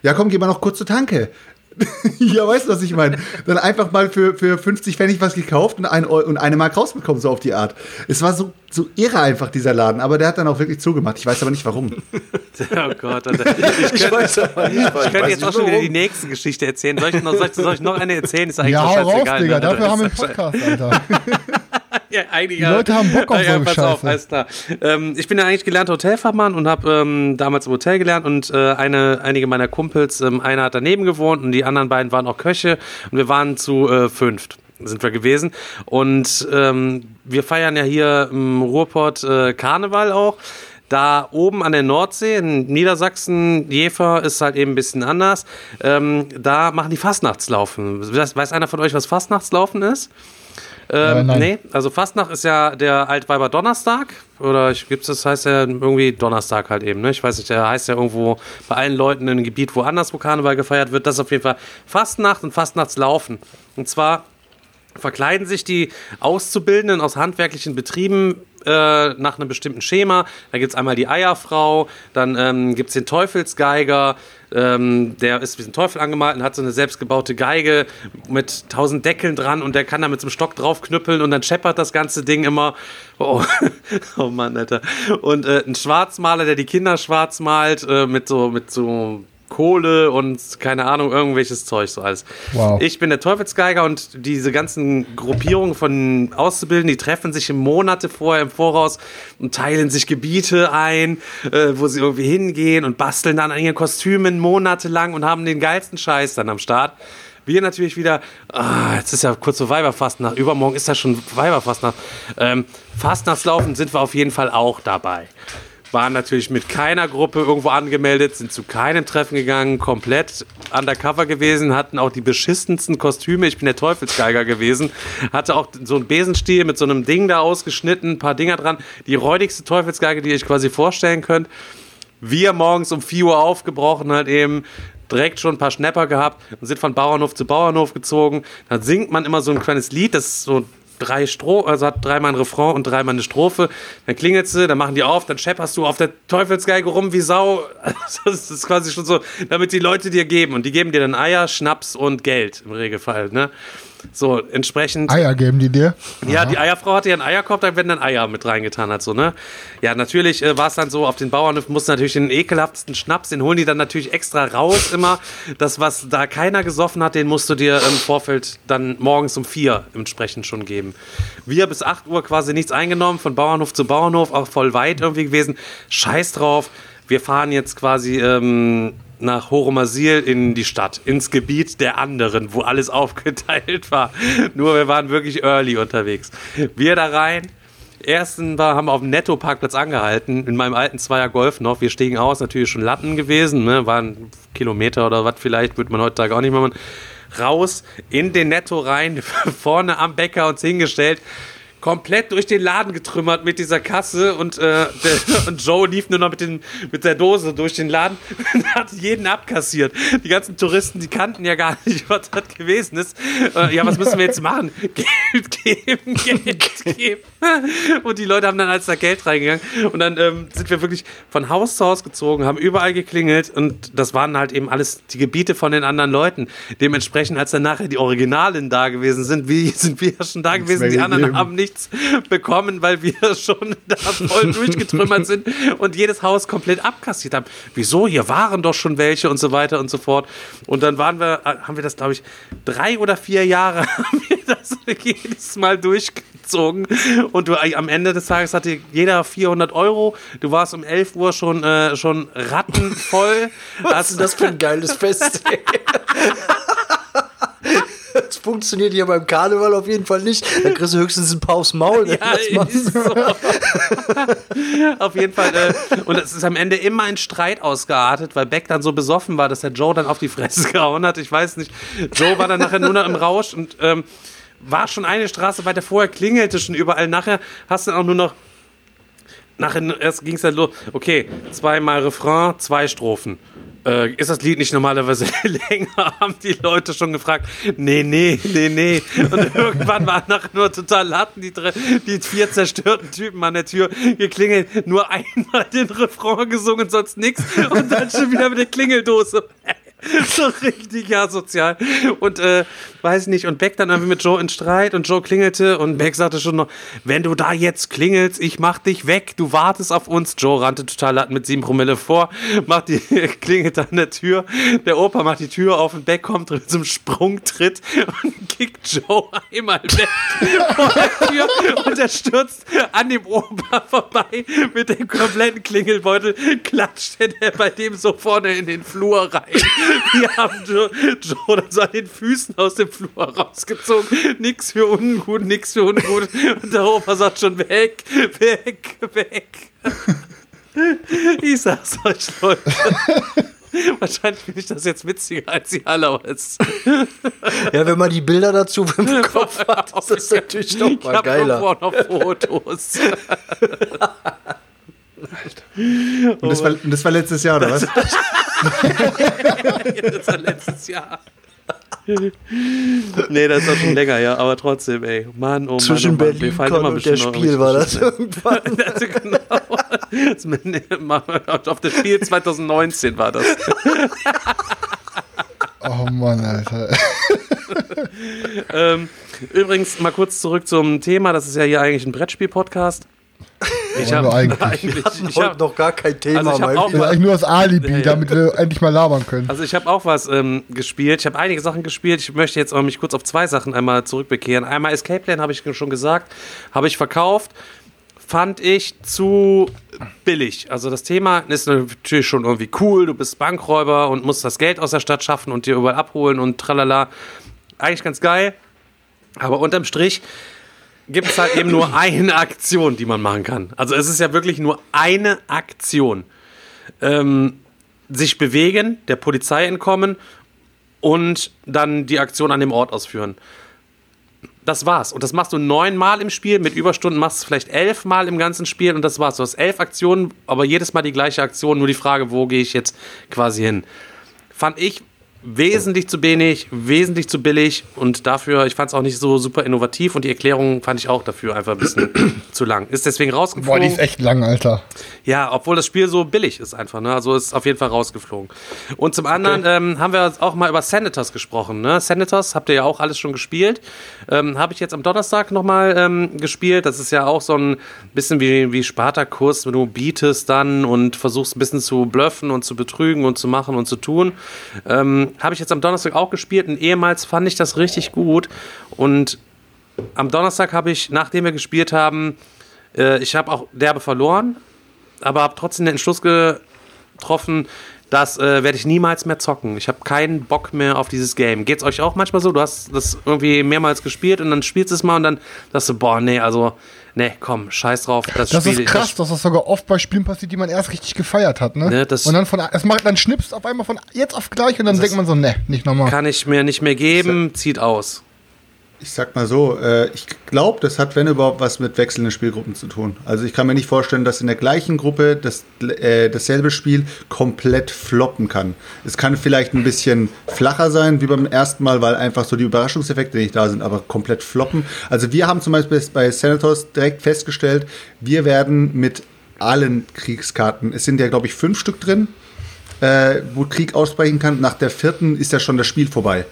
Ja, komm, geh mal noch kurz zur Tanke. ja, weißt du, was ich meine? Dann einfach mal für, für 50 Pfennig was gekauft und, ein, und eine Mark rausbekommen, so auf die Art. Es war so, so irre einfach, dieser Laden. Aber der hat dann auch wirklich zugemacht. Ich weiß aber nicht, warum. Oh Gott, Alter. Ich könnte, weiß aber nicht, ich könnte jetzt auch schon wieder die nächste Geschichte erzählen. Soll ich noch, soll ich, soll ich noch eine erzählen? Ist eigentlich Ja, hau raus, Digga. ne? Dafür haben wir einen Podcast, Alter. Ja, eigentlich, Die Leute haben Bock auf ja, pass auf, Scheiße. alles klar. Ähm, ich bin ja eigentlich gelernter Hotelfachmann und habe ähm, damals im Hotel gelernt und äh, eine, einige meiner Kumpels, ähm, einer hat daneben gewohnt und die anderen beiden waren auch Köche und wir waren zu äh, fünft sind wir gewesen und ähm, wir feiern ja hier im Ruhrpott äh, Karneval auch. Da oben an der Nordsee in Niedersachsen, Jever ist halt eben ein bisschen anders. Ähm, da machen die Fastnachtslaufen. Weiß einer von euch, was Fastnachtslaufen ist? Ähm, Äh, nee, also Fastnacht ist ja der Altweiber Donnerstag. Oder ich gibt's das heißt ja irgendwie Donnerstag halt eben, ne? Ich weiß nicht, der heißt ja irgendwo bei allen Leuten in einem Gebiet woanders, wo Karneval gefeiert wird. Das ist auf jeden Fall Fastnacht und Fastnachtslaufen. Und zwar verkleiden sich die Auszubildenden aus handwerklichen Betrieben äh, nach einem bestimmten Schema. Da gibt es einmal die Eierfrau, dann ähm, gibt es den Teufelsgeiger, ähm, der ist wie ein Teufel angemalt und hat so eine selbstgebaute Geige mit tausend Deckeln dran und der kann da mit so einem Stock draufknüppeln und dann scheppert das ganze Ding immer. Oh, oh Mann, Alter. Und äh, ein Schwarzmaler, der die Kinder schwarz malt, äh, mit so, mit so Kohle und keine Ahnung, irgendwelches Zeug, so alles. Wow. Ich bin der Teufelsgeiger und diese ganzen Gruppierungen von Auszubildenden, die treffen sich im Monate vorher im Voraus und teilen sich Gebiete ein, äh, wo sie irgendwie hingehen und basteln dann an ihren Kostümen monatelang und haben den geilsten Scheiß dann am Start. Wir natürlich wieder, ah, jetzt ist ja kurz so Weiberfastnacht, übermorgen ist ja schon Weiberfastnacht. Ähm, Fastnachtslaufen sind wir auf jeden Fall auch dabei waren natürlich mit keiner Gruppe irgendwo angemeldet, sind zu keinem Treffen gegangen, komplett undercover gewesen, hatten auch die beschissensten Kostüme. Ich bin der Teufelsgeiger gewesen, hatte auch so einen Besenstiel mit so einem Ding da ausgeschnitten, ein paar Dinger dran. Die räudigste Teufelsgeige, die ihr euch quasi vorstellen könnt. Wir morgens um 4 Uhr aufgebrochen, halt eben direkt schon ein paar Schnapper gehabt und sind von Bauernhof zu Bauernhof gezogen. Dann singt man immer so ein kleines Lied, das ist so drei Stro also hat dreimal ein Refrain und dreimal eine Strophe. Dann klingelt sie, dann machen die auf, dann schepperst du auf der Teufelsgeige rum wie Sau. Das ist quasi schon so, damit die Leute dir geben. Und die geben dir dann Eier, Schnaps und Geld im Regelfall. Ne? So, entsprechend. Eier geben die dir? Ja, die Eierfrau hatte ja einen Eierkorb, da werden dann Eier mit reingetan hat, so, ne? Ja, natürlich äh, war es dann so, auf den Bauernhöfen mussten natürlich den ekelhaftesten Schnaps, den holen die dann natürlich extra raus immer. Das, was da keiner gesoffen hat, den musst du dir im Vorfeld dann morgens um vier entsprechend schon geben. Wir bis 8 Uhr quasi nichts eingenommen, von Bauernhof zu Bauernhof, auch voll weit irgendwie gewesen. Scheiß drauf. Wir fahren jetzt quasi ähm, nach Horomasil in die Stadt, ins Gebiet der anderen, wo alles aufgeteilt war. Nur wir waren wirklich early unterwegs. Wir da rein. Ersten war, haben wir auf dem Netto-Parkplatz angehalten, in meinem alten Zweier Golf noch. Wir stiegen aus, natürlich schon Latten gewesen, ne? waren Kilometer oder was vielleicht, würde man heutzutage auch nicht mehr machen. Raus, in den Netto rein, vorne am Bäcker uns hingestellt komplett durch den Laden getrümmert mit dieser Kasse und, äh, der, und Joe lief nur noch mit, den, mit der Dose durch den Laden und hat jeden abkassiert. Die ganzen Touristen, die kannten ja gar nicht, was das gewesen ist. Äh, ja, was müssen wir jetzt machen? Geld geben, Geld geben. Und die Leute haben dann als da Geld reingegangen und dann ähm, sind wir wirklich von Haus zu Haus gezogen, haben überall geklingelt und das waren halt eben alles die Gebiete von den anderen Leuten. Dementsprechend, als dann nachher die Originalen da gewesen sind, wie sind wir schon da gewesen, die anderen haben nichts bekommen, weil wir schon da voll durchgetrümmert sind und jedes Haus komplett abkassiert haben. Wieso? Hier waren doch schon welche und so weiter und so fort. Und dann waren wir, äh, haben wir das, glaube ich, drei oder vier Jahre haben wir das jedes Mal durchgezogen. Und du, äh, am Ende des Tages hatte jeder 400 Euro. Du warst um 11 Uhr schon, äh, schon rattenvoll. Was ist das für ein geiles Fest? Das funktioniert hier beim Karneval auf jeden Fall nicht. Da kriegst du höchstens ein paar aufs Maul. das Ja, so. auf jeden Fall. Äh, und es ist am Ende immer ein Streit ausgeartet, weil Beck dann so besoffen war, dass der Joe dann auf die Fresse gehauen hat. Ich weiß nicht. Joe war dann nachher nur noch im Rausch und ähm, war schon eine Straße weiter vorher, klingelte schon überall. Nachher hast du dann auch nur noch. Nachher erst ging es dann los. Okay, zweimal Refrain, zwei Strophen. Äh, ist das Lied nicht normalerweise länger? Haben die Leute schon gefragt. Nee, nee, nee, nee. Und irgendwann waren nachher nur total Latten, die, drei- die vier zerstörten Typen an der Tür geklingelt. Nur einmal den Refrain gesungen, sonst nichts. Und dann schon wieder mit der Klingeldose. So richtig asozial. Und äh, weiß nicht, und Beck dann irgendwie mit Joe in Streit und Joe klingelte und Beck sagte schon noch, wenn du da jetzt klingelst, ich mach dich weg, du wartest auf uns. Joe rannte total latten mit sieben Promille vor, macht die, klingelt an der Tür, der Opa macht die Tür auf und Beck kommt mit so Sprungtritt und kickt Joe einmal weg vor der Tür und er stürzt an dem Opa vorbei mit dem kompletten Klingelbeutel, klatscht er bei dem so vorne in den Flur rein. Wir haben dann so an den Füßen aus dem Flur rausgezogen. Nix für ungut, nix für ungut. Und der Opa sagt schon weg, weg, weg. Ich sag's euch, Leute. Wahrscheinlich finde ich das jetzt witziger als die es Ja, wenn man die Bilder dazu im Kopf hat, ist das natürlich noch ich mal habe geiler. auch noch Fotos. Und das, war, und das war letztes Jahr, oder was? das war letztes Jahr. nee, das ist auch schon länger, ja, aber trotzdem, ey. Mann, oh Zwischen Mann, oh Mann, mir Berlin fallen immer und der Spiel war das irgendwann. Also genau. Das Auf das Spiel 2019 war das. Oh Mann, Alter. Ähm, übrigens, mal kurz zurück zum Thema. Das ist ja hier eigentlich ein Brettspiel-Podcast. Ich habe eigentlich. eigentlich, ich hab, noch gar kein Thema, Also ich hab mein auch Das ist Lieber. eigentlich nur das Alibi, Ja, ja. damit wir endlich mal labern können. also ich habe auch was ähm, gespielt. Ich habe einige Sachen gespielt. Ich möchte jetzt auch mich kurz auf zwei Sachen einmal zurückbekehren. Einmal Escape Plan habe ich schon gesagt, habe ich verkauft. Fand ich zu billig. Also das Thema ist natürlich schon irgendwie cool. Du bist Bankräuber und musst das Geld aus der Stadt schaffen und dir überall abholen und tralala. Eigentlich ganz geil. Aber unterm Strich gibt es halt eben nur eine Aktion, die man machen kann. Also es ist ja wirklich nur eine Aktion. Ähm, sich bewegen, der Polizei entkommen und dann die Aktion an dem Ort ausführen. Das war's. Und das machst du neunmal im Spiel. Mit Überstunden machst du vielleicht elfmal im ganzen Spiel und das war's. Du hast elf Aktionen, aber jedes Mal die gleiche Aktion. Nur die Frage, wo gehe ich jetzt quasi hin? Fand ich wesentlich zu wenig, wesentlich zu billig und dafür, ich fand es auch nicht so super innovativ und die Erklärung fand ich auch dafür einfach ein bisschen zu lang. Ist deswegen Boah, die rausgeflogen. ist echt lang, Alter. Ja, obwohl das Spiel so billig ist einfach, ne? Also ist auf jeden Fall rausgeflogen. Und zum anderen ähm, haben wir auch mal über Senators gesprochen, ne? Senators habt ihr ja auch alles schon gespielt. Ähm, Habe ich jetzt am Donnerstag nochmal ähm, gespielt. Das ist ja auch so ein bisschen wie, wie Spartakus, wenn du bietest dann und versuchst ein bisschen zu bluffen und zu betrügen und zu machen und zu tun. Ähm, Habe ich jetzt am Donnerstag auch gespielt und ehemals fand ich das richtig gut. Und am Donnerstag habe ich, nachdem wir gespielt haben, äh, ich habe auch derbe verloren, aber habe trotzdem den Entschluss getroffen, das äh, werde ich niemals mehr zocken. Ich habe keinen Bock mehr auf dieses Game. Geht's euch auch manchmal so? Du hast das irgendwie mehrmals gespielt und dann spielst du es mal und dann sagst du, boah, nee, also, nee, komm, scheiß drauf. Das, Das Spiel, ist krass, dass das sogar oft bei Spielen passiert, die man erst richtig gefeiert hat, ne? Ne, das- und dann von, es macht, dann schnippst auf einmal von jetzt auf gleich und dann denkt man so, ne, nicht nochmal. kann ich mir nicht mehr geben, zieht aus. Ich sag mal so, äh, ich glaube, das hat, wenn überhaupt, was mit wechselnden Spielgruppen zu tun. Also ich kann mir nicht vorstellen, dass in der gleichen Gruppe das, äh, dasselbe Spiel komplett floppen kann. Es kann vielleicht ein bisschen flacher sein, wie beim ersten Mal, weil einfach so die Überraschungseffekte nicht da sind, aber komplett floppen. Also wir haben zum Beispiel bei Senators direkt festgestellt, wir werden mit allen Kriegskarten, es sind ja, glaube ich, fünf Stück drin, äh, wo Krieg ausbrechen kann. Nach der vierten ist ja schon das Spiel vorbei.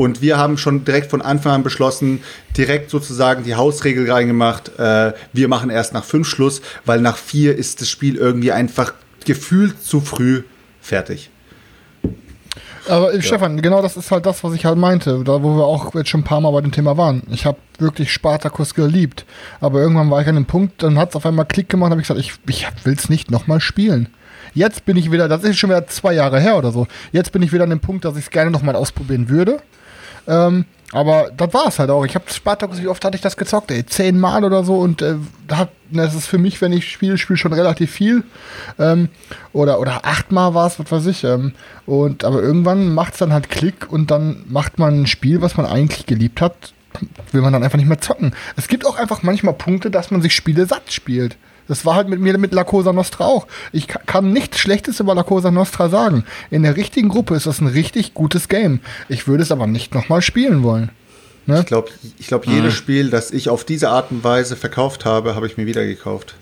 Und wir haben schon direkt von Anfang an beschlossen, direkt sozusagen die Hausregel reingemacht. Äh, wir machen erst nach fünf Schluss, weil nach vier ist das Spiel irgendwie einfach gefühlt zu früh fertig. Aber äh, Stefan, genau das ist halt das, was ich halt meinte, da wo wir auch jetzt schon ein paar Mal bei dem Thema waren. Ich habe wirklich Spartacus geliebt, aber irgendwann war ich an einem Punkt, dann hat es auf einmal Klick gemacht, habe ich gesagt, ich, ich will es nicht nochmal spielen. Jetzt bin ich wieder, das ist schon wieder zwei Jahre her oder so. Jetzt bin ich wieder an dem Punkt, dass ich es gerne nochmal ausprobieren würde. Ähm, aber das war es halt auch. Ich habe Spartacus, wie oft hatte ich das gezockt? Ey, zehnmal oder so. Und äh, das ist für mich, wenn ich spiele, spiele schon relativ viel. Ähm, oder, oder achtmal war es, was weiß ich. Ähm, und, aber irgendwann macht es dann halt Klick und dann macht man ein Spiel, was man eigentlich geliebt hat, will man dann einfach nicht mehr zocken. Es gibt auch einfach manchmal Punkte, dass man sich Spiele satt spielt. Das war halt mit mir mit La Cosa Nostra auch. Ich ka- kann nichts Schlechtes über La Cosa Nostra sagen. In der richtigen Gruppe ist das ein richtig gutes Game. Ich würde es aber nicht nochmal spielen wollen. Ich glaube, ich glaub, jedes Spiel, das ich auf diese Art und Weise verkauft habe, habe ich mir wieder gekauft.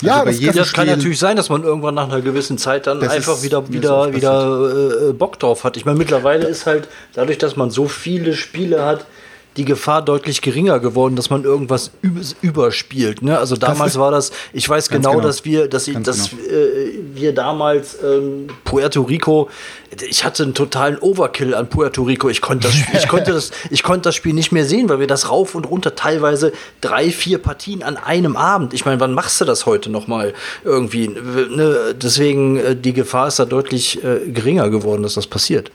Ja, Also bei das jedem kann, Ja, es kann natürlich sein, dass man irgendwann nach einer gewissen Zeit dann Das einfach wieder, so wieder, wieder äh, Bock drauf hat. Ich meine, mittlerweile ist halt dadurch, dass man so viele Spiele hat, die Gefahr deutlich geringer geworden, dass man irgendwas üb- überspielt. Ne? Also damals ist- war das, ich weiß genau, genau. dass wir, dass, ich, dass genau. äh, wir damals ähm, Puerto Rico, ich hatte einen totalen Overkill an Puerto Rico. Ich konnte das, Spiel- ich konnte das, ich konnte das Spiel nicht mehr sehen, weil wir das rauf und runter teilweise drei, vier Partien an einem Abend. Ich meine, wann machst du das heute noch mal irgendwie? Ne? Deswegen äh, die Gefahr ist da deutlich äh, geringer geworden, dass das passiert.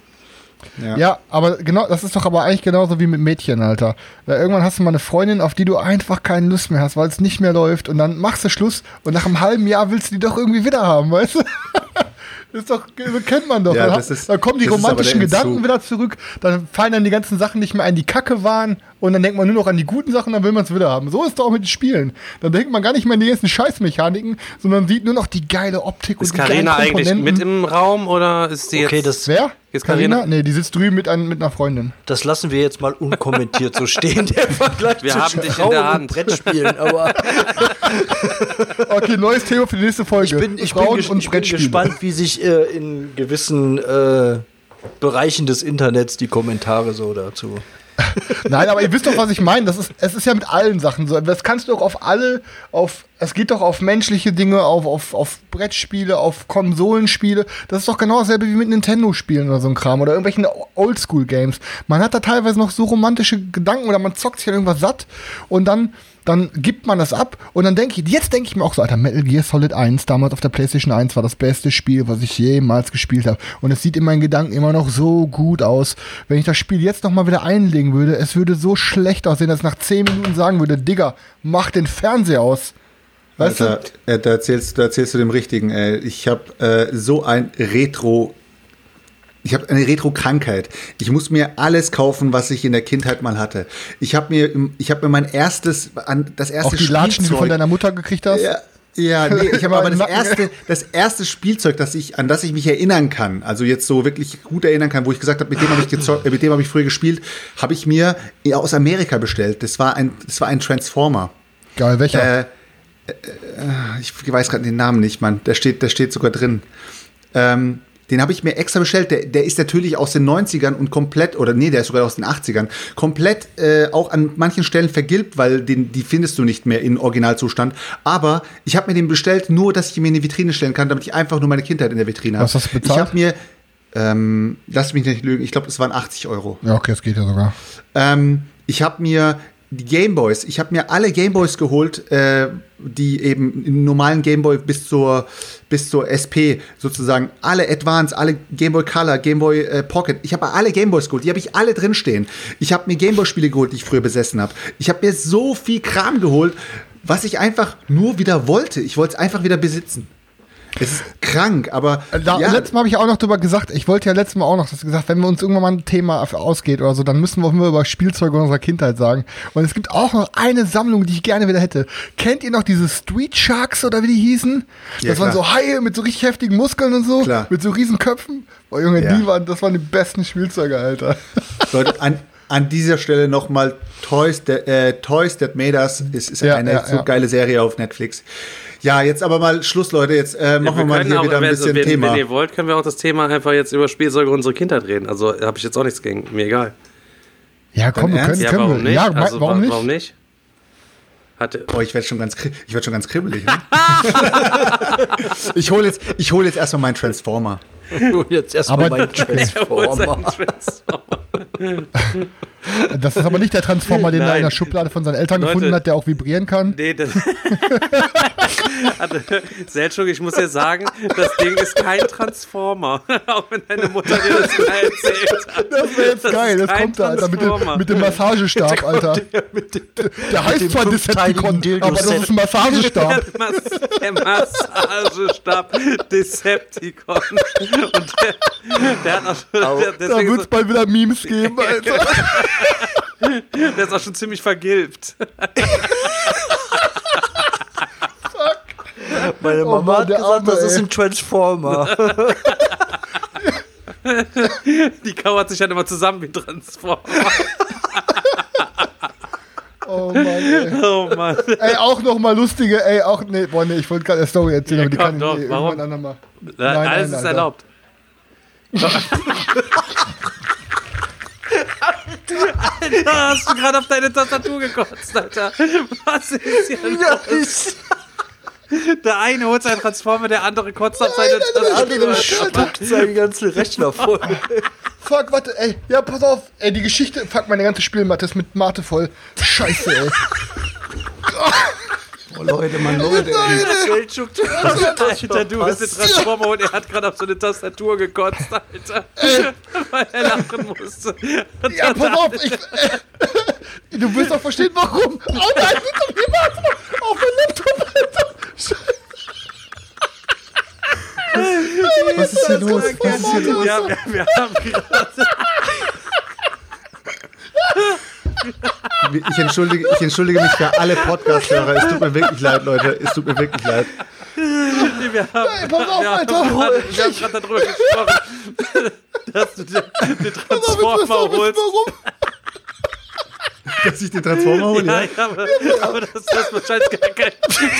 Ja, aber genau, das ist doch aber eigentlich genauso wie mit Mädchen, Alter. Weil irgendwann hast du mal eine Freundin, auf die du einfach keine Lust mehr hast, weil es nicht mehr läuft und dann machst du Schluss und nach einem halben Jahr willst du die doch irgendwie wieder haben, weißt du? Ist doch, so kennt man doch. Ja, dann, das ist- dann kommen die das romantischen Gedanken wieder zurück, dann fallen dann die ganzen Sachen nicht mehr ein, die Kacke waren und dann denkt man nur noch an die guten Sachen, dann will man es wieder haben. So ist es auch mit den Spielen. Dann denkt man gar nicht mehr an die ganzen Scheißmechaniken, sondern sieht nur noch die geile Optik Ist und die geilen Karina eigentlich mit im Raum oder ist sie Okay, jetzt. das, Wer? Ist Carina- Nee, die sitzt drüben mit, ein, mit einer Freundin. das lassen wir jetzt mal unkommentiert so stehen, der Vergleich Wir haben zwischen dich in der und Hand. Brettspielen. Aber Okay, neues Thema für die nächste Folge. ich bin, ich bin, Frauen ges- und ich bin gespannt, wie sich äh, in gewissen äh, Bereichen des Internets die Kommentare so dazu. Nein, aber ihr wisst doch, was ich meine. Das ist, es ist ja mit allen Sachen so. Das kannst du auch auf alle, auf, es geht doch auf menschliche Dinge, auf, auf, auf Brettspiele, auf Konsolenspiele. Das ist doch genau dasselbe wie mit Nintendo-Spielen oder so ein Kram oder irgendwelchen Oldschool-Games. Man hat da teilweise noch so romantische Gedanken oder man zockt sich an irgendwas satt und dann, dann gibt man das ab und dann denke ich, jetzt denke ich mir auch so, Alter, Metal Gear Solid 1, damals auf der PlayStation 1 war das beste Spiel, was ich jemals gespielt habe. Und es sieht in meinen Gedanken immer noch so gut aus. Wenn ich das Spiel jetzt nochmal wieder einlegen würde, es würde so schlecht aussehen, dass ich nach 10 Minuten sagen würde, Digga, mach den Fernseher aus. Weißt Alter, du? äh, da, erzählst, da erzählst du dem Richtigen. Ey. Ich habe äh, so ein Retro. Ich habe eine Retro-Krankheit. Ich muss mir alles kaufen, was ich in der Kindheit mal hatte. Ich habe mir, ich habe mir mein erstes, das erste Auch die Latschen, die du von Spielzeug- deiner Mutter gekriegt hast? Ja, ja, nee, ich habe aber das erste, das erste Spielzeug, das ich, an das ich mich erinnern kann, also jetzt so wirklich gut erinnern kann, wo ich gesagt habe, mit dem habe ich, gezockt- äh, mit dem habe ich früher gespielt, habe ich mir aus Amerika bestellt. Das war ein, das war ein Transformer. Geil, welcher? Äh, äh, ich weiß gerade den Namen nicht, Mann. Der steht, der steht sogar drin. Ähm, den habe ich mir extra bestellt. Der, der ist natürlich aus den 90ern und komplett, oder nee, der ist sogar aus den 80ern, komplett äh, auch an manchen Stellen vergilbt, weil den, die findest du nicht mehr in Originalzustand. Aber ich habe mir den bestellt, nur dass ich ihn mir in die Vitrine stellen kann, damit ich einfach nur meine Kindheit in der Vitrine habe. Was hast du bezahlt? Ich habe mir, ähm, lass mich nicht lügen, ich glaube, es waren 80 Euro. ja, okay, das geht ja sogar. Ähm, ich habe mir die Gameboys, ich habe mir alle Gameboys geholt, äh, die eben im normalen Gameboy bis zur bis zur SP sozusagen alle Advance, alle Gameboy Color, Gameboy äh, Pocket. Ich habe alle Gameboys geholt, die habe ich alle drin stehen. Ich habe mir Gameboy Spiele geholt, die ich früher besessen habe. Ich habe mir so viel Kram geholt, was ich einfach nur wieder wollte. Ich wollte es einfach wieder besitzen. Es ist krank, aber Da, ja, Letztes Mal habe ich auch noch drüber gesagt, ich wollte ja letztes Mal auch noch das gesagt, wenn wir uns irgendwann mal ein Thema ausgeht oder so, dann müssen wir auch immer über Spielzeuge unserer Kindheit sagen. Und es gibt auch noch eine Sammlung, die ich gerne wieder hätte. Kennt ihr noch diese Street Sharks oder wie die hießen? Ja, das waren klar. so Haie mit so richtig heftigen Muskeln und so, Klar. mit so riesen Köpfen. Oh Junge, Ja. die waren, das waren die besten Spielzeuge, Alter. Leute, an, an dieser Stelle nochmal Toys, That- äh, Toys That Made Us. Es ist Ja, eine so geile Serie auf Netflix. Ja, jetzt aber mal Schluss, Leute. Jetzt äh, machen wir, mal können hier auch, wieder ein wenn, bisschen wenn, Thema. wenn ihr wollt, können wir auch das Thema einfach jetzt über Spielzeuge unserer Kindheit reden. Also habe ich jetzt auch nichts gegen. Mir egal. Ja, komm, wir können, Ja, können warum wir. nicht? Ja, also, warum wa- nicht? Warum nicht? Hatte, Oh, ich werde schon ganz, ich werd schon ganz kribbelig. Ne? ich hole jetzt, ich hol jetzt erstmal meinen Transformer. Und jetzt erstmal Aber- mein Transformer. Das ist aber nicht der Transformer, den er Nein. in der Schublade von seinen Eltern Leute. gefunden hat, der auch vibrieren kann. Nee, das. Seltschuk, ich muss dir sagen, das Ding ist kein Transformer. Auch wenn deine Mutter dir das mal erzählt hat. Das wäre jetzt Das geil. Das kommt da, Alter, mit dem, mit dem Massagestab, Alter. Der heißt dem zwar fünfteiligen Decepticon, aber das ist ein Massagestab. Der, Mas der Massagestab Decepticon. Und der, der hat auch der, Da wird es bald wieder Memes geben, Alter. der ist auch schon ziemlich vergilbt. Meine Oh Mama Mann, hat der gesagt, Arme, das ist ein Transformer. Die kauert sich halt immer zusammen wie Transformer. Oh Mann, ey. Oh Mann. Ey, auch noch mal lustige, ey, auch, nee, boah, nee, ich wollte gerade eine Story erzählen, Ja, aber die komm, kann ich doch, nee, warum? irgendwann andermal. Alles ist Alter. erlaubt. Alter, hast du gerade auf deine Tastatur gekotzt, Alter. Was ist hier los? Der eine holt seinen Transformer, der andere kotzt auf seine Tastatur. spuckt seinen ganzen Rechner voll. Fuck, warte, ey, ja, pass auf, ey, die Geschichte, fuck, meine ganze Spielmatte ist mit Mate voll. Scheiße, ey. Oh, Leute, Mann, Leute. Seltschuk, Alter, du bist ein Transformer und er hat gerade auf so eine Tastatur gekotzt, Alter. Weil er lachen musste. Ja, pass auf, ich, äh, du wirst doch verstehen, warum. Oh nein, bitte, wie warte mal, auf mein Laptop, Alter. Was ist hier los? Was ist hier los? Ja, wir, wir haben gerade. Ich entschuldige, ich entschuldige mich für alle Podcast-Hörer. Es tut mir wirklich leid, Leute. Es tut mir wirklich leid. Wir haben, Ey, pass auf, wir haben wir haben gerade darüber gesprochen, dass du den, den Transformer holst. warum? Dass ich den Transformer hole, Ja, ja? ja, aber, aber dass das wahrscheinlich gar kein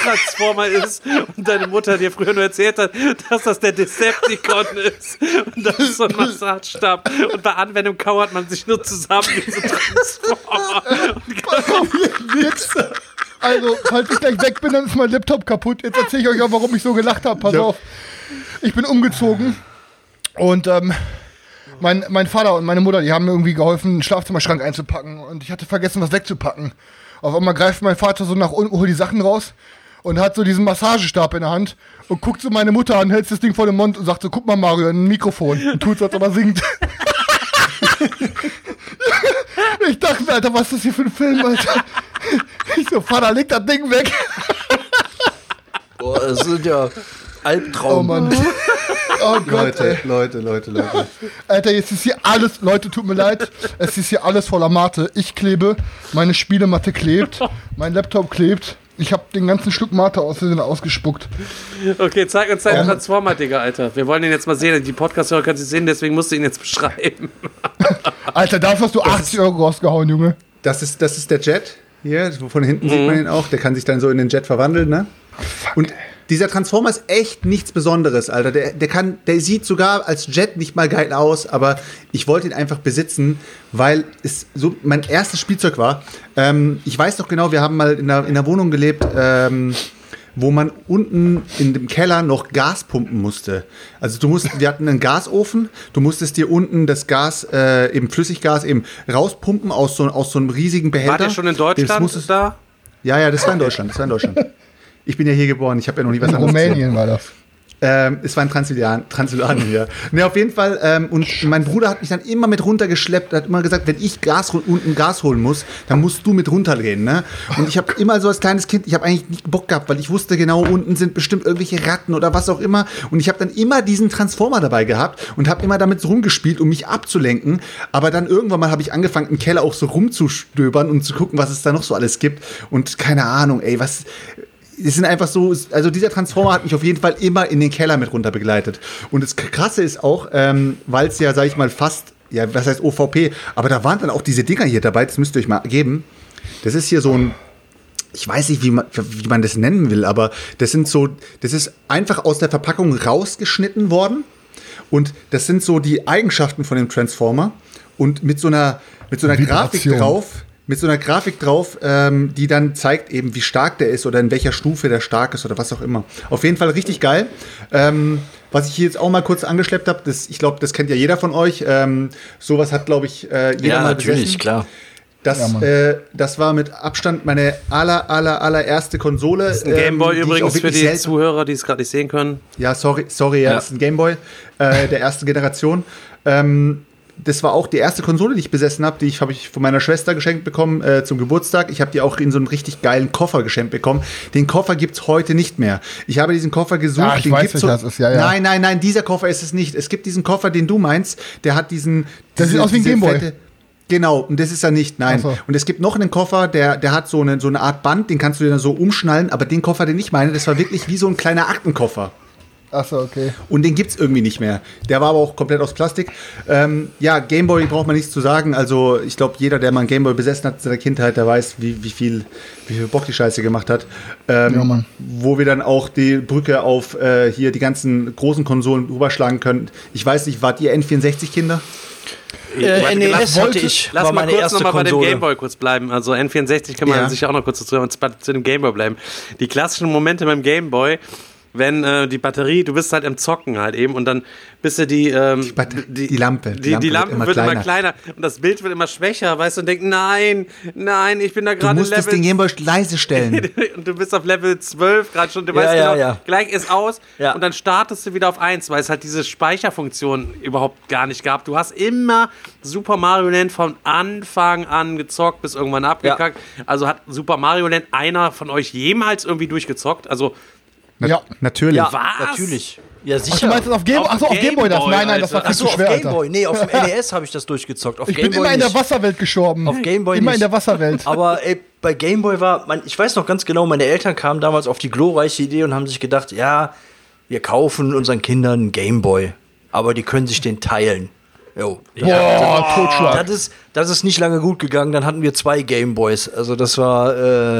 Transformer ist und deine Mutter dir früher nur erzählt hat, dass das der Decepticon ist und das ist so ein Massagestab und bei Anwendung kauert man sich nur zusammen wie so Transformer. Wichser. Also, falls ich gleich weg bin, dann ist mein Laptop kaputt. Jetzt erzähle ich euch auch, warum ich so gelacht habe. Pass Ja. auf. Ich bin umgezogen und ähm, mein, mein Vater und meine Mutter, die haben mir irgendwie geholfen, einen Schlafzimmerschrank einzupacken und ich hatte vergessen, was wegzupacken. Auf einmal greift mein Vater so nach unten, holt die Sachen raus und hat so diesen Massagestab in der Hand und guckt so meine Mutter an, hält das Ding vor den Mund und sagt so, guck mal Mario, ein Mikrofon und tut so, als ob er singt. ich dachte mir, Alter, was ist das hier für ein Film, Alter? Ich so, Vater, leg das Ding weg. Boah, das sind ja Oh Albtraum. Mann. Oh Gott, Leute, ey. Leute, Leute, Leute. Alter, jetzt ist hier alles, Leute, tut mir leid, es ist hier alles voller Mate. Ich klebe, meine Spielematte klebt, mein Laptop klebt. Ich habe den ganzen Schluck Mate aus ausgespuckt. Okay, zeig uns deinen Transformer, Digga, Alter. Wir wollen ihn jetzt mal sehen. Die Podcast-Hörer können sie sehen, deswegen musst du ihn jetzt beschreiben. Alter, dafür hast du 80 Euro rausgehauen, Junge. Das ist, das ist der Jet. Hier, von hinten sieht man ihn auch. Der kann sich dann so in den Jet verwandeln, ne? Und dieser Transformer ist echt nichts Besonderes, Alter. Der, der, kann, der sieht sogar als Jet nicht mal geil aus, aber ich wollte ihn einfach besitzen, weil es so mein erstes Spielzeug war. Ähm, ich weiß noch genau, wir haben mal in einer, in einer Wohnung gelebt, ähm, wo man unten in dem Keller noch Gas pumpen musste. Also du musst, wir hatten einen Gasofen, du musstest dir unten das Gas, äh, eben Flüssiggas eben rauspumpen aus so, aus so einem riesigen Behälter. Wart ihr schon in Das Deutschland musstest, da? ja, ja, das war in Deutschland, das war in Deutschland. Ich bin ja hier geboren, ich habe ja noch nie was In anderes gesehen. Rumänien war das. Ähm, es war in Transsilvanien, Transsilvanien ja. Ne, auf jeden Fall. Ähm, und mein Bruder hat mich dann immer mit runtergeschleppt, hat immer gesagt, wenn ich Gas unten Gas holen muss, dann musst du mit runtergehen. Ne? Und ich habe immer so als kleines Kind, ich habe eigentlich nicht Bock gehabt, weil ich wusste genau, unten sind bestimmt irgendwelche Ratten oder was auch immer. Und ich habe dann immer diesen Transformer dabei gehabt und habe immer damit so rumgespielt, um mich abzulenken. Aber dann irgendwann mal habe ich angefangen, im Keller auch so rumzustöbern und zu gucken, was es da noch so alles gibt. Und keine Ahnung, ey, was es sind einfach so, also dieser Transformer hat mich auf jeden Fall immer in den Keller mit runter begleitet. Und das Krasse ist auch, ähm, weil es ja, sag ich mal, fast, ja, was heißt OVP, aber da waren dann auch diese Dinger hier dabei, das müsst ihr euch mal geben. Das ist hier so ein, ich weiß nicht, wie man, wie man das nennen will, aber das sind so, das ist einfach aus der Verpackung rausgeschnitten worden. Und das sind so die Eigenschaften von dem Transformer. Und mit so einer, mit so einer Grafik drauf, mit so einer Grafik drauf, ähm, die dann zeigt eben, wie stark der ist oder in welcher Stufe der stark ist oder was auch immer. Auf jeden Fall richtig geil. Ähm, was ich hier jetzt auch mal kurz angeschleppt habe, das, ich glaube, das kennt ja jeder von euch. Ähm, sowas hat, glaube ich, äh, jeder Ja, mal natürlich, besessen. klar. Das, Ja, äh, das war mit Abstand meine aller, aller, allererste Konsole. Ein Gameboy ähm, übrigens für die selten- Zuhörer, die es gerade nicht sehen können. ja, sorry, sorry, ja, Ja. das ist ein Gameboy äh, der ersten Generation. Ähm, das war auch die erste Konsole, die ich besessen habe. Die ich habe ich von meiner Schwester geschenkt bekommen äh, zum Geburtstag. Ich habe die auch in so einem richtig geilen Koffer geschenkt bekommen. Den Koffer gibt's heute nicht mehr. Ich habe diesen Koffer gesucht. Ah, ich den weiß, das ist, ja, ja. Nein, nein, nein, dieser Koffer ist es nicht. Es gibt diesen Koffer, den du meinst. Der hat diesen. Der sieht aus wie ein Gameboy. Genau, und das ist er nicht, nein. So. Und es gibt noch einen Koffer, der, der hat so eine, so eine Art Band, den kannst du dir dann so umschnallen, aber den Koffer, den ich meine, das war wirklich wie so ein kleiner Aktenkoffer. Achso, okay. Und den gibt's irgendwie nicht mehr. Der war aber auch komplett aus Plastik. Ähm, ja, Gameboy braucht man nichts zu sagen. Also ich glaube, jeder, der mal einen Gameboy besessen hat in seiner Kindheit, der weiß, wie, wie, viel, wie viel Bock die Scheiße gemacht hat. Ähm, Ja, Mann. Wo wir dann auch die Brücke auf äh, hier die ganzen großen Konsolen rüberschlagen können. Ich weiß nicht, wart ihr N64-Kinder? Äh, NES lass- hatte ich, Lass mal kurz erste noch mal bei dem. Gameboy kurz bleiben. Also N64 kann man Ja. sich auch noch kurz zu, zu dem Gameboy bleiben. Die klassischen Momente beim Gameboy, wenn äh, die Batterie, du bist halt im Zocken halt eben und dann bist du die, ähm, Batter- die Lampe. Die, die Lampe wird, immer, kleiner. und das Bild wird immer schwächer, weißt du, und denkt, nein, nein, ich bin da Du gerade musstest Level den Gameboy leise stellen. und du bist auf Level 12 gerade schon, du Ja, weißt ja, genau, ja. gleich ist aus Ja. und dann startest du wieder auf 1, weil es halt diese Speicherfunktion überhaupt gar nicht gab. Du hast immer Super Mario Land von Anfang an gezockt, bis irgendwann abgekackt. Also hat Super Mario Land einer von euch jemals irgendwie durchgezockt? Also Na- Ja. Natürlich. Ja, Was? natürlich. Ja, Ach, du sicher. meinst das auf Game Auf Achso, auf Game Gameboy, das Boy, nein, nein, das war viel Achso, zu auf schwer, Gameboy. Alter. Nee, auf dem NES habe ich das durchgezockt. Auf Ich bin Gameboy immer in der nicht. Wasserwelt gestorben. Auf Gameboy Immer in nicht. der Wasserwelt. Aber ey, bei Gameboy war, mein, ich weiß noch ganz genau, meine Eltern kamen damals auf die glorreiche Idee und haben sich gedacht, ja, wir kaufen unseren Kindern einen Gameboy, aber die können sich den teilen. Jo. Boah, Totschlag. Das ist, das ist nicht lange gut gegangen. Dann hatten wir zwei Gameboys. Also das war,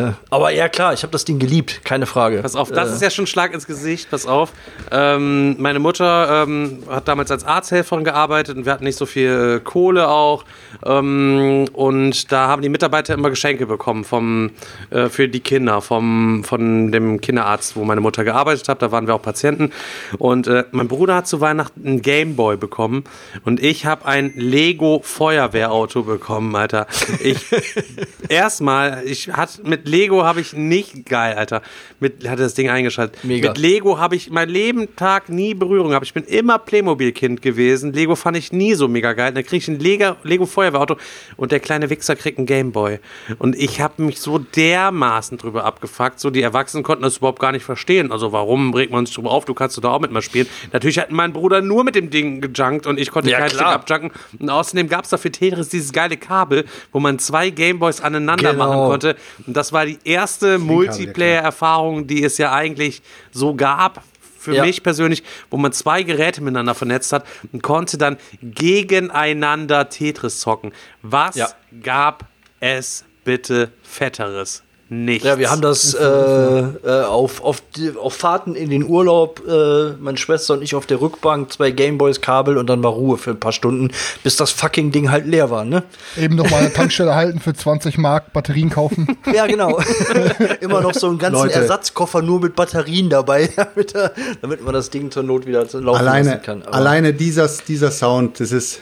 äh, aber ja klar, ich habe das Ding geliebt, keine Frage. Pass auf, das äh, ist ja schon ein Schlag ins Gesicht. Pass auf. Ähm, meine Mutter ähm, hat damals als Arzthelferin gearbeitet und wir hatten nicht so viel Kohle auch. Ähm, und da haben die Mitarbeiter immer Geschenke bekommen vom, äh, für die Kinder, vom, von dem Kinderarzt, wo meine Mutter gearbeitet hat. Da waren wir auch Patienten. Und äh, mein Bruder hat zu Weihnachten einen Gameboy bekommen und ich habe ein Lego Feuerwehrauto bekommen, Alter. Ich erstmal, ich hat mit Lego habe ich nicht geil, Alter. Mit hatte das Ding eingeschaltet. Mega. Mit Lego habe ich mein Leben Tag nie Berührung gehabt. Ich bin immer Playmobil Kind gewesen. Lego fand ich nie so mega geil. Dann kriege ich ein Lego, Lego Feuerwehrauto und der kleine Wichser kriegt einen Gameboy. Und ich habe mich so dermaßen drüber abgefuckt. So die Erwachsenen konnten das überhaupt gar nicht verstehen. Also warum regt man sich drüber auf? Du kannst doch auch mit mal spielen. Natürlich hat mein Bruder nur mit dem Ding gejunkt und ich konnte Ja, kein Stück abjunken. Und außerdem gab es da für Tetris dieses geile Kabel, wo man zwei Gameboys aneinander Genau. machen konnte. Und das war die erste Multiplayer-Erfahrung, die es ja eigentlich so gab. Für Ja. mich persönlich, wo man zwei Geräte miteinander vernetzt hat und konnte dann gegeneinander Tetris zocken. Was Ja. gab es bitte Fetteres? Nichts. Ja, wir haben das äh, äh, auf, auf, die, auf Fahrten in den Urlaub, äh, meine Schwester und ich auf der Rückbank, zwei Gameboys, Kabel und dann war Ruhe für ein paar Stunden, bis das fucking Ding halt leer war, ne? Eben noch mal eine Tankstelle halten für 20 Mark, Batterien kaufen. Ja, genau. Immer noch so einen ganzen Leute. Ersatzkoffer nur mit Batterien dabei, damit, er, damit man das Ding zur Not wieder laufen Alleine, lassen kann. Aber- alleine dieser, dieser Sound, das ist.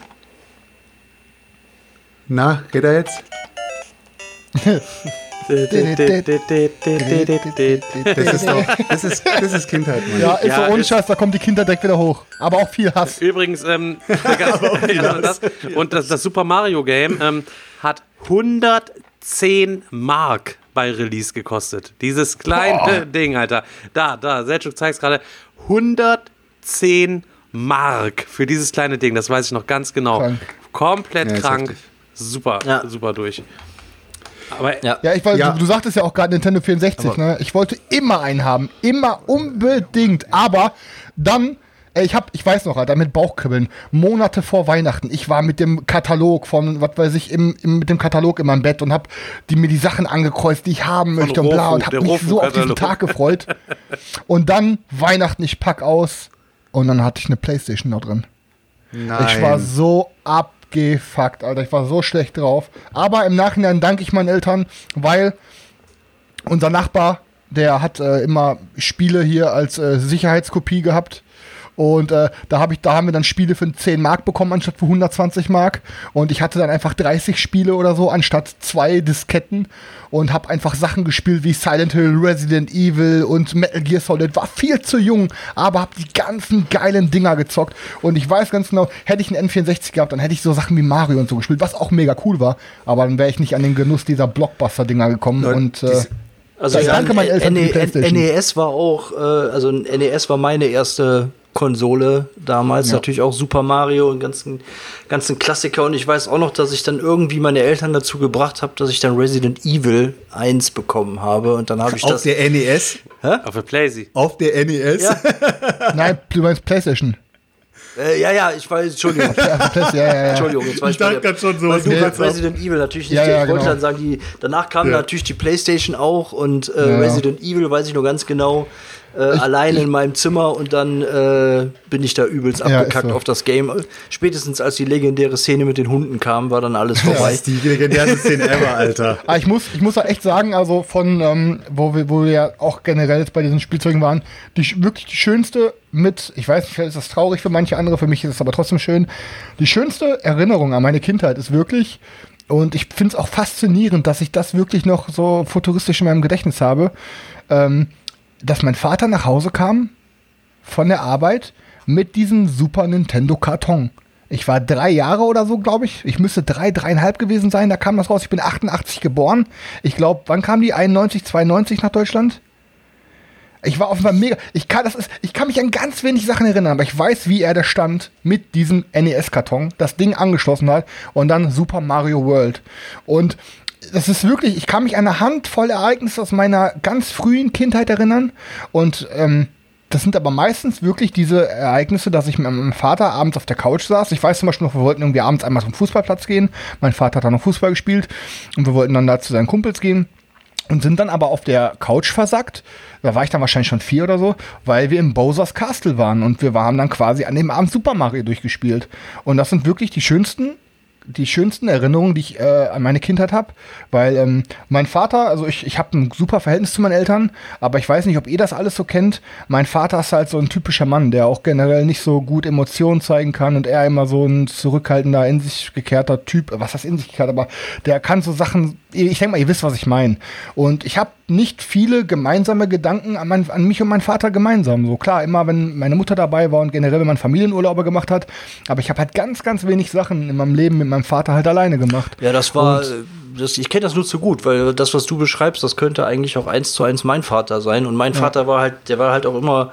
Na, geht er jetzt? Das ist, doch, das ist, das ist Kindheit, Mann. Ja, ist Ja, so ohne ist- Scheiß, da kommt die Kinder direkt wieder hoch. Aber auch viel Hass. Übrigens, ähm, ja, das, und das, das Super Mario Game ähm, hat 110 Mark bei Release gekostet. Dieses kleine Ding, Alter. Da, da, Selchuk zeigt gerade. 110 Mark für dieses kleine Ding, das weiß ich noch ganz genau. Krank. Komplett Ja, krank. Super, Ja. super durch. Aber Ja. Ja, ich weiß, Ja. Du, du sagtest ja auch gerade Nintendo 64, ne? Ich wollte immer einen haben. Immer unbedingt. Aber dann, ey, ich hab, ich weiß noch, Alter, mit Bauchkribbeln, Monate vor Weihnachten, ich war mit dem Katalog von, was weiß ich, im, im, mit dem Katalog in meinem Bett und hab die, mir die Sachen angekreuzt, die ich haben möchte und bla und hab mich so auf diesen. Tag gefreut. und dann Weihnachten, ich pack aus und dann hatte ich eine Playstation da drin. Nein. Ich war so abgefuckt, Alter. Ich war so schlecht drauf. Aber im Nachhinein danke ich meinen Eltern, weil unser Nachbar, der hat äh, immer Spiele hier als äh, Sicherheitskopie gehabt. Und äh, da, hab ich, da haben wir dann Spiele für 10 Mark bekommen, anstatt für 120 Mark. Und ich hatte dann einfach 30 Spiele oder so, anstatt zwei Disketten. Und habe einfach Sachen gespielt wie Silent Hill, Resident Evil und Metal Gear Solid. War viel zu jung, aber habe die ganzen geilen Dinger gezockt. Und ich weiß ganz genau, hätte ich einen N64 gehabt, dann hätte ich so Sachen wie Mario und so gespielt, was auch mega cool war. Aber dann wäre ich nicht an den Genuss dieser Blockbuster-Dinger gekommen. Leute, und äh, Also Ich danke meinen Eltern NE. NES war auch, äh, also NES war meine erste Konsole damals, Ja. natürlich auch Super Mario und ganzen, ganzen Klassiker. Und ich weiß auch noch, dass ich dann irgendwie meine Eltern dazu gebracht habe, dass ich dann Resident Evil 1 bekommen habe. Und dann habe ich Auf das. der NES? auf der Playsee. Auf der NES? Ja, nein, du meinst Playstation. äh, ja, ja, ich weiß, Entschuldigung. Ja, Play- ja, ja. Entschuldigung, jetzt weiß Ich dachte grad schon so, Weil was du gerade ab? Resident Evil natürlich nicht. Ja, ja, ich wollte genau. dann sagen, die, danach kam Ja. natürlich die Playstation auch und äh, Ja. Resident Evil, weiß ich nur ganz genau, äh, alleine in meinem Zimmer und dann äh, bin ich da übelst Ja, abgekackt so. auf das Game. Spätestens als die legendäre Szene mit den Hunden kam, war dann alles Das vorbei. ist die legendärste Szene ever, Alter. Aber ich muss, ich muss auch echt sagen, also von, ähm, wo, wir, wo wir ja auch generell bei diesen Spielzeugen waren, die wirklich die schönste mit, ich weiß nicht, vielleicht ist das traurig für manche andere, für mich ist es aber trotzdem schön, die schönste Erinnerung an meine Kindheit ist wirklich, und ich finde es auch faszinierend, dass ich das wirklich noch so futuristisch in meinem Gedächtnis habe, ähm, dass mein Vater nach Hause kam von der Arbeit mit diesem Super Nintendo Karton. Ich war drei Jahre oder so, glaube ich. Ich müsste drei, dreieinhalb gewesen sein. Da kam das raus. Ich bin 88 geboren. Ich glaube, wann kam die? 91, 92 nach Deutschland? Ich war offenbar mega. Ich kann, das ist, ich kann mich an ganz wenig Sachen erinnern, aber ich weiß, wie er da stand mit diesem NES-Karton, das Ding angeschlossen hat und dann Super Mario World. Und das ist wirklich, ich kann mich an eine Handvoll Ereignisse aus meiner ganz frühen Kindheit erinnern. Und ähm, das sind aber meistens wirklich diese Ereignisse, dass ich mit meinem Vater abends auf der Couch saß. Ich weiß zum Beispiel noch, wir wollten irgendwie abends einmal zum Fußballplatz gehen. Mein Vater hat da noch Fußball gespielt und wir wollten dann da zu seinen Kumpels gehen und sind dann aber auf der Couch versackt. Da war ich dann wahrscheinlich schon vier oder so, weil wir im Bowser's Castle waren und wir haben dann quasi an dem Abend Super Mario durchgespielt. Und das sind wirklich die schönsten die schönsten Erinnerungen, die ich äh, an meine Kindheit habe, weil ähm, mein Vater, also ich, ich habe ein super Verhältnis zu meinen Eltern, aber ich weiß nicht, ob ihr das alles so kennt. Mein Vater ist halt so ein typischer Mann, der auch generell nicht so gut Emotionen zeigen kann und er immer so ein zurückhaltender, in sich gekehrter Typ, was heißt in sich gekehrt, aber der kann so Sachen, ich denke mal, ihr wisst, was ich meine. Und ich habe nicht viele gemeinsame Gedanken an, mein, an mich und meinen Vater gemeinsam. So klar, immer wenn meine Mutter dabei war und generell, wenn man Familienurlaube gemacht hat, aber ich habe halt ganz, ganz wenig Sachen in meinem Leben mit meinem Vater halt alleine gemacht. Ja, das war, und, das, ich kenne das nur zu gut, weil das, was du beschreibst, das könnte eigentlich auch eins zu eins mein Vater sein. Und mein ja. Vater war halt, der war halt auch immer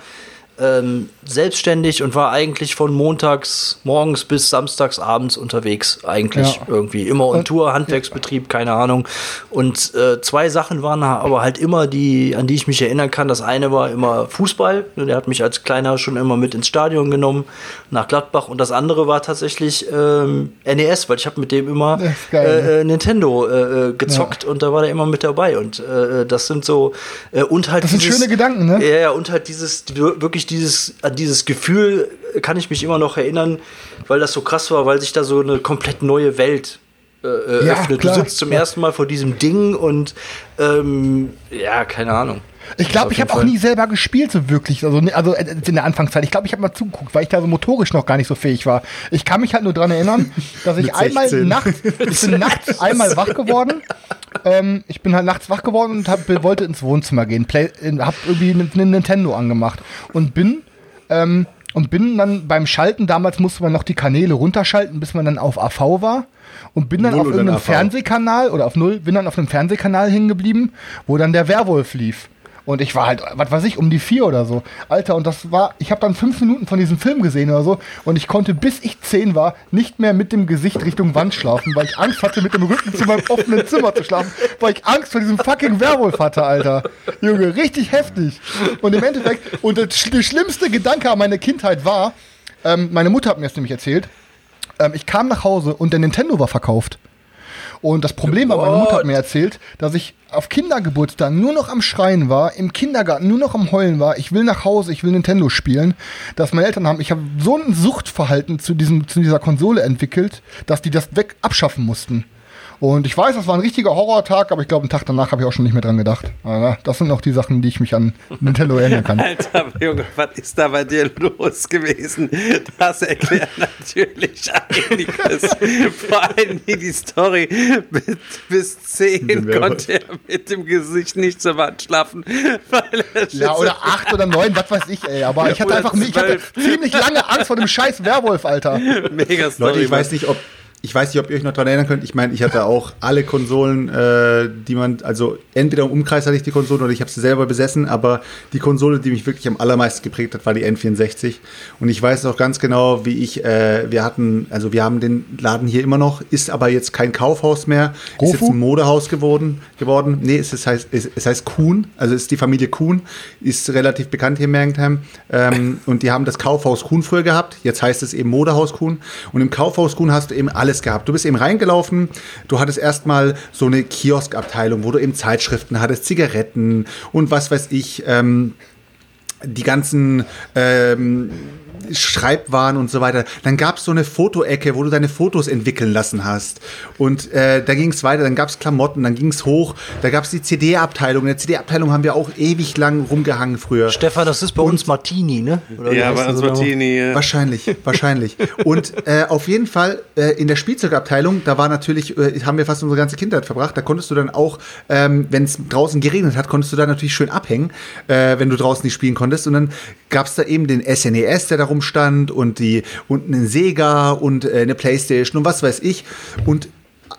ähm, selbstständig und war eigentlich von montags morgens bis samstags abends unterwegs. Eigentlich ja. irgendwie immer on Tour, Handwerksbetrieb, keine Ahnung. Und äh, zwei Sachen waren aber halt immer die, an die ich mich erinnern kann. Das eine war immer Fußball. Der hat mich als Kleiner schon immer mit ins Stadion genommen, nach Gladbach. Und das andere war tatsächlich ähm, NES, weil ich habe mit dem immer geil, äh, äh, Nintendo äh, äh, gezockt ja. und da war der immer mit dabei. Und äh, das sind so und halt. Das sind dieses, schöne Gedanken, ne? Ja, und halt dieses wirklich wirklich dieses, an dieses Gefühl kann ich mich immer noch erinnern, weil das so krass war, weil sich da so eine komplett neue Welt äh, äh ja, öffnet. Klar, du sitzt zum ja. ersten Mal vor diesem Ding und ähm, ja, keine Ahnung. Ich glaube, ich habe auch nie selber gespielt, so wirklich. Also, also äh, in der Anfangszeit. Ich glaube, ich habe mal zugeguckt, weil ich da so motorisch noch gar nicht so fähig war. Ich kann mich halt nur daran erinnern, dass ich einmal nachts, ich bin nachts einmal wach geworden. Ähm, ich bin halt nachts wach geworden und hab, wollte ins Wohnzimmer gehen. Play, hab irgendwie einen Nintendo angemacht und bin ähm, und bin dann beim Schalten, damals musste man noch die Kanäle runterschalten, bis man dann auf AV war. Und bin dann Null auf irgendeinem Fernsehkanal oder auf Null, bin dann auf einem Fernsehkanal hingeblieben, wo dann der Werwolf lief. Und ich war halt, was weiß ich, um die vier oder so. Alter, und das war, ich habe dann fünf Minuten von diesem Film gesehen oder so. Und ich konnte, bis ich zehn war, nicht mehr mit dem Gesicht Richtung Wand schlafen, weil ich Angst hatte, mit dem Rücken zu meinem offenen Zimmer zu schlafen, weil ich Angst vor diesem fucking Werwolf hatte, Alter. Junge, richtig heftig. Und im Endeffekt, und der, schlimmste Gedanke an meine Kindheit war, ähm, meine Mutter hat mir das nämlich erzählt, ähm, ich kam nach Hause und der Nintendo war verkauft. Und das Problem war, meine Mutter hat mir erzählt, dass ich auf Kindergeburtstag nur noch am Schreien war, im Kindergarten nur noch am Heulen war, ich will nach Hause, ich will Nintendo spielen, dass meine Eltern haben, ich habe so ein Suchtverhalten zu, diesem, zu dieser Konsole entwickelt, dass die das weg abschaffen mussten. Und ich weiß, das war ein richtiger Horrortag, aber ich glaube, einen Tag danach habe ich auch schon nicht mehr dran gedacht. Aber das sind noch die Sachen, die ich mich an Nintendo erinnern kann. Alter, Junge, was ist da bei dir los gewesen? Das erklärt natürlich einiges. Vor allem die Story. Bis, bis 10 konnte er mit dem Gesicht nicht zur Wand schlafen. ja, oder 8 oder 9, was weiß ich, ey. Aber ich hatte einfach ich hatte ziemlich lange Angst vor dem scheiß Werwolf, Alter. Mega Story. Leute, ich weiß nicht, ob ich weiß nicht, ob ihr euch noch daran erinnern könnt. Ich meine, ich hatte auch alle Konsolen, äh, die man, also entweder im Umkreis hatte ich die Konsolen oder ich habe sie selber besessen, aber die Konsole, die mich wirklich am allermeisten geprägt hat, war die N64. Und ich weiß auch ganz genau, wie ich, äh, wir hatten, also wir haben den Laden hier immer noch, ist aber jetzt kein Kaufhaus mehr, Gofu? ist jetzt ein Modehaus geworden. geworden. Nee, es, ist, heißt, es, es heißt Kuhn, also es ist die Familie Kuhn, ist relativ bekannt hier in Mergentheim. Ähm, und die haben das Kaufhaus Kuhn früher gehabt, jetzt heißt es eben Modehaus Kuhn. Und im Kaufhaus Kuhn hast du eben alles alles gehabt. Du bist eben reingelaufen, du hattest erstmal so eine Kioskabteilung, wo du eben Zeitschriften hattest, Zigaretten und was weiß ich, ähm, die ganzen ähm, Schreibwaren und so weiter. Dann gab es so eine Fotoecke, wo du deine Fotos entwickeln lassen hast. Und äh, da ging es weiter, dann gab es Klamotten, dann ging es hoch, da gab es die CD-Abteilung. In der CD-Abteilung haben wir auch ewig lang rumgehangen früher. Stefan, das ist bei und, uns Martini, ne? Oder ja, bei uns Martini. Ja. Wahrscheinlich, wahrscheinlich. Und äh, auf jeden Fall äh, in der Spielzeugabteilung, da war natürlich, äh, haben wir fast unsere ganze Kindheit verbracht, da konntest du dann auch, ähm, wenn es draußen geregnet hat, konntest du da natürlich schön abhängen, äh, wenn du draußen nicht spielen konntest. Und dann gab es da eben den SNES, der da rumstand und die und einen Sega und äh, eine Playstation und was weiß ich. Und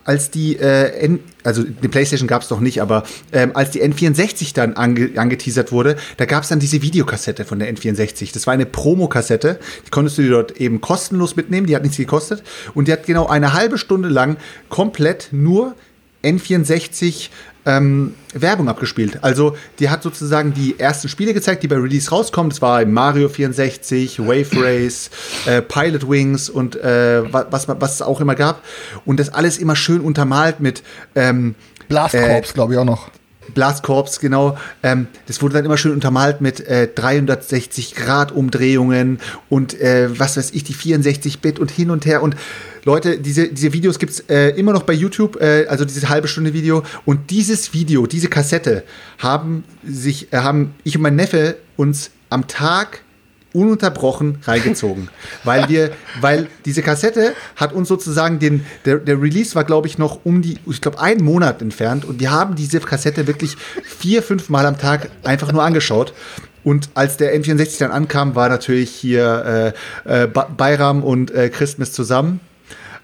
als die, äh, N, also die PlayStation gab es noch nicht, aber ähm, als die N64 dann ange, angeteasert wurde, da gab es dann diese Videokassette von der N64. Das war eine Promokassette, die konntest du dir dort eben kostenlos mitnehmen, die hat nichts gekostet und die hat genau eine halbe Stunde lang komplett nur N64 ähm, Werbung abgespielt. Also die hat sozusagen die ersten Spiele gezeigt, die bei Release rauskommen. Das war Mario 64, Wave Race, äh, Pilot Wings und äh, was, was es auch immer gab. Und das alles immer schön untermalt mit ähm, Blast Corps, äh, glaube ich, auch noch. Blast Corps, genau. Ähm, das wurde dann immer schön untermalt mit äh, 360 Grad Umdrehungen und äh, was weiß ich, die 64 Bit und hin und her und Leute, diese, diese Videos gibt es äh, immer noch bei YouTube, äh, also dieses halbe Stunde Video. Und dieses Video, diese Kassette, haben sich, äh, haben ich und mein Neffe uns am Tag ununterbrochen reingezogen. weil wir, weil diese Kassette hat uns sozusagen den, der, der Release war, glaube ich, noch um die, ich glaube, einen Monat entfernt und wir haben diese Kassette wirklich vier, fünf Mal am Tag einfach nur angeschaut. Und als der N64 dann ankam, war natürlich hier äh, äh, Bayram und äh, Christmas zusammen.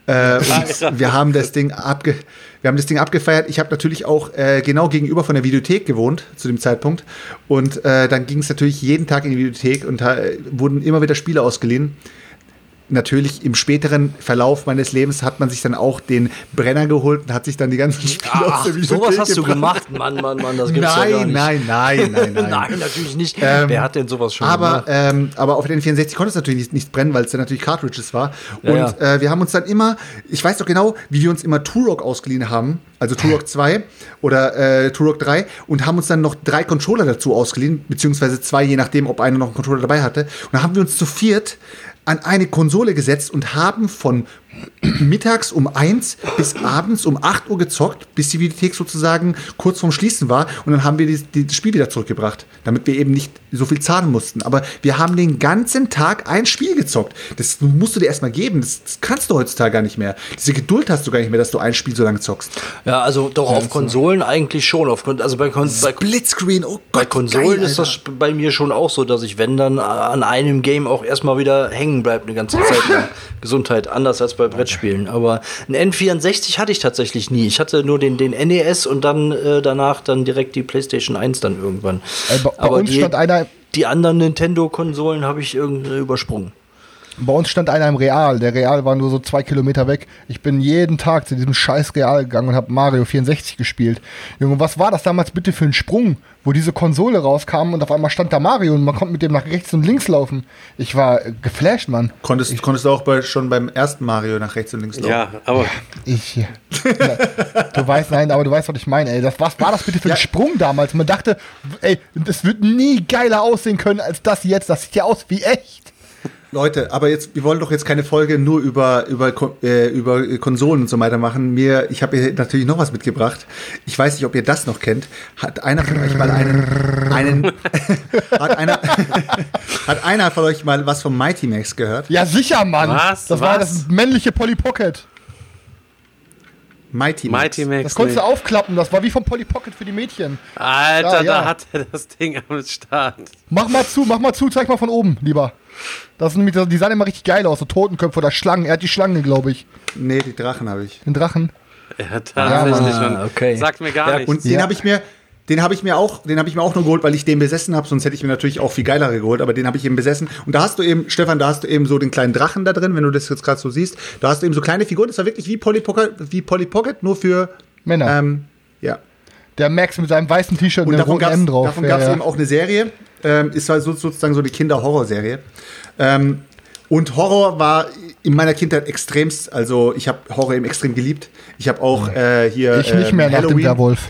Äh, wir haben das Ding abge wir haben das Ding abgefeiert. Ich habe natürlich auch äh, genau gegenüber von der Videothek gewohnt zu dem Zeitpunkt. Und äh, dann ging es natürlich jeden Tag in die Videothek und äh, wurden immer wieder Spiele ausgeliehen natürlich im späteren Verlauf meines Lebens hat man sich dann auch den Brenner geholt und hat sich dann die ganzen Spiele Ach, aus der Videothek sowas hast gebracht. du gemacht, Mann, Mann, Mann, das gibt's nein, ja gar nicht. Nein, nein, nein, nein, nein. natürlich nicht. Ähm, Wer hat denn sowas schon aber, Ähm, aber auf den 64 konnte es natürlich nicht, nicht brennen, weil es dann natürlich Cartridges war. Und ja, ja. Äh, wir haben uns dann immer, ich weiß doch genau, wie wir uns immer Turok ausgeliehen haben, also Turok 2 oder äh, Turok 3 und haben uns dann noch drei Controller dazu ausgeliehen, beziehungsweise zwei, je nachdem, ob einer noch einen Controller dabei hatte. Und dann haben wir uns zu viert an eine Konsole gesetzt und haben von mittags um eins bis abends um 8 Uhr gezockt, bis die Videothek sozusagen kurz vorm Schließen war. Und dann haben wir die, die, das Spiel wieder zurückgebracht, damit wir eben nicht so viel zahlen mussten. Aber wir haben den ganzen Tag ein Spiel gezockt. Das musst du dir erstmal geben. Das, das, kannst du heutzutage gar nicht mehr. Diese Geduld hast du gar nicht mehr, dass du ein Spiel so lange zockst. Ja, also doch auf Konsolen eigentlich schon. Auf, also bei, Kon Splitscreen, oh Gott, Bei Konsolen geil, ist das bei mir schon auch so, dass ich, wenn dann an einem Game auch erstmal wieder hängen bleibt eine ganze Zeit lang. Gesundheit, anders als bei Brettspielen. Aber ein N64 hatte ich tatsächlich nie. Ich hatte nur den, den NES und dann äh, danach dann direkt die PlayStation 1 dann irgendwann. Äh, bei, Aber uns die, stand einer. Die anderen Nintendo-Konsolen habe ich irgendwie übersprungen. Bei uns stand einer im Real. Der Real war nur so zwei Kilometer weg. Ich bin jeden Tag zu diesem scheiß Real gegangen und habe Mario 64 gespielt. Junge, was war das damals bitte für ein Sprung, wo diese Konsole rauskam und auf einmal stand da Mario und man konnte mit dem nach rechts und links laufen. Ich war geflasht, Mann. Konntest, ich, konntest du auch bei, schon beim ersten Mario nach rechts und links laufen? Ja, aber. Ich. Ja, du weißt, nein, aber du weißt, was ich meine, ey. Das, was war das bitte für ein ja. Sprung damals? Man dachte, ey, das wird nie geiler aussehen können als das jetzt. Das sieht ja aus wie echt. Leute, aber jetzt, wir wollen doch jetzt keine Folge nur über, über, äh, über Konsolen und so weiter machen. Mir, ich habe hier natürlich noch was mitgebracht. Ich weiß nicht, ob ihr das noch kennt. Hat einer von euch mal einen, einen hat einer, hat einer von euch mal was vom Mighty Max gehört? Ja, sicher, Mann. Was? Das was? war das männliche Polly Pocket. Mighty Max. Mighty Max. Das konntest du aufklappen, das war wie vom Polly Pocket für die Mädchen. Alter, ja, ja. da hat er das Ding am Start. Mach mal zu, mach mal zu, zeig mal von oben, lieber. Das sind nämlich, die sahen immer richtig geil aus, so Totenköpfe oder Schlangen. Er hat die Schlange, glaube ich. Nee, die Drachen habe ich. Den Drachen? Ja, tatsächlich. Ja, okay. Sagt mir gar ja, nichts. Und den habe ich mir, den habe ich mir auch, den habe ich mir auch nur geholt, weil ich den besessen habe, sonst hätte ich mir natürlich auch viel geilere geholt, aber den habe ich eben besessen. Und da hast du eben, Stefan, da hast du eben so den kleinen Drachen da drin, wenn du das jetzt gerade so siehst. Da hast du eben so kleine Figuren, das war wirklich wie Polly Pocket, wie Polly Pocket nur für Männer. Ähm. Der Max mit seinem weißen T-Shirt und, und dem roten M drauf. Davon ja, gab es ja. eben auch eine Serie, ähm, ist halt sozusagen so eine Kinder-Horror-Serie. Ähm, und Horror war in meiner Kindheit extremst, also ich habe Horror eben extrem geliebt. Ich habe auch äh, hier ich nicht mehr ähm, Halloween. Nach dem Werwolf.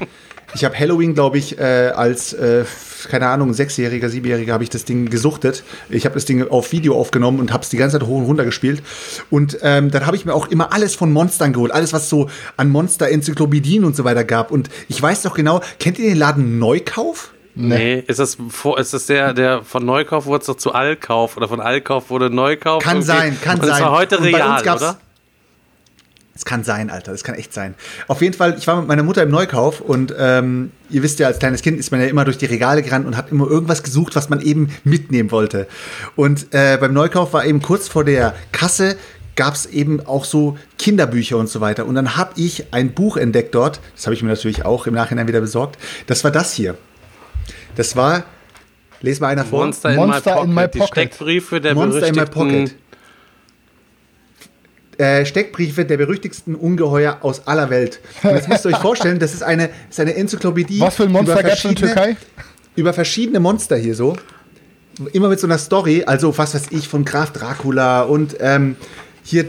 Ich habe Halloween, glaube ich, äh, als, äh, keine Ahnung, Sechsjähriger, Siebenjähriger habe ich das Ding gesuchtet. Ich habe das Ding auf Video aufgenommen und habe es die ganze Zeit hoch und runter gespielt. Und ähm, dann habe ich mir auch immer alles von Monstern geholt. Alles, was so an Monster-Enzyklopädien und so weiter gab. Und ich weiß doch genau, kennt ihr den Laden Neukauf? Nee. nee, ist das, ist das der, der von Neukauf wurde es doch zu Allkauf oder von Allkauf wurde Neukauf? Kann sein, kann und sein. Das war heute real, oder? Es kann sein, Alter, das kann echt sein. Auf jeden Fall, ich war mit meiner Mutter im Neukauf und ähm, ihr wisst ja, als kleines Kind ist man ja immer durch die Regale gerannt und hat immer irgendwas gesucht, was man eben mitnehmen wollte. Und äh, beim Neukauf war eben kurz vor der Kasse gab es eben auch so Kinderbücher und so weiter. Und dann habe ich ein Buch entdeckt dort, das habe ich mir natürlich auch im Nachhinein wieder besorgt. Das war das hier. Das war, lese mal einer vor. Monster, Monster in, my Pocket. Die Steckbriefe der Monster in my Pocket. Äh, Steckbriefe der berüchtigsten Ungeheuer aus aller Welt. Und jetzt müsst ihr euch vorstellen, das ist eine, das ist eine Enzyklopädie. Was für ein Monster über gab es in der verschiedene- Türkei? über verschiedene Monster hier so. Immer mit so einer Story, also was weiß ich, von Graf Dracula und ähm, hier,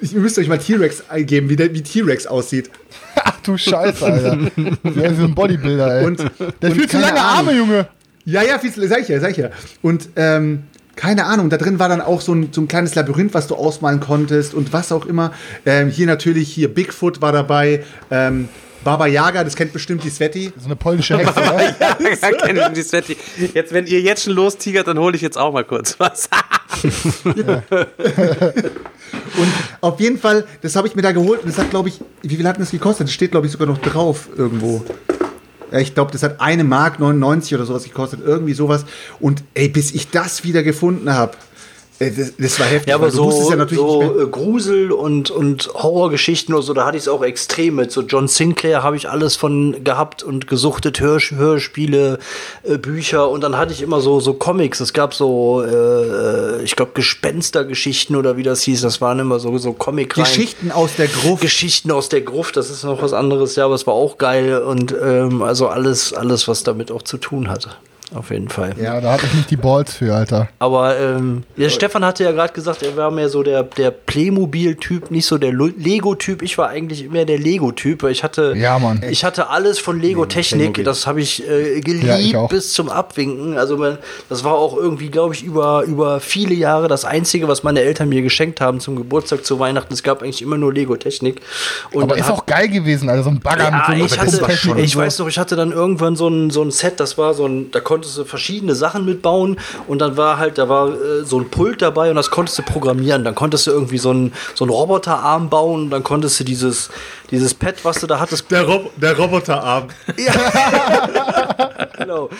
ich, ihr müsst euch mal T-Rex eingeben, wie, der- wie T-Rex aussieht. Ach du Scheiße, Alter. Der ist so ein Bodybuilder, ey. Und- der und fühlt zu lange Arme. Junge. Ja, ja, viel, sag ich ja, sag ich ja. Und ähm, keine Ahnung, da drin war dann auch so ein, so ein kleines Labyrinth, was du ausmalen konntest und was auch immer. Ähm, hier natürlich, hier Bigfoot war dabei, ähm, Baba Yaga, das kennt bestimmt die Sveti. So eine polnische Hexe, oder? Ja, kenn ich die Sveti. Jetzt, wenn ihr jetzt schon lostigert, dann hole ich jetzt auch mal kurz was. Und auf jeden Fall, das habe ich mir da geholt und das hat, glaube ich, wie viel hat denn das gekostet? Das steht, glaube ich, sogar noch drauf irgendwo. Ja, Ich glaube, das hat eine Mark 99 oder sowas gekostet, irgendwie sowas. Und ey, bis ich das wieder gefunden habe, das, das war heftig. Ja, aber so, ja so äh, Grusel und, und Horrorgeschichten oder so, da hatte ich es auch extrem mit. So John Sinclair habe ich alles von gehabt und gesuchtet, Hörsch Hörspiele, äh, Bücher und dann hatte ich immer so, so Comics. Es gab so, äh, ich glaube, Gespenstergeschichten oder wie das hieß. Das waren immer so, so comic Geschichten aus der Gruft. Geschichten aus der Gruft, das ist noch was anderes, ja, aber es war auch geil und ähm, also alles, alles, was damit auch zu tun hatte. Auf jeden Fall. Ja, da hatte ich nicht die Balls für, Alter. Aber ähm, ja, Stefan hatte ja gerade gesagt, er war mehr so der, der Playmobil-Typ, nicht so der Lego-Typ. Ich war eigentlich mehr der Lego-Typ, weil ich hatte, Ja, Mann. ich hatte alles von Lego-Technik. Das habe ich äh, geliebt Ja, ich bis zum Abwinken. Also man, das war auch irgendwie, glaube ich, über, über viele Jahre das Einzige, was meine Eltern mir geschenkt haben zum Geburtstag, zu Weihnachten. Es gab eigentlich immer nur Lego-Technik. Aber ist auch geil gewesen, Alter. So ein Bagger ja, mit so ich, hatte, ich so. weiß noch, ich hatte dann irgendwann so ein, so ein Set, das war so ein, da konntest du verschiedene Sachen mitbauen und dann war halt, da war äh, so ein Pult dabei und das konntest du programmieren. Dann konntest du irgendwie so einen so einen Roboterarm bauen und dann konntest du dieses, dieses Pad, was du da hattest, Der, Rob der Roboterarm. genau.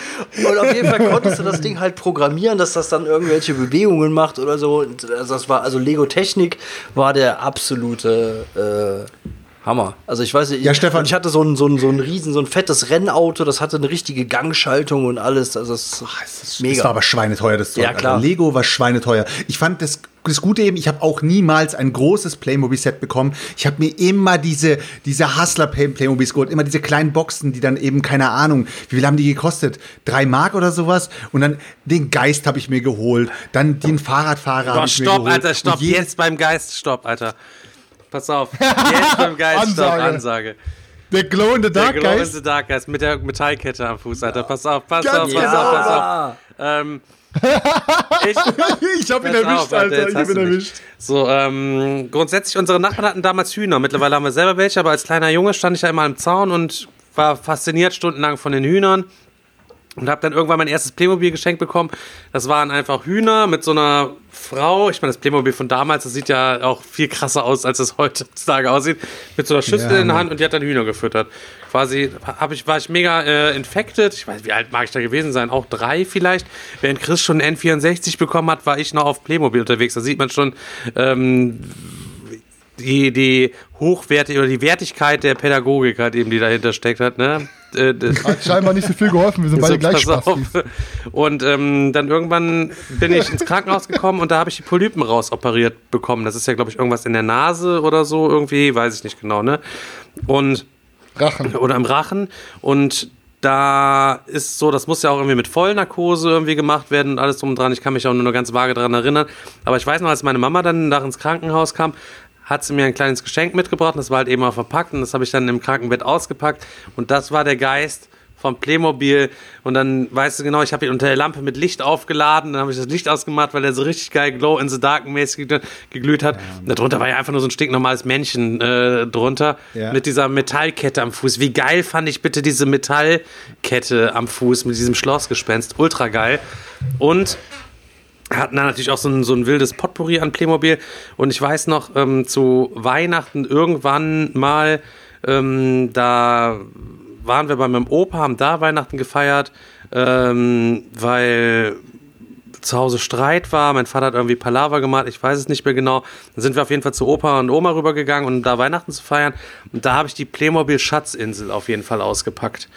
Und auf jeden Fall konntest du das Ding halt programmieren, dass das dann irgendwelche Bewegungen macht oder so. Und also das war, also Lego Technik war der absolute äh, Hammer. Also ich weiß nicht, Ja, ich, Stefan. ich hatte so ein, so ein, so ein riesen, so ein fettes Rennauto, das hatte eine richtige Gangschaltung und alles. Also es ist Das war aber schweineteuer, das Zeug. Ja, klar. Alter. Lego war schweineteuer. Ich fand das, das Gute eben, ich habe auch niemals ein großes Playmobil-Set bekommen. Ich habe mir immer diese, diese Hustler-Playmobils geholt, immer diese kleinen Boxen, die dann eben, keine Ahnung, wie viel haben die gekostet? Drei Mark oder sowas? Und dann den Geist habe ich mir geholt, dann den Fahrradfahrer habe ich mir stopp, geholt. Alter, stopp. Und jedes- Jetzt beim Geist, stopp, Alter. Pass auf. Jetzt beim Geist, Ansage. Ansage. Der Glow in the Der Dark Glow in Geist. the Dark Geist mit der Metallkette am Fuß, Alter. Pass auf, pass Ganz auf, pass genau. auf, pass auf. Ja. Ähm, ich, Ich habe ihn erwischt, auf, Alter, Ich habe ihn erwischt. So, ähm, grundsätzlich, unsere Nachbarn hatten damals Hühner. Mittlerweile haben wir selber welche, aber als kleiner Junge stand ich da immer am Zaun und war fasziniert stundenlang von den Hühnern. Und habe dann irgendwann mein erstes Playmobil geschenkt bekommen. Das waren einfach Hühner mit so einer Frau. Ich meine, das Playmobil von damals, das sieht ja auch viel krasser aus, als es heutzutage aussieht. Mit so einer Schüssel Ja, in der. Hand und die hat dann Hühner gefüttert. Quasi hab ich, war ich mega äh, infected. Ich weiß, wie alt mag ich da gewesen sein? Auch drei vielleicht. Während Chris schon einen N64 bekommen hat, war ich noch auf Playmobil unterwegs. Da sieht man schon, ähm, die, die Hochwerte oder die Wertigkeit der Pädagogik halt eben, die dahinter steckt hat, ne? Äh, das- Hat scheinbar nicht so viel geholfen. Wir sind beide so, gleich. Spastis. Und ähm, dann irgendwann bin ich ins Krankenhaus gekommen und da habe ich die Polypen rausoperiert bekommen. Das ist ja, glaube ich, irgendwas in der Nase oder so irgendwie, weiß ich nicht genau, ne? Und Rachen. oder im Rachen und da ist so, das muss ja auch irgendwie mit Vollnarkose irgendwie gemacht werden und alles drum und dran. Ich kann mich auch nur noch ganz vage daran erinnern. Aber ich weiß noch, als meine Mama dann nach ins Krankenhaus kam, hat sie mir ein kleines Geschenk mitgebracht. Das war halt eben auch verpackt und das habe ich dann im Krankenbett ausgepackt. Und das war der Geist vom Playmobil. Und dann weißt du genau, ich habe ihn unter der Lampe mit Licht aufgeladen. Dann habe ich das Licht ausgemacht, weil er so richtig geil Glow in the Dark mäßig ge- geglüht hat. Und darunter war ja einfach nur so ein stinknormales Männchen äh, drunter Ja. mit dieser Metallkette am Fuß. Wie geil fand ich bitte diese Metallkette am Fuß mit diesem Schlossgespenst. Ultra geil. Und hatten dann natürlich auch so ein, so ein wildes Potpourri an Playmobil. Und ich weiß noch, ähm, zu Weihnachten irgendwann mal, ähm, da waren wir bei meinem Opa, haben da Weihnachten gefeiert, ähm, weil zu Hause Streit war. Mein Vater hat irgendwie Palaver gemacht, ich weiß es nicht mehr genau. Dann sind wir auf jeden Fall zu Opa und Oma rübergegangen, um da Weihnachten zu feiern. Und da habe ich die Playmobil Schatzinsel auf jeden Fall ausgepackt.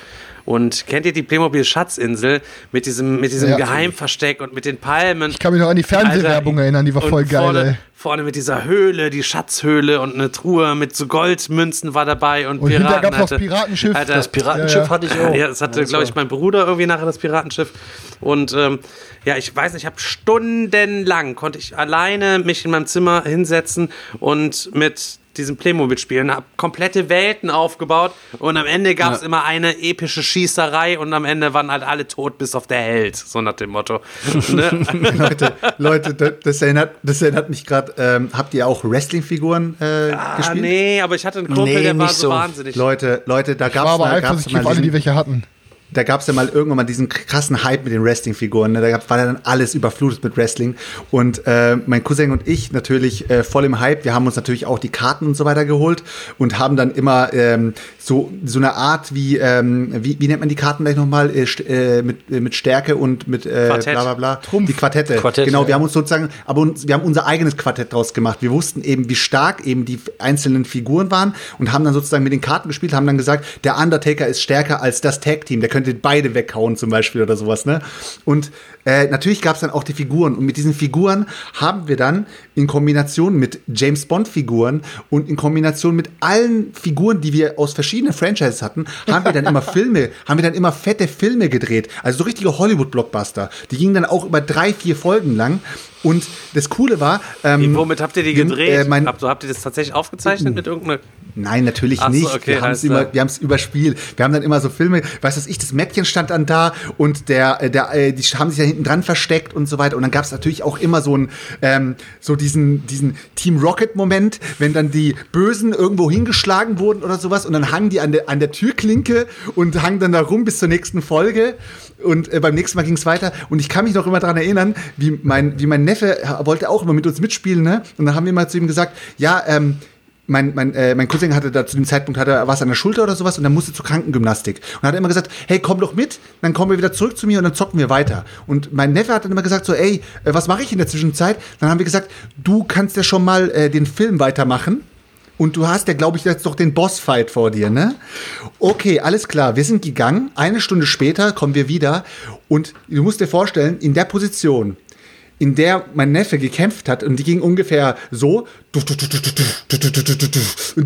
Und kennt ihr die Playmobil Schatzinsel mit diesem, mit diesem Ja. Geheimversteck und mit den Palmen? Ich kann mich noch an die Fernsehwerbung Alter, erinnern, die war voll geil, vorne, ey. Vorne mit dieser Höhle, die Schatzhöhle und eine Truhe mit so Goldmünzen war dabei und, Und hinter Piraten gab's noch das hatte- Piratenschiff. Alter, Das Piratenschiff Ja, ja. hatte ich auch. ja, das hatte, das glaube ich, mein Bruder irgendwie nachher das Piratenschiff. Und ähm, ja, ich weiß nicht, ich habe stundenlang konnte ich alleine mich in meinem Zimmer hinsetzen und mit diesem Playmobil spielen, habe komplette Welten aufgebaut und am Ende gab es immer eine epische Schießerei und am Ende waren halt alle tot bis auf der Held, so nach dem Motto. ne? Leute, Leute, das- erinnert, das erinnert mich gerade. Ähm, habt ihr auch Wrestling-Figuren äh, ah, gespielt? nee, aber ich hatte einen Kumpel, Nee, der war so so. wahnsinnig. Leute, Leute, da war gab's aber eifersüchtig mal auf alle, diesen, die welche hatten. Da gab es ja mal irgendwann mal diesen krassen Hype mit den Wrestling-Figuren. Ne? Da gab, war ja dann alles überflutet mit Wrestling. Und äh, mein Cousin und ich natürlich äh, voll im Hype. Wir haben uns natürlich auch die Karten und so weiter geholt und haben dann immer ähm, so, so eine Art wie, ähm, wie, wie nennt man die Karten gleich nochmal? Äh, st- äh, mit, äh, mit Stärke und mit äh, Quartett. bla bla bla. Die Quartette. Quartett, genau, wir haben uns sozusagen, aber uns, wir haben unser eigenes Quartett draus gemacht. Wir wussten eben, wie stark eben die einzelnen Figuren waren und haben dann sozusagen mit den Karten gespielt, haben dann gesagt, der Undertaker ist stärker als das Tag-Team, der könnte beide weghauen zum Beispiel oder sowas, ne? Und äh, natürlich gab es dann auch die Figuren und mit diesen Figuren haben wir dann in Kombination mit James Bond-Figuren und in Kombination mit allen Figuren, die wir aus verschiedenen Franchises hatten, haben wir dann immer Filme, haben wir dann immer fette Filme gedreht. Also so richtige Hollywood-Blockbuster. Die gingen dann auch über drei, vier Folgen lang. Und das Coole war, ähm, Womit habt ihr die gedreht? äh, mein- habt, habt ihr das tatsächlich aufgezeichnet mit irgendeiner Nein, natürlich Ach so, nicht. okay, wir haben es überspielt. Wir haben dann immer so Filme, weißt du, ich, das Mädchen stand dann da und der, äh, der, äh, die haben sich da hinten dran versteckt und so weiter. Und dann gab es natürlich auch immer so ein, ähm, so diesen, diesen Team Rocket Moment, wenn dann die Bösen irgendwo hingeschlagen wurden oder sowas und dann hangen die an der, an der Türklinke und hangen dann da rum bis zur nächsten Folge. Und äh, beim nächsten Mal ging es weiter. Und ich kann mich noch immer daran erinnern, wie mein, wie mein Neffe äh, wollte auch immer mit uns mitspielen, ne? Und dann haben wir mal zu ihm gesagt, ja, ähm, mein, mein, äh, mein Cousin hatte da zu dem Zeitpunkt hatte was an der Schulter oder sowas und dann musste zur Krankengymnastik. Und hat immer gesagt, hey, komm doch mit, dann kommen wir wieder zurück zu mir und dann zocken wir weiter. Und mein Neffe hat dann immer gesagt, so, ey, äh, was mache ich in der Zwischenzeit? Dann haben wir gesagt, du kannst ja schon mal äh, den Film weitermachen. Und du hast ja, glaube ich, jetzt doch den Bossfight vor dir, ne? Okay, alles klar. Wir sind gegangen. Eine Stunde später kommen wir wieder. Und du musst dir vorstellen, in der Position, in der mein Neffe gekämpft hat, und die ging ungefähr so, und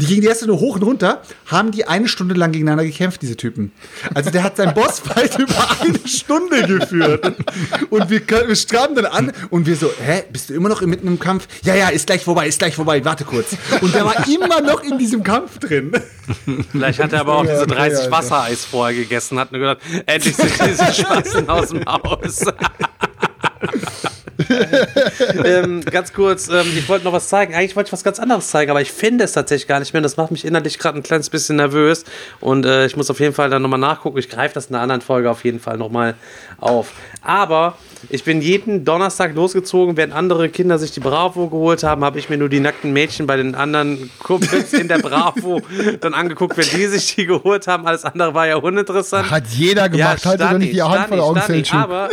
die gingen die erste nur hoch und runter, haben die eine Stunde lang gegeneinander gekämpft, diese Typen. Also der hat seinen Bossfight über eine Stunde geführt. Und wir, wir straben dann an und wir so, hä, bist du immer noch mitten im Kampf? Ja, ja, ist gleich vorbei, ist gleich vorbei, warte kurz. Und der war immer noch in diesem Kampf drin. Vielleicht hat er aber auch diese okay, 30 Alter. Wassereis vorher gegessen, hat nur gedacht, endlich sind diese Spasten aus dem Haus. ähm, ganz kurz, ähm, ich wollte noch was zeigen. Eigentlich wollte ich was ganz anderes zeigen, aber ich finde es tatsächlich gar nicht mehr. Das macht mich innerlich gerade ein kleines bisschen nervös. Und äh, ich muss auf jeden Fall dann nochmal nachgucken. Ich greife das in einer anderen Folge auf jeden Fall nochmal auf. Aber ich bin jeden Donnerstag losgezogen, während andere Kinder sich die Bravo geholt haben, habe ich mir nur die nackten Mädchen bei den anderen Kumpels in der Bravo dann angeguckt, wenn die sich die geholt haben. Alles andere war ja uninteressant. Hat jeder gemacht. Haltet doch nicht die Hand vor der aber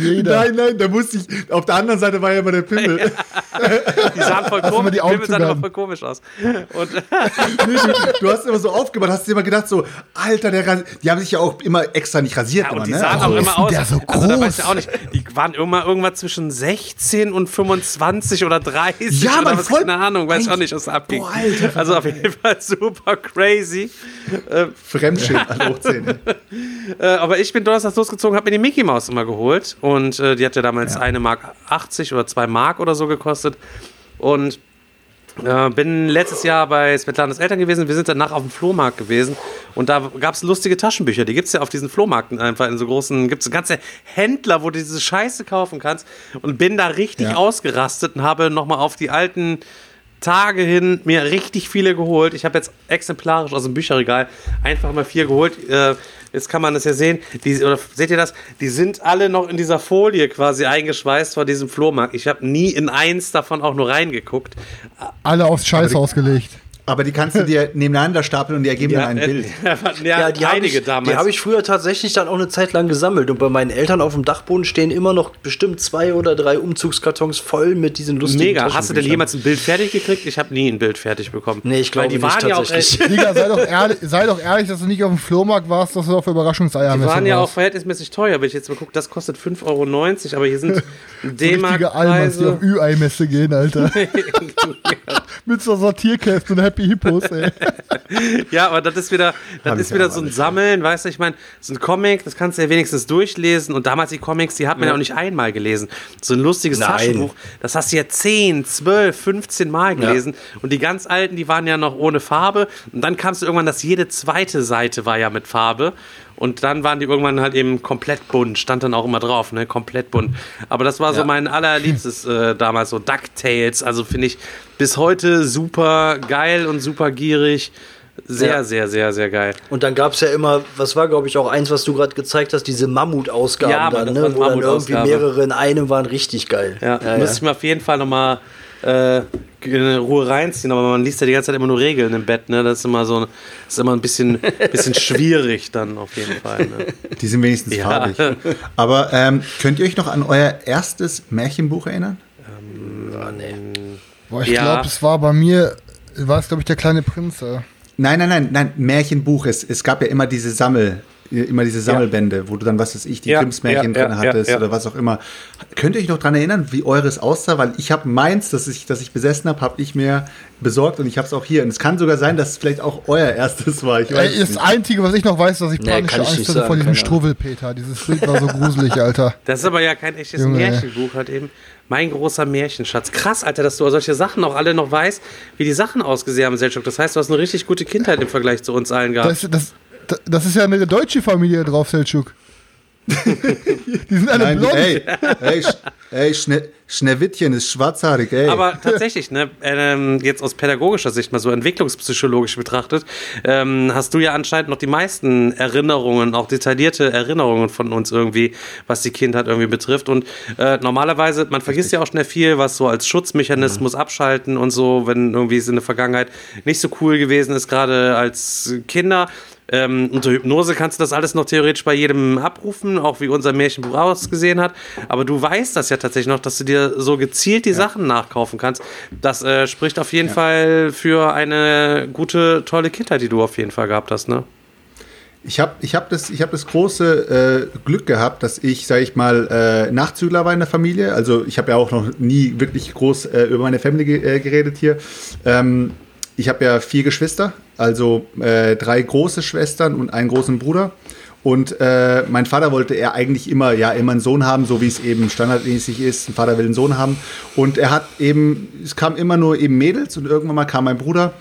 Jeder. Nein, nein, da musste ich, auf der anderen Seite war ja immer der Pimmel. die sahen voll mal komisch, die Pimmel sahen immer voll komisch aus. Und Nee, du, du hast immer so aufgemacht, hast dir immer gedacht so, Alter, der die haben sich ja auch immer extra nicht rasiert Ja, immer, und die ne? sahen Also, auch immer aus. der so also da groß? weiß ich auch nicht. Die waren immer irgendwas zwischen 16 und 25 oder 30 Ja, was, voll- keine Ahnung, weiß ich auch nicht, was da abging. Boah, Alter, also auf jeden Fall super crazy. Fremdschämen, alle hochzählen. Äh, aber ich bin donnerstags losgezogen, habe mir die Mickey Maus immer geholt und äh, die hat ja damals eine Mark 80 oder 2 Mark oder so gekostet und äh, bin letztes Jahr bei Svetlanas Eltern gewesen. Wir sind danach auf dem Flohmarkt gewesen und da gab es lustige Taschenbücher. Die gibt es ja auf diesen Flohmärkten einfach in so großen, gibt es ganze Händler, wo du diese Scheiße kaufen kannst und bin da richtig Ja. ausgerastet und habe nochmal auf die alten Tage hin mir richtig viele geholt. Ich habe jetzt exemplarisch aus dem Bücherregal einfach mal vier geholt. Äh, jetzt kann man das ja sehen. Die, oder seht ihr das? Die sind alle noch in dieser Folie quasi eingeschweißt vor diesem Flohmarkt. Ich habe nie in eins davon auch nur reingeguckt. Alle aufs Scheiß ausgelegt. Aber die kannst du dir nebeneinander stapeln und die ergeben dann ein äh, Bild. ja, Ja, die habe einige ich, damals. die hab ich früher tatsächlich dann auch eine Zeit lang gesammelt. Und bei meinen Eltern auf dem Dachboden stehen immer noch bestimmt zwei oder drei Umzugskartons voll mit diesen lustigen Mega. Hast du denn jemals ein Bild fertig gekriegt? Ich habe nie ein Bild fertig bekommen. Nee, ich glaube die nicht waren ja auch tatsächlich. echt, Digga, sei doch, ehrlich, sei doch ehrlich, dass du nicht auf dem Flohmarkt warst, dass du auf Überraschungseier Die waren ja auch verhältnismäßig teuer. Wenn ich jetzt mal gucke, das kostet 5,90 Euro, aber hier sind Richtige Almans, die auf. Ü-Ei-Messe gehen, Alter. Mit so Sortierkästen und Hippos, ey. Ja, aber das ist wieder, das Hab ist wieder so ein. Sammeln, weißt du, ich meine, so ein Comic, das kannst du ja wenigstens durchlesen und damals die Comics, die hat man ja, auch nicht einmal gelesen. So ein lustiges Nein. Taschenbuch, das hast du ja 10, 12, 15 Mal gelesen und die ganz alten, die waren ja noch ohne Farbe und dann kamst du irgendwann, dass jede zweite Seite war ja mit Farbe und dann waren die irgendwann halt eben komplett bunt, stand dann auch immer drauf, ne, komplett bunt. Aber das war so Ja. mein allerliebstes äh, damals, so DuckTales, also finde ich bis heute super geil und super gierig. Sehr, Ja. sehr, sehr, sehr geil. Und dann gab es ja immer, was war, glaube ich, auch eins, was du gerade gezeigt hast, diese Mammutausgaben Ja, dann, ne? wo dann irgendwie Mammutausgabe. mehrere in einem waren richtig geil. Ja, ja, muss ich mir auf jeden Fall nochmal äh, in Ruhe reinziehen, aber man liest ja die ganze Zeit immer nur Regeln im Bett, ne? Das ist immer so, das ist immer ein bisschen, bisschen schwierig dann auf jeden Fall. Ne? Die sind wenigstens Ja. farbig. Aber ähm, könnt ihr euch noch an euer erstes Märchenbuch erinnern? Boah, ich Ja. glaube, es war bei mir, war es, glaube ich, der kleine Prinz. Äh. Nein, nein, nein, nein, Märchenbuch. Es, es gab ja immer diese Sammel, immer diese Sammelbände, wo du dann, was weiß ich, die Ja, Grimms Märchen ja, drin ja, hattest ja. oder was auch immer. Könnt ihr euch noch dran erinnern, wie eures aussah? Weil ich habe meins, das ich, das ich besessen habe, habe ich mir besorgt und ich habe es auch hier. Und es kann sogar sein, dass es vielleicht auch euer erstes war. Ich weiß es das nicht. Einzige, was ich noch weiß, dass ich Nee, panische Angst nicht hatte vor diesem. Struwwelpeter. Dieses Bild war so gruselig, Alter. Das ist aber ja kein echtes Junge. Märchenbuch halt eben. Mein großer Märchenschatz. Krass, Alter, dass du solche Sachen auch alle noch weißt, wie die Sachen ausgesehen haben, Selchuk. Das heißt, du hast eine richtig gute Kindheit im Vergleich zu uns allen gehabt. Das, das, das, ist ja eine deutsche Familie drauf, Selçuk. die sind alle Nein, blond. ey, ey, ey Schne Schneewittchen ist schwarzhaarig, ey. Aber tatsächlich, ne, ähm, jetzt aus pädagogischer Sicht mal so entwicklungspsychologisch betrachtet, ähm, hast du ja anscheinend noch die meisten Erinnerungen, auch detaillierte Erinnerungen von uns irgendwie, was die Kindheit irgendwie betrifft. Und äh, normalerweise, man vergisst ja auch schnell viel, was so als Schutzmechanismus abschalten und so, wenn irgendwie es in der Vergangenheit nicht so cool gewesen ist, gerade als Kinder. Ähm, unter Hypnose kannst du das alles noch theoretisch bei jedem abrufen, auch wie unser Märchenbuch ausgesehen hat. Aber du weißt das ja tatsächlich noch, dass du dir so gezielt die Sachen nachkaufen kannst. Das äh, spricht auf jeden Fall für eine gute, tolle Kindheit, die du auf jeden Fall gehabt hast, ne? Ich habe ich hab das, ich hab das große äh, Glück gehabt, dass ich, sage ich mal, äh, Nachzügler war in der Familie. Also ich habe ja auch noch nie wirklich groß äh, über meine Family ge äh, geredet hier. Ähm, ich habe ja vier Geschwister, also äh, drei große Schwestern und einen großen Bruder. Und äh, mein Vater wollte er eigentlich immer, ja, immer einen Sohn haben, so wie es eben standardmäßig ist. Ein Vater will einen Sohn haben. Und er hat eben, es kam immer nur eben Mädels und irgendwann mal kam mein Bruder.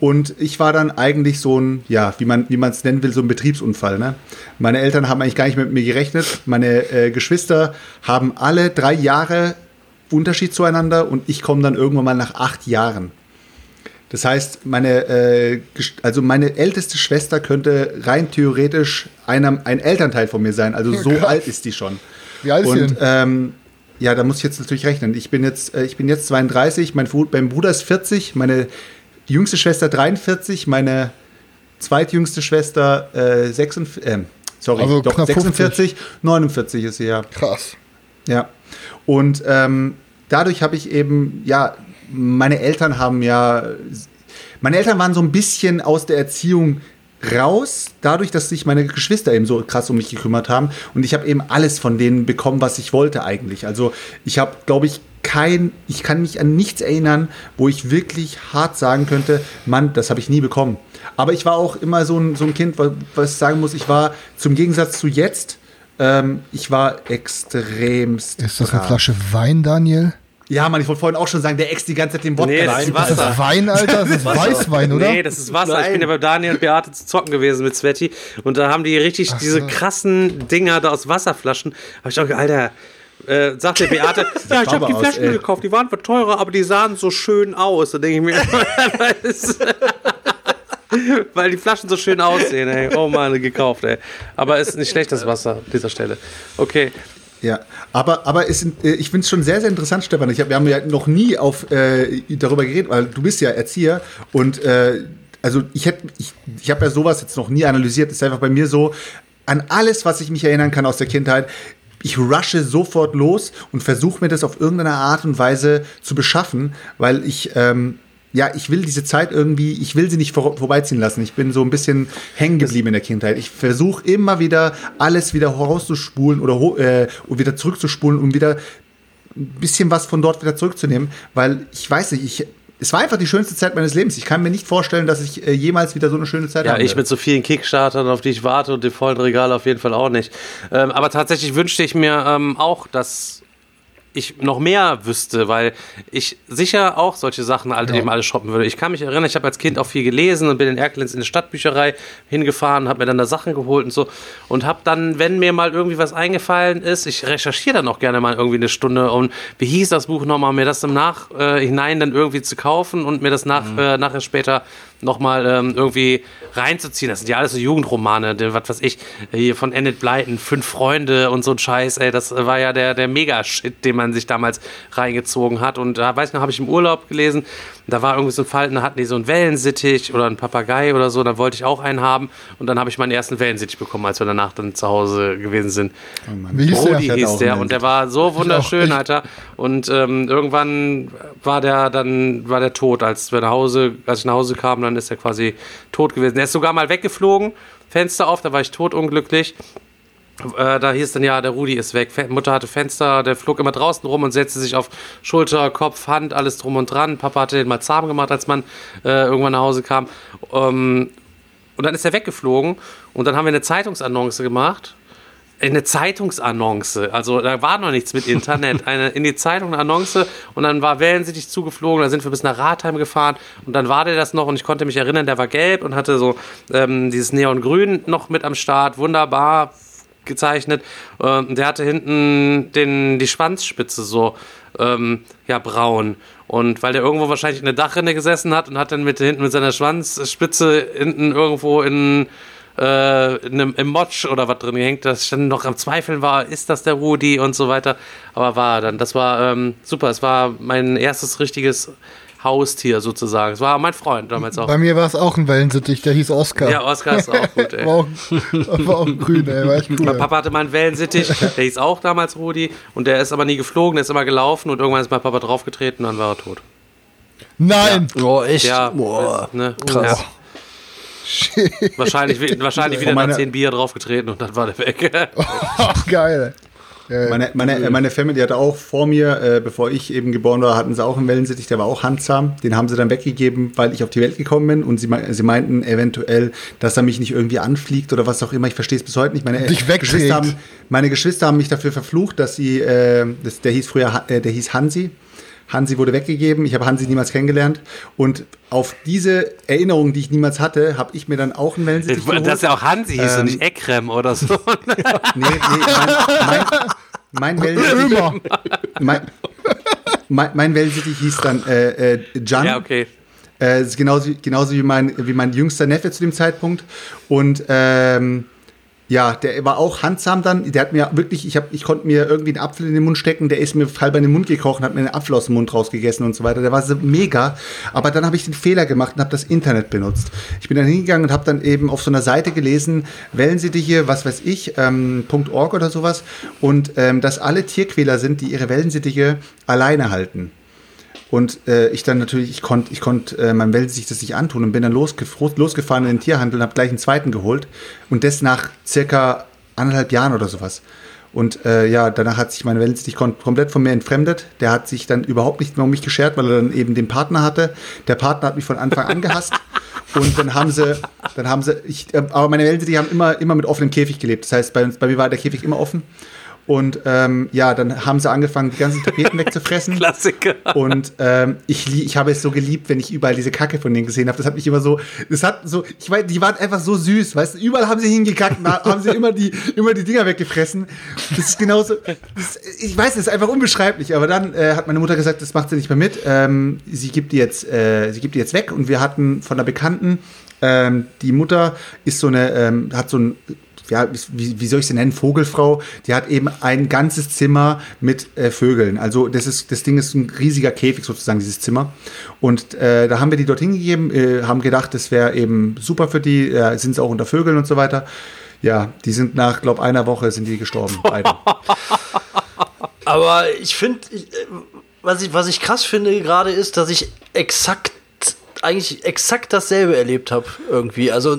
Und ich war dann eigentlich so ein, ja, wie man es nennen will, so ein Betriebsunfall. Ne? Meine Eltern haben eigentlich gar nicht mit mir gerechnet. Meine äh, Geschwister haben alle drei Jahre Unterschied zueinander und ich komme dann irgendwann mal nach acht Jahren. Das heißt, meine, äh, also meine älteste Schwester könnte rein theoretisch einer, ein Elternteil von mir sein. Also so Krass. alt ist die schon. Wie alt ist sie denn? ähm, ja, da muss ich jetzt natürlich rechnen. Ich bin jetzt, äh, ich bin jetzt 32, mein, mein Bruder ist 40, meine jüngste Schwester 43, meine zweitjüngste Schwester äh, 46, äh, sorry, Also doch knapp 46, 49 ist sie ja. Krass. Ja. Und ähm, dadurch habe ich eben, ja, meine Eltern haben ja, meine Eltern waren so ein bisschen aus der Erziehung raus, dadurch, dass sich meine Geschwister eben so krass um mich gekümmert haben. Und ich habe eben alles von denen bekommen, was ich wollte eigentlich. Also ich habe, glaube ich, kein, ich kann mich an nichts erinnern, wo ich wirklich hart sagen könnte, Mann, das habe ich nie bekommen. Aber ich war auch immer so ein, so ein Kind, wa- was ich sagen muss, ich war zum Gegensatz zu jetzt, ähm, ich war extremst. Ist das eine brav. Flasche Wein, Daniel? Ja, Mann, ich wollte vorhin auch schon sagen, der ext die ganze Zeit den Wodka Nee, das ist Ist Wasser. das Wein, Alter? Das ist Weißwein, oder? Nee, das ist Wasser. Ich Nein. bin ja bei Daniel und Beate zu zocken gewesen mit Sveti. Und da haben die richtig diese krassen Dinger da aus Wasserflaschen. Hab ich auch Alter. Äh, sagt der Beate, ja, ich habe die aus, Flaschen ey. gekauft, die waren zwar teurer, aber die sahen so schön aus. Da denke ich mir, weil, es- weil die Flaschen so schön aussehen, ey. Oh Mann, gekauft, ey. Aber ist nicht schlecht, das Wasser an dieser Stelle. Okay. Ja, aber, aber sind, äh, ich finde es schon sehr, sehr interessant, Stefan. Ich hab, wir haben ja noch nie auf, äh, darüber geredet, weil du bist ja Erzieher und äh, also ich ich, ich habe ja sowas jetzt noch nie analysiert. Es ist einfach bei mir so, an alles, was ich mich erinnern kann aus der Kindheit, ich rushe sofort los und versuche mir das auf irgendeine Art und Weise zu beschaffen, weil ich, ähm, ja, ich will diese Zeit irgendwie, ich will sie nicht vor, vorbeiziehen lassen. Ich bin so ein bisschen hängen geblieben in der Kindheit. Ich versuche immer wieder alles wieder rauszuspulen oder äh, wieder zurückzuspulen, um wieder ein bisschen was von dort wieder zurückzunehmen, weil ich weiß nicht, ich es war einfach die schönste Zeit meines Lebens. Ich kann mir nicht vorstellen, dass ich äh, jemals wieder so eine schöne Zeit habe. Ja, ich mit so vielen Kickstartern, auf die ich warte und dem vollen Regal auf jeden Fall auch nicht. Ähm, aber tatsächlich wünschte ich mir ähm, auch, dass ich noch mehr wüsste, weil ich sicher auch solche Sachen halt ja. eben alles shoppen würde. Ich kann mich erinnern, ich habe als Kind auch viel gelesen und bin in Erkelenz in die Stadtbücherei hingefahren, habe mir dann da Sachen geholt und so und habe dann, wenn mir mal irgendwie was eingefallen ist, ich recherchiere dann auch gerne mal irgendwie eine Stunde und wie hieß das Buch nochmal, mir das im Nachhinein äh, dann irgendwie zu kaufen und mir das nach, mhm. äh, nachher später nochmal ähm, irgendwie reinzuziehen. Das sind ja alles so Jugendromane, was weiß ich, hier von Enid Blyton, Fünf Freunde und so ein Scheiß, ey, das war ja der, der Mega-Shit, den man sich damals reingezogen hat. Und da, weiß ich noch, habe ich im Urlaub gelesen, da war irgendwie so ein Fall, da hatten die so einen Wellensittich oder einen Papagei oder so, da wollte ich auch einen haben und dann habe ich meinen ersten Wellensittich bekommen, als wir danach dann zu Hause gewesen sind. Oh Wie hieß Brody der? hieß der und der war so wunderschön, Alter. Und ähm, irgendwann war der dann war der tot, als wir nach Hause, als ich nach Hause kam, dann ist er quasi tot gewesen. Der ist sogar mal weggeflogen, Fenster auf, da war ich totunglücklich. Äh, da hieß dann ja, der Rudi ist weg. Mutter hatte Fenster, der flog immer draußen rum und setzte sich auf Schulter, Kopf, Hand, alles drum und dran. Papa hatte den mal zahm gemacht, als man äh, irgendwann nach Hause kam. Ähm, und dann ist er weggeflogen und dann haben wir eine Zeitungsannonce gemacht. Eine Zeitungsannonce, also da war noch nichts mit Internet. Eine, in die Zeitung eine Annonce und dann war Wellensittich zugeflogen, da sind wir bis nach Ratheim gefahren und dann war der das noch und ich konnte mich erinnern, der war gelb und hatte so ähm, dieses Neongrün noch mit am Start. Wunderbar, gezeichnet. Ähm, der hatte hinten den, die Schwanzspitze so ähm, ja, braun. Und weil der irgendwo wahrscheinlich in der Dachrinne gesessen hat und hat dann mit hinten mit seiner Schwanzspitze hinten irgendwo in, äh, in einem, im Motsch oder was drin gehängt, dass ich dann noch am Zweifeln war, ist das der Rudi und so weiter. Aber war dann, das war ähm, super. Es war mein erstes richtiges Haustier sozusagen. Es war mein Freund damals auch. Bei mir war es auch ein Wellensittich, der hieß Oscar. Ja, Oscar ist auch gut, ey. war, auch, war auch grün, ey. War echt cool. Mein Papa hatte mal einen Wellensittich, der hieß auch damals Rudi und der ist aber nie geflogen, der ist immer gelaufen und irgendwann ist mein Papa draufgetreten und dann war er tot. Nein! Ja. Oh, echt? Ja, Boah. Ne? Krass. Ja. Wahrscheinlich, wahrscheinlich wieder nach 10 Bier draufgetreten und dann war der weg. oh, geil. Meine, meine, meine Family hatte auch vor mir, äh, bevor ich eben geboren war, hatten sie auch einen Wellensittich, der war auch handzahm. Den haben sie dann weggegeben, weil ich auf die Welt gekommen bin und sie, sie meinten eventuell, dass er mich nicht irgendwie anfliegt oder was auch immer. Ich verstehe es bis heute nicht. Meine, Geschwister haben, meine Geschwister haben mich dafür verflucht, dass sie, äh, das, der hieß früher, äh, der hieß Hansi. Hansi wurde weggegeben, ich habe Hansi niemals kennengelernt und auf diese Erinnerung, die ich niemals hatte, habe ich mir dann auch einen Wellensittich geholt. Dass er auch Hansi hieß ähm, und nicht Ekrem oder so. nee, nee, mein, mein, mein Wellensittich, mein, mein, mein Wellensittich hieß dann äh, äh, Jan. Ja, okay. Äh, genauso, genauso wie mein, wie mein jüngster Neffe zu dem Zeitpunkt. Und ähm, ja, der war auch handsam dann. Der hat mir wirklich, ich, hab, ich konnte mir irgendwie einen Apfel in den Mund stecken, der ist mir halb in den Mund gekrochen, hat mir einen Apfel aus dem Mund rausgegessen und so weiter. Der war so mega. Aber dann habe ich den Fehler gemacht und habe das Internet benutzt. Ich bin dann hingegangen und habe dann eben auf so einer Seite gelesen, wählen Sie die hier, was weiß ich, ähm, .org oder sowas. Und ähm, dass alle Tierquäler sind, die ihre Wellensittiche alleine halten. Und äh, ich dann natürlich, ich konnte ich konnt, äh, meinem Wellensittich das nicht antun und bin dann losge losgefahren in den Tierhandel und habe gleich einen zweiten geholt. Und das nach circa anderthalb Jahren oder sowas. Und äh, ja, danach hat sich mein Wellensittich komplett von mir entfremdet. Der hat sich dann überhaupt nicht mehr um mich geschert, weil er dann eben den Partner hatte. Der Partner hat mich von Anfang an gehasst. Und dann haben sie, dann haben sie, ich, äh, aber meine Wellensittiche haben immer, immer mit offenem Käfig gelebt. Das heißt, bei, bei mir war der Käfig immer offen. Und ähm, ja, dann haben sie angefangen, die ganzen Tapeten wegzufressen. Klassiker. Und ähm, ich, ich habe es so geliebt, wenn ich überall diese Kacke von denen gesehen habe. Das hat mich immer so, das hat so, ich weiß, die waren einfach so süß, weißt du, überall haben sie hingekackt, haben sie immer die, immer die Dinger weggefressen. Das ist genauso, das, ich weiß, das ist einfach unbeschreiblich. Aber dann äh, hat meine Mutter gesagt, das macht sie nicht mehr mit. Ähm, sie gibt die jetzt, äh, sie gibt die jetzt weg. Und wir hatten von einer Bekannten, ähm, die Mutter ist so eine, ähm, hat so ein ja, wie, wie soll ich sie nennen, Vogelfrau, die hat eben ein ganzes Zimmer mit äh, Vögeln. Also das ist, das Ding ist ein riesiger Käfig sozusagen, dieses Zimmer. Und äh, da haben wir die dorthin gegeben, äh, haben gedacht, das wäre eben super für die, äh, sind sie auch unter Vögeln und so weiter. Ja, die sind nach, glaube einer Woche sind die gestorben, beide. Aber ich finde, was ich, was ich krass finde gerade ist, dass ich exakt, eigentlich exakt dasselbe erlebt habe irgendwie. Also,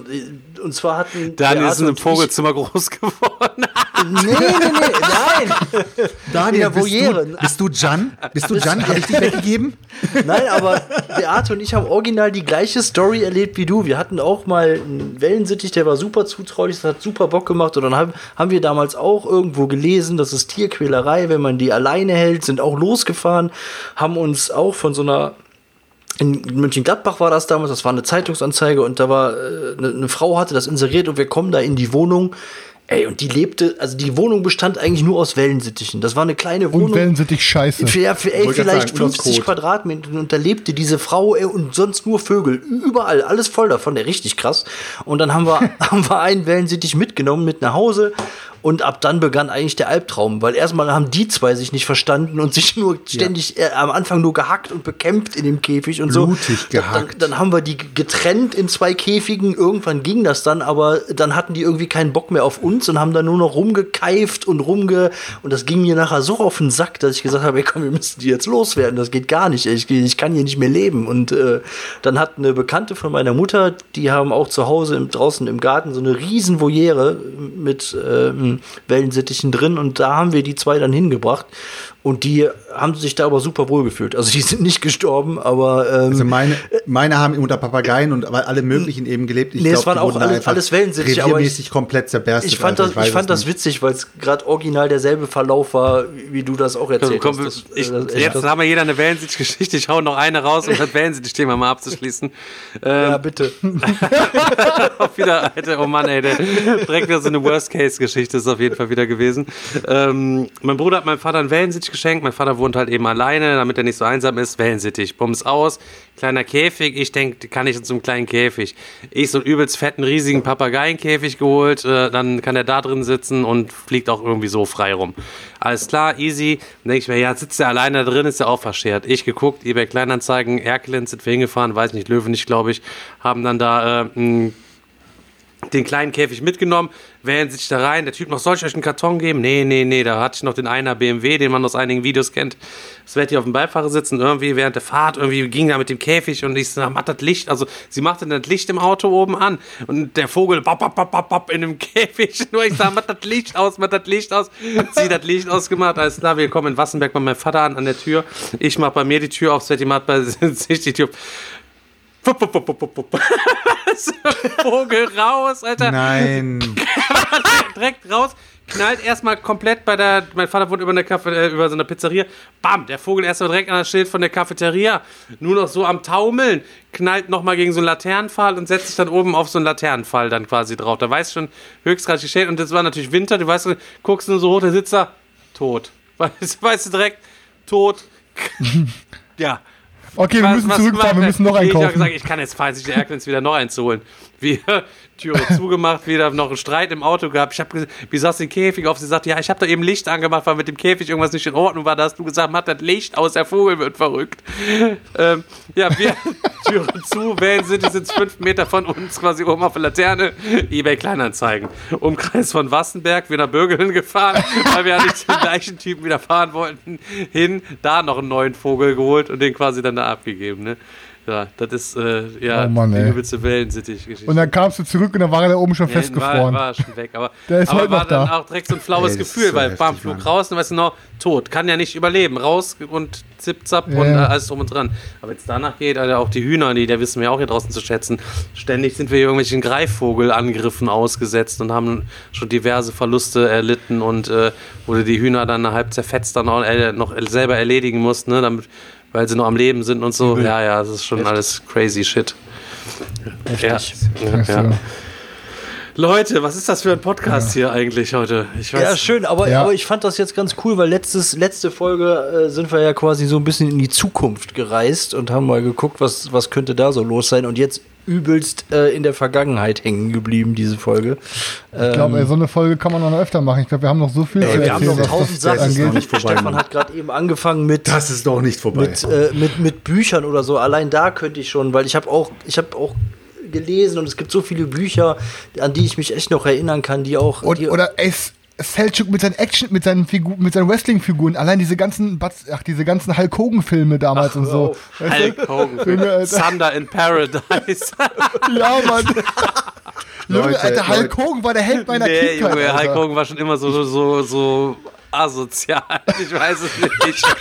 und zwar hatten. Daniel ist in einem Vogelzimmer groß geworden. Nee, nee, nee, nein. Daniel, bist du, bist du Jan? Bist du Jan? Habe ich dich weggegeben? Nein, aber Beate und ich haben original die gleiche Story erlebt wie du. Wir hatten auch mal einen Wellensittich, der war super zutraulich, das hat super Bock gemacht. Und dann haben, haben wir damals auch irgendwo gelesen, das ist Tierquälerei, wenn man die alleine hält, sind auch losgefahren, haben uns auch von so einer in Mönchengladbach war das damals, das war eine Zeitungsanzeige und da war äh, eine, eine Frau hatte das inseriert und wir kommen da in die Wohnung. Ey, und die lebte, also die Wohnung bestand eigentlich nur aus Wellensittichen. Das war eine kleine Wohnung. Und Wellensittich scheiße. Für, ja, für ey, vielleicht sagen, und aus 50 Kot. Quadratmeter und da lebte diese Frau ey, und sonst nur Vögel. Überall, alles voll davon, der richtig krass. Und dann haben wir, haben wir einen Wellensittich mitgenommen mit nach Hause und ab dann begann eigentlich der Albtraum, weil erstmal haben die zwei sich nicht verstanden und sich nur ständig äh, am Anfang nur gehackt und bekämpft in dem Käfig und so. Blutig gehackt. Dann, dann haben wir die getrennt in zwei Käfigen. Irgendwann ging das dann, aber dann hatten die irgendwie keinen Bock mehr auf uns und haben dann nur noch rumgekeift und rumge. Und das ging mir nachher so auf den Sack, dass ich gesagt habe, ey, komm, wir müssen die jetzt loswerden. Das geht gar nicht. Ich, ich kann hier nicht mehr leben. Und äh, dann hat eine Bekannte von meiner Mutter, die haben auch zu Hause im, draußen im Garten so eine riesen Voliere mit ähm, Wellensittichen drin. Und da haben wir die zwei dann hingebracht. Und die haben sich da aber super wohl gefühlt. Also die sind nicht gestorben, aber ähm, Also meine, meine haben unter Papageien und alle möglichen eben gelebt. Ich Nee, es glaub, waren die auch alles- alles Wellensittiche, aber reviermäßig komplett zerberstet. Ich fand Alter, das, weiß ich fand es das nicht. witzig, weil es gerade original derselbe Verlauf war, wie du das auch erzählt Komm, hast. Das, ich, äh, das- jetzt das- haben wir jeder eine Wellensittich-Geschichte. Ich hau noch eine raus, um das Wellensittich-Thema mal abzuschließen. ja, Ähm, bitte. auch wieder, Alter, oh Mann, ey, der, direkt wieder so eine Worst-Case-Geschichte ist auf jeden Fall wieder gewesen. Ähm, mein Bruder hat meinem Vater einen Wellensittich geschenkt. Mein Vater wohnt halt eben alleine, damit er nicht so einsam ist. Wellensittich, bums aus, kleiner Käfig. Ich denke, kann ich in so einem kleinen Käfig. Ich so einen übelst fetten, riesigen Papageienkäfig geholt. Äh, dann kann er da drin sitzen und fliegt auch irgendwie so frei rum. Alles klar, easy. Dann denke ich mir, ja, sitzt er alleine da drin, ist er auch verschert. Ich geguckt, eBay Kleinanzeigen, Erkelenz sind wir hingefahren, weiß nicht, Löwen nicht, glaube ich, haben dann da äh, den kleinen Käfig mitgenommen, wählen sich da rein. Der Typ noch, soll ich euch einen Karton geben? Nee, nee, nee, da hatte ich noch den einer BMW, den man aus einigen Videos kennt. Das werde ich auf dem Beifahrer sitzen. Irgendwie während der Fahrt, irgendwie ging da mit dem Käfig und ich so, macht das Licht, also sie machte das Licht im Auto oben an und der Vogel bap, bap, bap, bap, bap, in dem Käfig. Nur ich sag, macht das Licht aus, macht das Licht aus. Sie das Licht ausgemacht, alles klar, wir kommen in Wassenberg bei meinem Vater an, an der Tür. Ich mach bei mir die Tür auf, Sveti macht bei sich die Tür. Pup, pup, pup, pup, pup, pup. Vogel raus, Alter. Nein. Direkt raus, knallt erstmal komplett bei der. Mein Vater wohnt über, eine Kaffee, äh, über so einer Pizzeria. Bam, der Vogel erstmal direkt an das Schild von der Cafeteria. Nur noch so am Taumeln. Knallt nochmal gegen so einen Laternenpfahl und setzt sich dann oben auf so einen Laternenpfahl dann quasi drauf. Da weißt du schon, höchstgradig gestellt. Und das war natürlich Winter. Du weißt, guckst nur so hoch, der sitzt da, tot. Weißt, weißt du direkt, tot. ja. Okay, wir müssen zurückfahren, wir müssen noch Ich habe gesagt, ich kann jetzt fahren, sich der Erklens wieder noch eins holen. Wir, Türe zugemacht, wieder noch einen Streit im Auto gehabt. Ich habe gesagt, wieso hast den Käfig auf? Sie sagt, ja, ich habe da eben Licht angemacht, weil mit dem Käfig irgendwas nicht in Ordnung war. Da hast du gesagt, mach das Licht aus, der Vogel wird verrückt. Ähm, ja, wir, Türe zu, sind, die sind fünf Meter von uns, quasi oben auf der Laterne. Ebay Kleinanzeigen. Umkreis von Wassenberg, nach Bürgeln gefahren, weil wir ja nicht den gleichen Typen wieder fahren wollten. Hin, da noch einen neuen Vogel geholt und den quasi dann da abgegeben. Ne? Ja, das ist äh, ja Oh Mann, die übelste Wellensittich-Geschichte. Und dann kamst du zurück und dann war er da oben schon Ja, festgefroren. War, war schon weg, aber, Der ist aber heute war noch dann da. auch direkt so ein flaues Ey, Gefühl, so weil heftig, bam, Flug Mann. raus und weißt du noch, tot. Kann ja nicht überleben. Raus und zip, zap Ja, und äh, alles drum und dran. Aber wenn es danach geht, Alter, auch die Hühner, die, der wissen wir auch hier draußen zu schätzen. Ständig sind wir irgendwelchen Greifvogelangriffen ausgesetzt und haben schon diverse Verluste erlitten und äh, wo du die Hühner dann halb zerfetzt dann auch äh, noch selber erledigen musst, ne, damit, weil sie noch am Leben sind und so. Ja, ja, das ist schon alles crazy shit. Ja. Ja, ja. Leute, was ist das für ein Podcast hier eigentlich heute? Ich weiß, Ja, schön, aber, Ja. aber ich fand das jetzt ganz cool, weil letztes, letzte Folge äh, sind wir ja quasi so ein bisschen in die Zukunft gereist und haben mal geguckt, was, was könnte da so los sein. Und jetzt übelst äh, in der Vergangenheit hängen geblieben, diese Folge. Ich glaube, ey, so eine Folge kann man noch öfter machen. Ich glaube, wir haben noch so viel Ey, zu wir haben erzählen, noch was tausend das Sachen. ist noch nicht vorbei, Stefan Mann. hat gerade eben angefangen mit Das ist doch nicht vorbei. mit, äh, mit, mit Büchern oder so. Allein da könnte ich schon, weil ich habe auch, ich habe auch gelesen und es gibt so viele Bücher, an die ich mich echt noch erinnern kann, die auch. Und, die, oder ey, Selchuk mit seinen Action, mit seinen Figu mit seinen Wrestling-Figuren, allein diese ganzen, Batz- ach, diese ganzen Hulk Hogan-Filme damals und so. Du? Hulk Hogan. Junge, Alter. Thunder in Paradise. Ja, Mann. Junge, Leute, Alter, Hulk Leute. Hogan war der Held meiner nee, Kindheit. Junge, Hulk Alter. Hogan war schon immer so, so, so asozial. Ich weiß es nicht.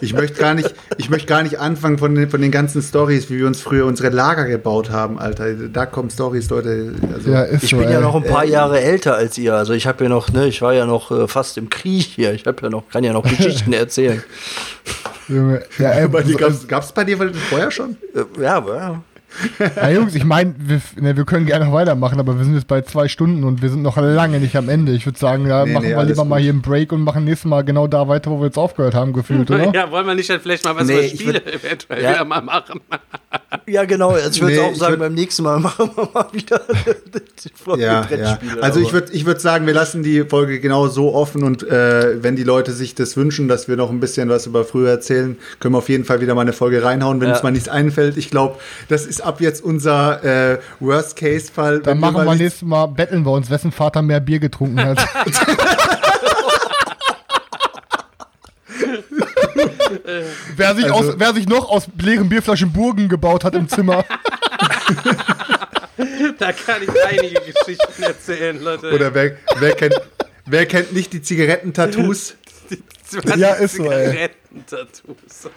Ich möchte gar nicht, ich möchte gar nicht anfangen von den, von den ganzen Stories, wie wir uns früher unsere Lager gebaut haben, Alter. Da kommen Stories, Leute. Also, Ja, ich so, bin ja ey. noch ein paar Jahre älter als ihr. Also ich habe ja noch, ne, ich war ja noch äh, fast im Krieg hier. Ich habe ja noch, kann ja noch Geschichten erzählen. Junge, ja, ey, bei dir so- gab's, gab's bei dir vorher schon? Äh, ja, aber ja. Ja, Jungs, ich meine, wir, ne, wir können gerne noch weitermachen, aber wir sind jetzt bei zwei Stunden und wir sind noch lange nicht am Ende. Ich würde sagen, ja, Nee, machen nee, wir lieber mal gut. hier einen Break und machen nächstes Mal genau da weiter, wo wir jetzt aufgehört haben, gefühlt, oder? Ja, wollen wir nicht dann vielleicht mal was Nee, über Spiele würd- eventuell Ja. wieder mal machen? Ja, genau. Also ich würde Nee, auch sagen, würd- beim nächsten Mal machen wir mal wieder die Folge Ja, ja. Also ich würde ich würd sagen, wir lassen die Folge genau so offen und äh, wenn die Leute sich das wünschen, dass wir noch ein bisschen was über früher erzählen, können wir auf jeden Fall wieder mal eine Folge reinhauen, wenn Ja. uns mal nichts einfällt. Ich glaube, das ist ab jetzt unser äh, Worst-Case-Fall. Dann Wenn machen wir mal nichts- nächstes Mal, betteln wir uns, wessen Vater mehr Bier getrunken hat. wer, sich Also- aus, wer sich noch aus leeren Bierflaschen Burgen gebaut hat im Zimmer. Da kann ich einige Geschichten erzählen, Leute. Oder wer, wer, kennt, wer kennt nicht die Zigarettentattoos? Ja, ist so, ey. Zigarettentattoos.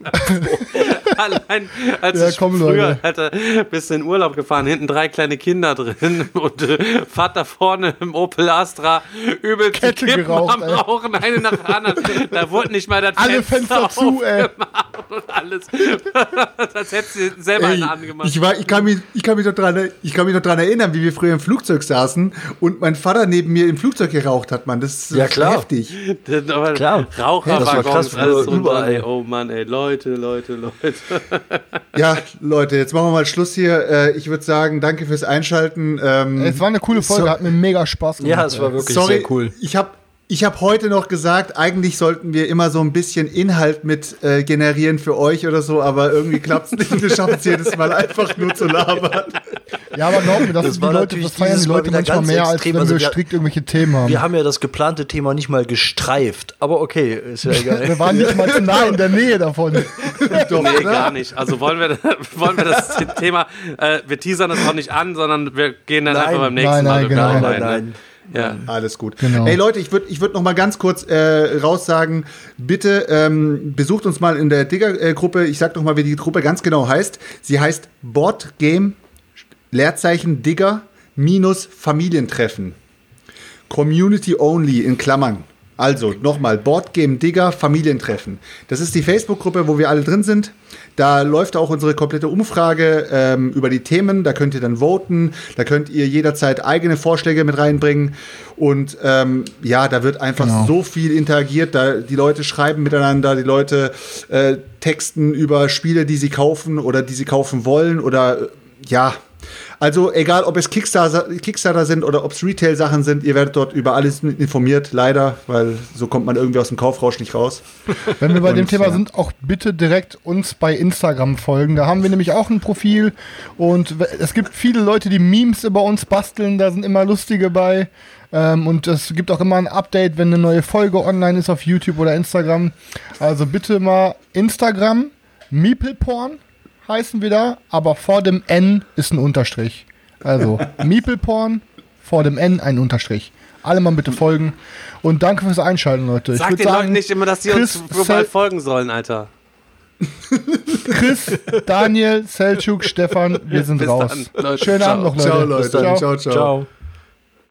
Allein als Ja, ich komm, früher Leute. hatte, bist du in Urlaub gefahren, hinten drei kleine Kinder drin und äh, Vater vorne im Opel Astra übel die Kette Kippen geraucht, am ey. Rauchen, eine nach der anderen. Da wurde nicht mal das Alle Fenster zu, ey. und alles. Das hättest du selber Ey, einen angemacht. ich, war, ich, kann mich, ich, kann mich noch dran, ich kann mich noch dran erinnern, wie wir früher im Flugzeug saßen und mein Vater neben mir im Flugzeug geraucht hat, Mann. Das ist Ja, klar. heftig. Das- aber Klar. Raucherwaggons, Ja, das war krass, alles drum überall. Oh Mann, ey, Leute, Leute, Leute. Ja, Leute, jetzt machen wir mal Schluss hier. Äh, ich würde sagen, danke fürs Einschalten. Ähm, Es war eine coole Folge, so- hat mir mega Spaß gemacht. Ja, es war wirklich Sorry, sehr cool. ich habe ich hab heute noch gesagt, eigentlich sollten wir immer so ein bisschen Inhalt mit äh, generieren für euch oder so, aber irgendwie klappt es nicht. Wir schaffen es jedes Mal einfach nur zu labern. Ja, aber glaub mir, das, Das die war Leute, natürlich das feiern dieses die Leute manchmal ganz mehr, als extrem. wenn Also wir strikt irgendwelche Themen haben. Wir haben ja das geplante Thema nicht mal gestreift. Aber okay, ist ja egal. Wir waren nicht mal zu nah in der Nähe davon. Doch, Nee, oder? gar nicht. Also wollen wir, wollen wir das Thema, äh, wir teasern das auch nicht an, sondern wir gehen dann Nein. einfach beim nächsten Nein, Mal nein, wirklich genau. nein, ein, nein, ne? nein. Ja. Alles gut. Genau. Ey Leute, ich würde ich würd noch mal ganz kurz äh, raussagen, bitte ähm, besucht uns mal in der Digger-Gruppe. Ich sag noch mal, wie die Gruppe ganz genau heißt. Sie heißt Board Game Leerzeichen Digger minus Familientreffen. Community Only in Klammern. Also nochmal, Boardgame Digger Familientreffen. Das ist die Facebook-Gruppe, wo wir alle drin sind. Da läuft auch unsere komplette Umfrage ähm, über die Themen. Da könnt ihr dann voten. Da könnt ihr jederzeit eigene Vorschläge mit reinbringen. Und ähm, ja, da wird einfach Genau. so viel interagiert. Da, die Leute schreiben miteinander, die Leute äh, texten über Spiele, die sie kaufen oder die sie kaufen wollen. Oder ja, also egal, ob es Kickstarter, Kickstarter sind oder ob es Retail-Sachen sind, ihr werdet dort über alles informiert, leider, weil so kommt man irgendwie aus dem Kaufrausch nicht raus. Wenn wir bei dem Und, Thema ja. sind, auch bitte direkt uns bei Instagram folgen. Da haben wir nämlich auch ein Profil und es gibt viele Leute, die Memes über uns basteln. Da sind immer lustige bei. Ähm, und es gibt auch immer ein Update, wenn eine neue Folge online ist auf YouTube oder Instagram. Also bitte mal Instagram, Meepleporn heißen wir da, aber vor dem N ist ein Unterstrich. Also Meepleporn, vor dem N ein Unterstrich. Alle mal bitte folgen. Und danke fürs Einschalten, Leute. Sag den Leuten nicht immer, dass sie uns Sel- folgen sollen, Alter. Chris, Daniel, Selçuk, Stefan, wir sind Bis raus. dann, Leute. Schönen Ciao. Abend noch, Leute. Ciao, Leute. Ciao. ciao. ciao. Ciao.